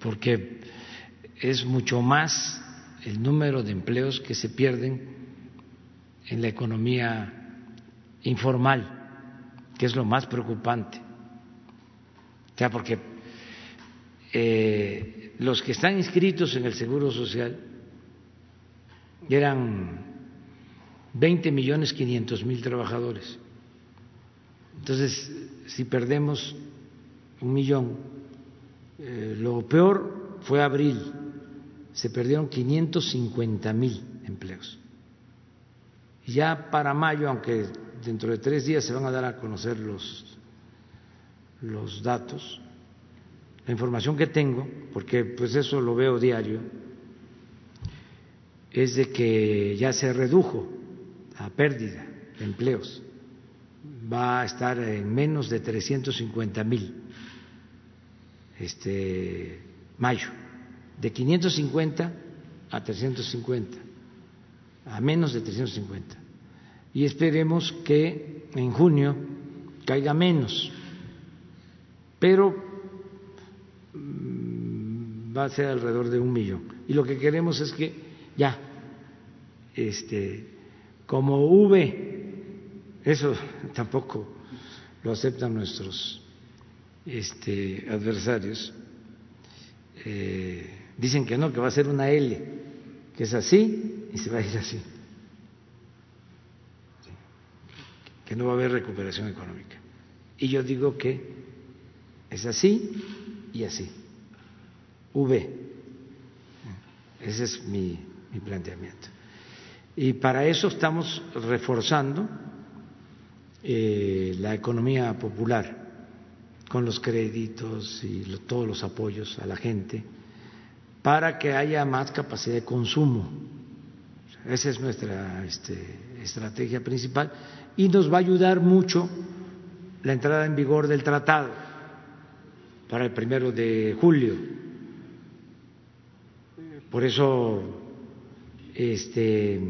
porque es mucho más el número de empleos que se pierden en la economía informal, que es lo más preocupante. Sea, porque eh, los que están inscritos en el Seguro Social eran 20 millones 500 mil trabajadores. Entonces, si perdemos un millón, eh, lo peor fue abril, se perdieron 550 mil empleos. Ya para mayo, aunque dentro de tres días se van a dar a conocer los, los datos, la información que tengo, porque pues eso lo veo diario, es de que ya se redujo la pérdida de empleos, va a estar en menos de 350 mil este mayo, de 550 a 350, a menos de 350. Y esperemos que en junio caiga menos, pero mm, va a ser alrededor de un millón. Y lo que queremos es que ya, este, como V, eso tampoco lo aceptan nuestros este, adversarios, eh, dicen que no, que va a ser una L, que es así y se va a ir así, que no va a haber recuperación económica. Y yo digo que es así y así, V. Ese es mi, mi planteamiento. Y para eso estamos reforzando eh, la economía popular con los créditos y todos los apoyos a la gente para que haya más capacidad de consumo. Esa es nuestra este, estrategia principal y nos va a ayudar mucho la entrada en vigor del tratado para el primero de julio. Por eso este,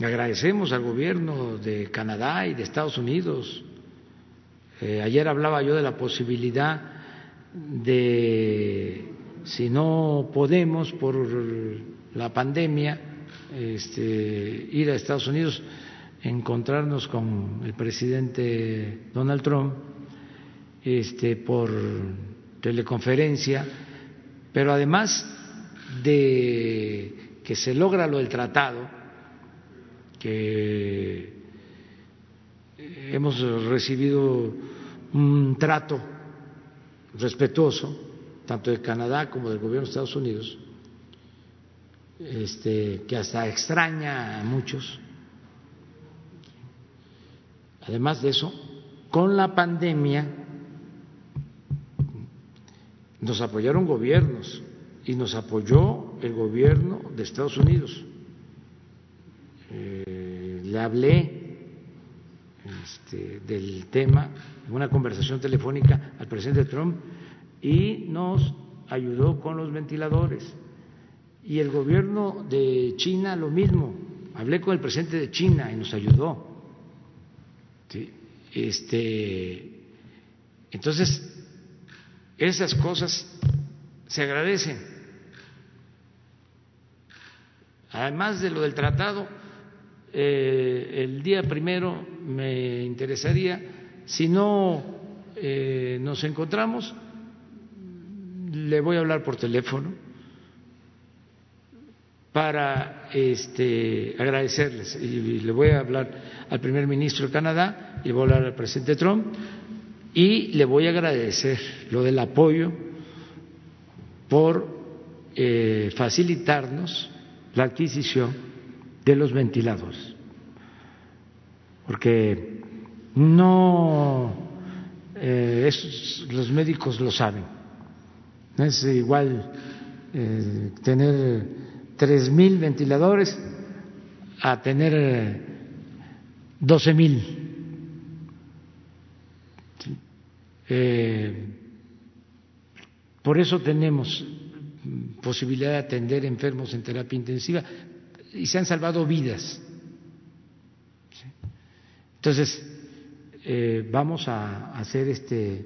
agradecemos al gobierno de Canadá y de Estados Unidos. Eh, ayer hablaba yo de la posibilidad de, si no podemos por la pandemia, este, ir a Estados Unidos, encontrarnos con el presidente Donald Trump este, por teleconferencia, pero además de que se logra lo del tratado, que hemos recibido un trato respetuoso, tanto de Canadá como del gobierno de Estados Unidos, este, que hasta extraña a muchos. Además de eso, con la pandemia nos apoyaron gobiernos y nos apoyó el gobierno de Estados Unidos. Eh, le hablé este, del tema en una conversación telefónica al presidente Trump y nos ayudó con los ventiladores. Y el gobierno de China lo mismo. Hablé con el presidente de China y nos ayudó. Este, entonces, esas cosas se agradecen. Además de lo del tratado, eh, el día primero me interesaría, si no eh, nos encontramos, le voy a hablar por teléfono para este, agradecerles. Y le voy a hablar al primer ministro de Canadá y voy a hablar al presidente Trump y le voy a agradecer lo del apoyo por eh, facilitarnos la adquisición de los ventiladores, porque no eh, los médicos lo saben, no es igual eh, tener tres mil ventiladores a tener doce mil. Eh, por eso tenemos posibilidad de atender enfermos en terapia intensiva, y se han salvado vidas. Entonces, eh, vamos a hacer este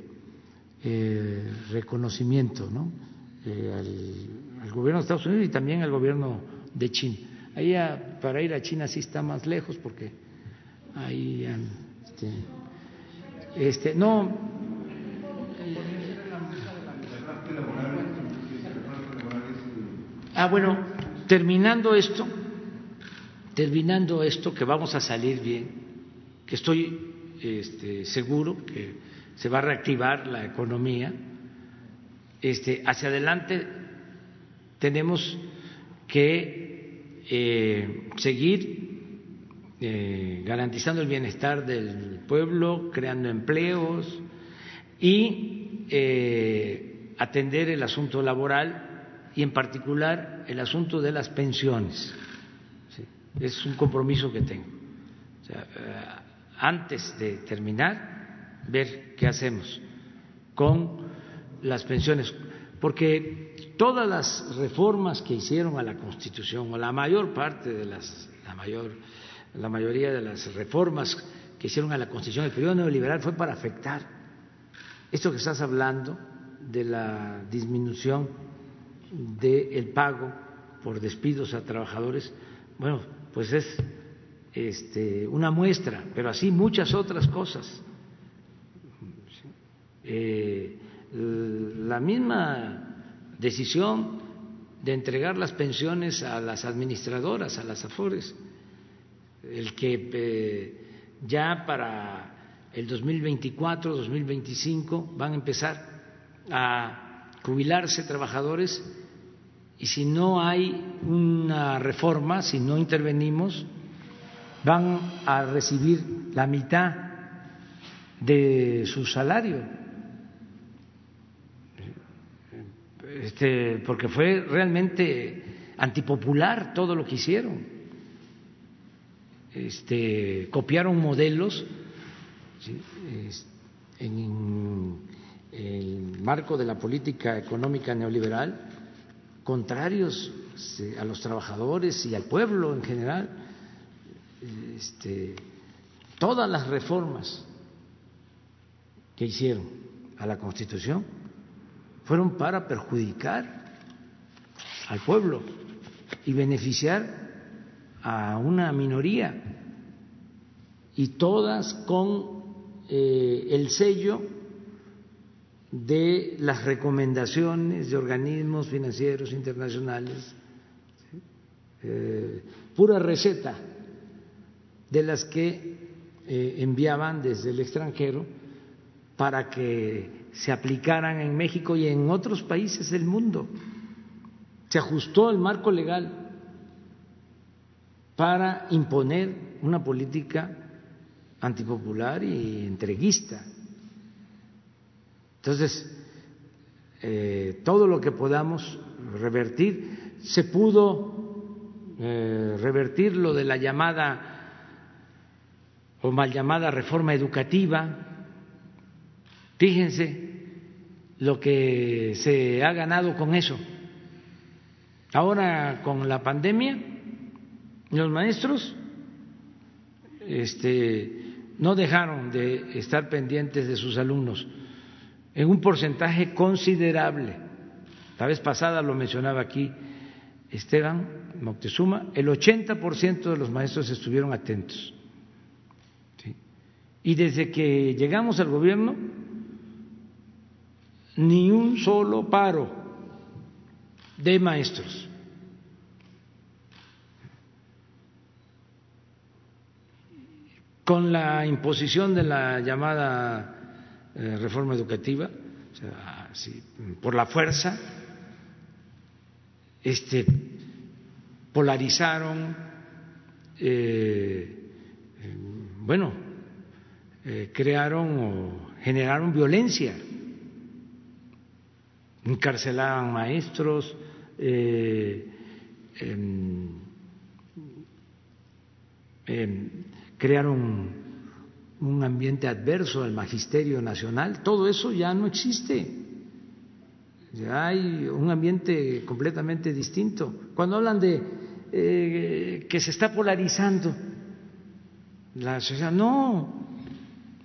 eh, reconocimiento ¿no? Eh, al, gobierno de Estados Unidos y también al gobierno de China. Ahí para ir a China sí está más lejos porque ahí este, este no ah bueno terminando esto terminando esto, que vamos a salir bien, que estoy este, seguro que se va a reactivar la economía, este, hacia adelante tenemos que eh, seguir eh, garantizando el bienestar del pueblo, creando empleos y eh, atender el asunto laboral y en particular el asunto de las pensiones. Es un compromiso que tengo. antes de terminar, ver qué hacemos con las pensiones, porque todas las reformas que hicieron a la Constitución, o la mayor parte de las, la mayor, la mayoría de las reformas que hicieron a la Constitución, el periodo neoliberal fue para afectar esto que estás hablando de la disminución del pago por despidos a trabajadores, bueno, pues es este, una muestra, pero así muchas otras cosas. Eh, la misma decisión de entregar las pensiones a las administradoras, a las AFORES, el que eh, ya para el 2024, 2025 van a empezar a jubilarse trabajadores y si no hay una reforma, si no intervenimos, van a recibir la mitad de su salario este, porque fue realmente antipopular todo lo que hicieron. Este, copiaron modelos en el marco de la política económica neoliberal contrarios este, a los trabajadores y al pueblo en general. Este, todas las reformas que hicieron a la Constitución fueron para perjudicar al pueblo y beneficiar a una minoría y todas con eh, el sello de las recomendaciones de organismos financieros internacionales, eh, pura receta de las que eh, enviaban desde el extranjero para que se aplicaran en México y en otros países del mundo. Se ajustó el marco legal para imponer una política antipopular y entreguista. Entonces, eh, todo lo que podamos revertir, se pudo eh, revertir lo de la llamada o mal llamada reforma educativa, Fíjense lo que se ha ganado con eso. Ahora con la pandemia, los maestros este, no dejaron de estar pendientes de sus alumnos en un porcentaje considerable. La vez pasada lo mencionaba aquí Esteban Moctezuma, el 80% de los maestros estuvieron atentos. Y desde que llegamos al gobierno, ni un solo paro de maestros. Con la imposición de la llamada eh, reforma educativa, por la fuerza, este, polarizaron, eh, bueno, eh, crearon o generaron violencia encarcelaban maestros, eh, em, em, crearon un ambiente adverso al magisterio nacional, todo eso ya no existe. Ya hay un ambiente completamente distinto. Cuando hablan de eh, que se está polarizando la sociedad, no,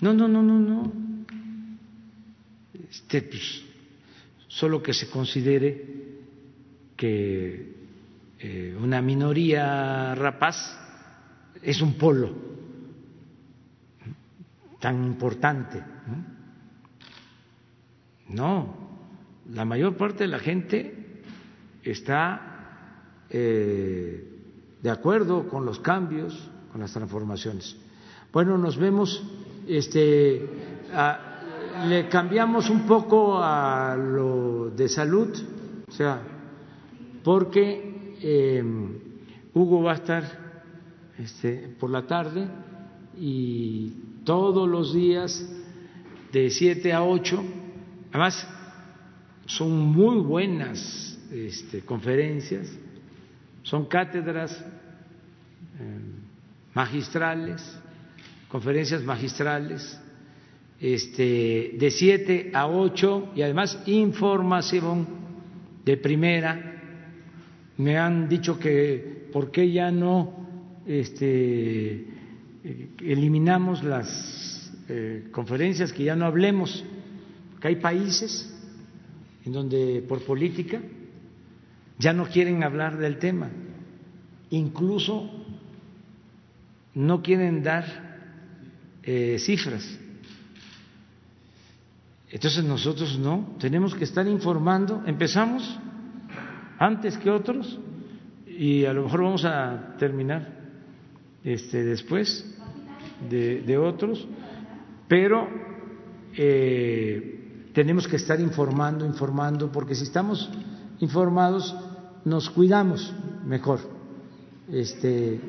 no, no, no, no, no. Este, pues, solo que se considere que eh, una minoría rapaz es un polo tan importante. No, la mayor parte de la gente está eh, de acuerdo con los cambios, con las transformaciones. Bueno, nos vemos. Este, le cambiamos un poco a lo de salud, o sea, porque eh, Hugo va a estar este, por la tarde y todos los días de 7 a 8, además son muy buenas este, conferencias, son cátedras eh, magistrales, conferencias magistrales, este, de 7 a 8 y además información de primera. Me han dicho que por qué ya no este, eliminamos las eh, conferencias, que ya no hablemos, que hay países en donde por política ya no quieren hablar del tema, incluso no quieren dar eh, cifras. Entonces nosotros no, tenemos que estar informando, empezamos antes que otros y a lo mejor vamos a terminar este, después de, otros, pero eh, tenemos que estar informando, informando, porque si estamos informados nos cuidamos mejor, este,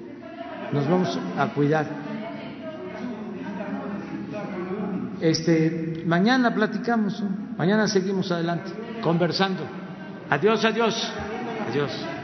nos vamos a cuidar. Este, mañana platicamos, mañana seguimos adelante, conversando. Adiós, adiós, adiós.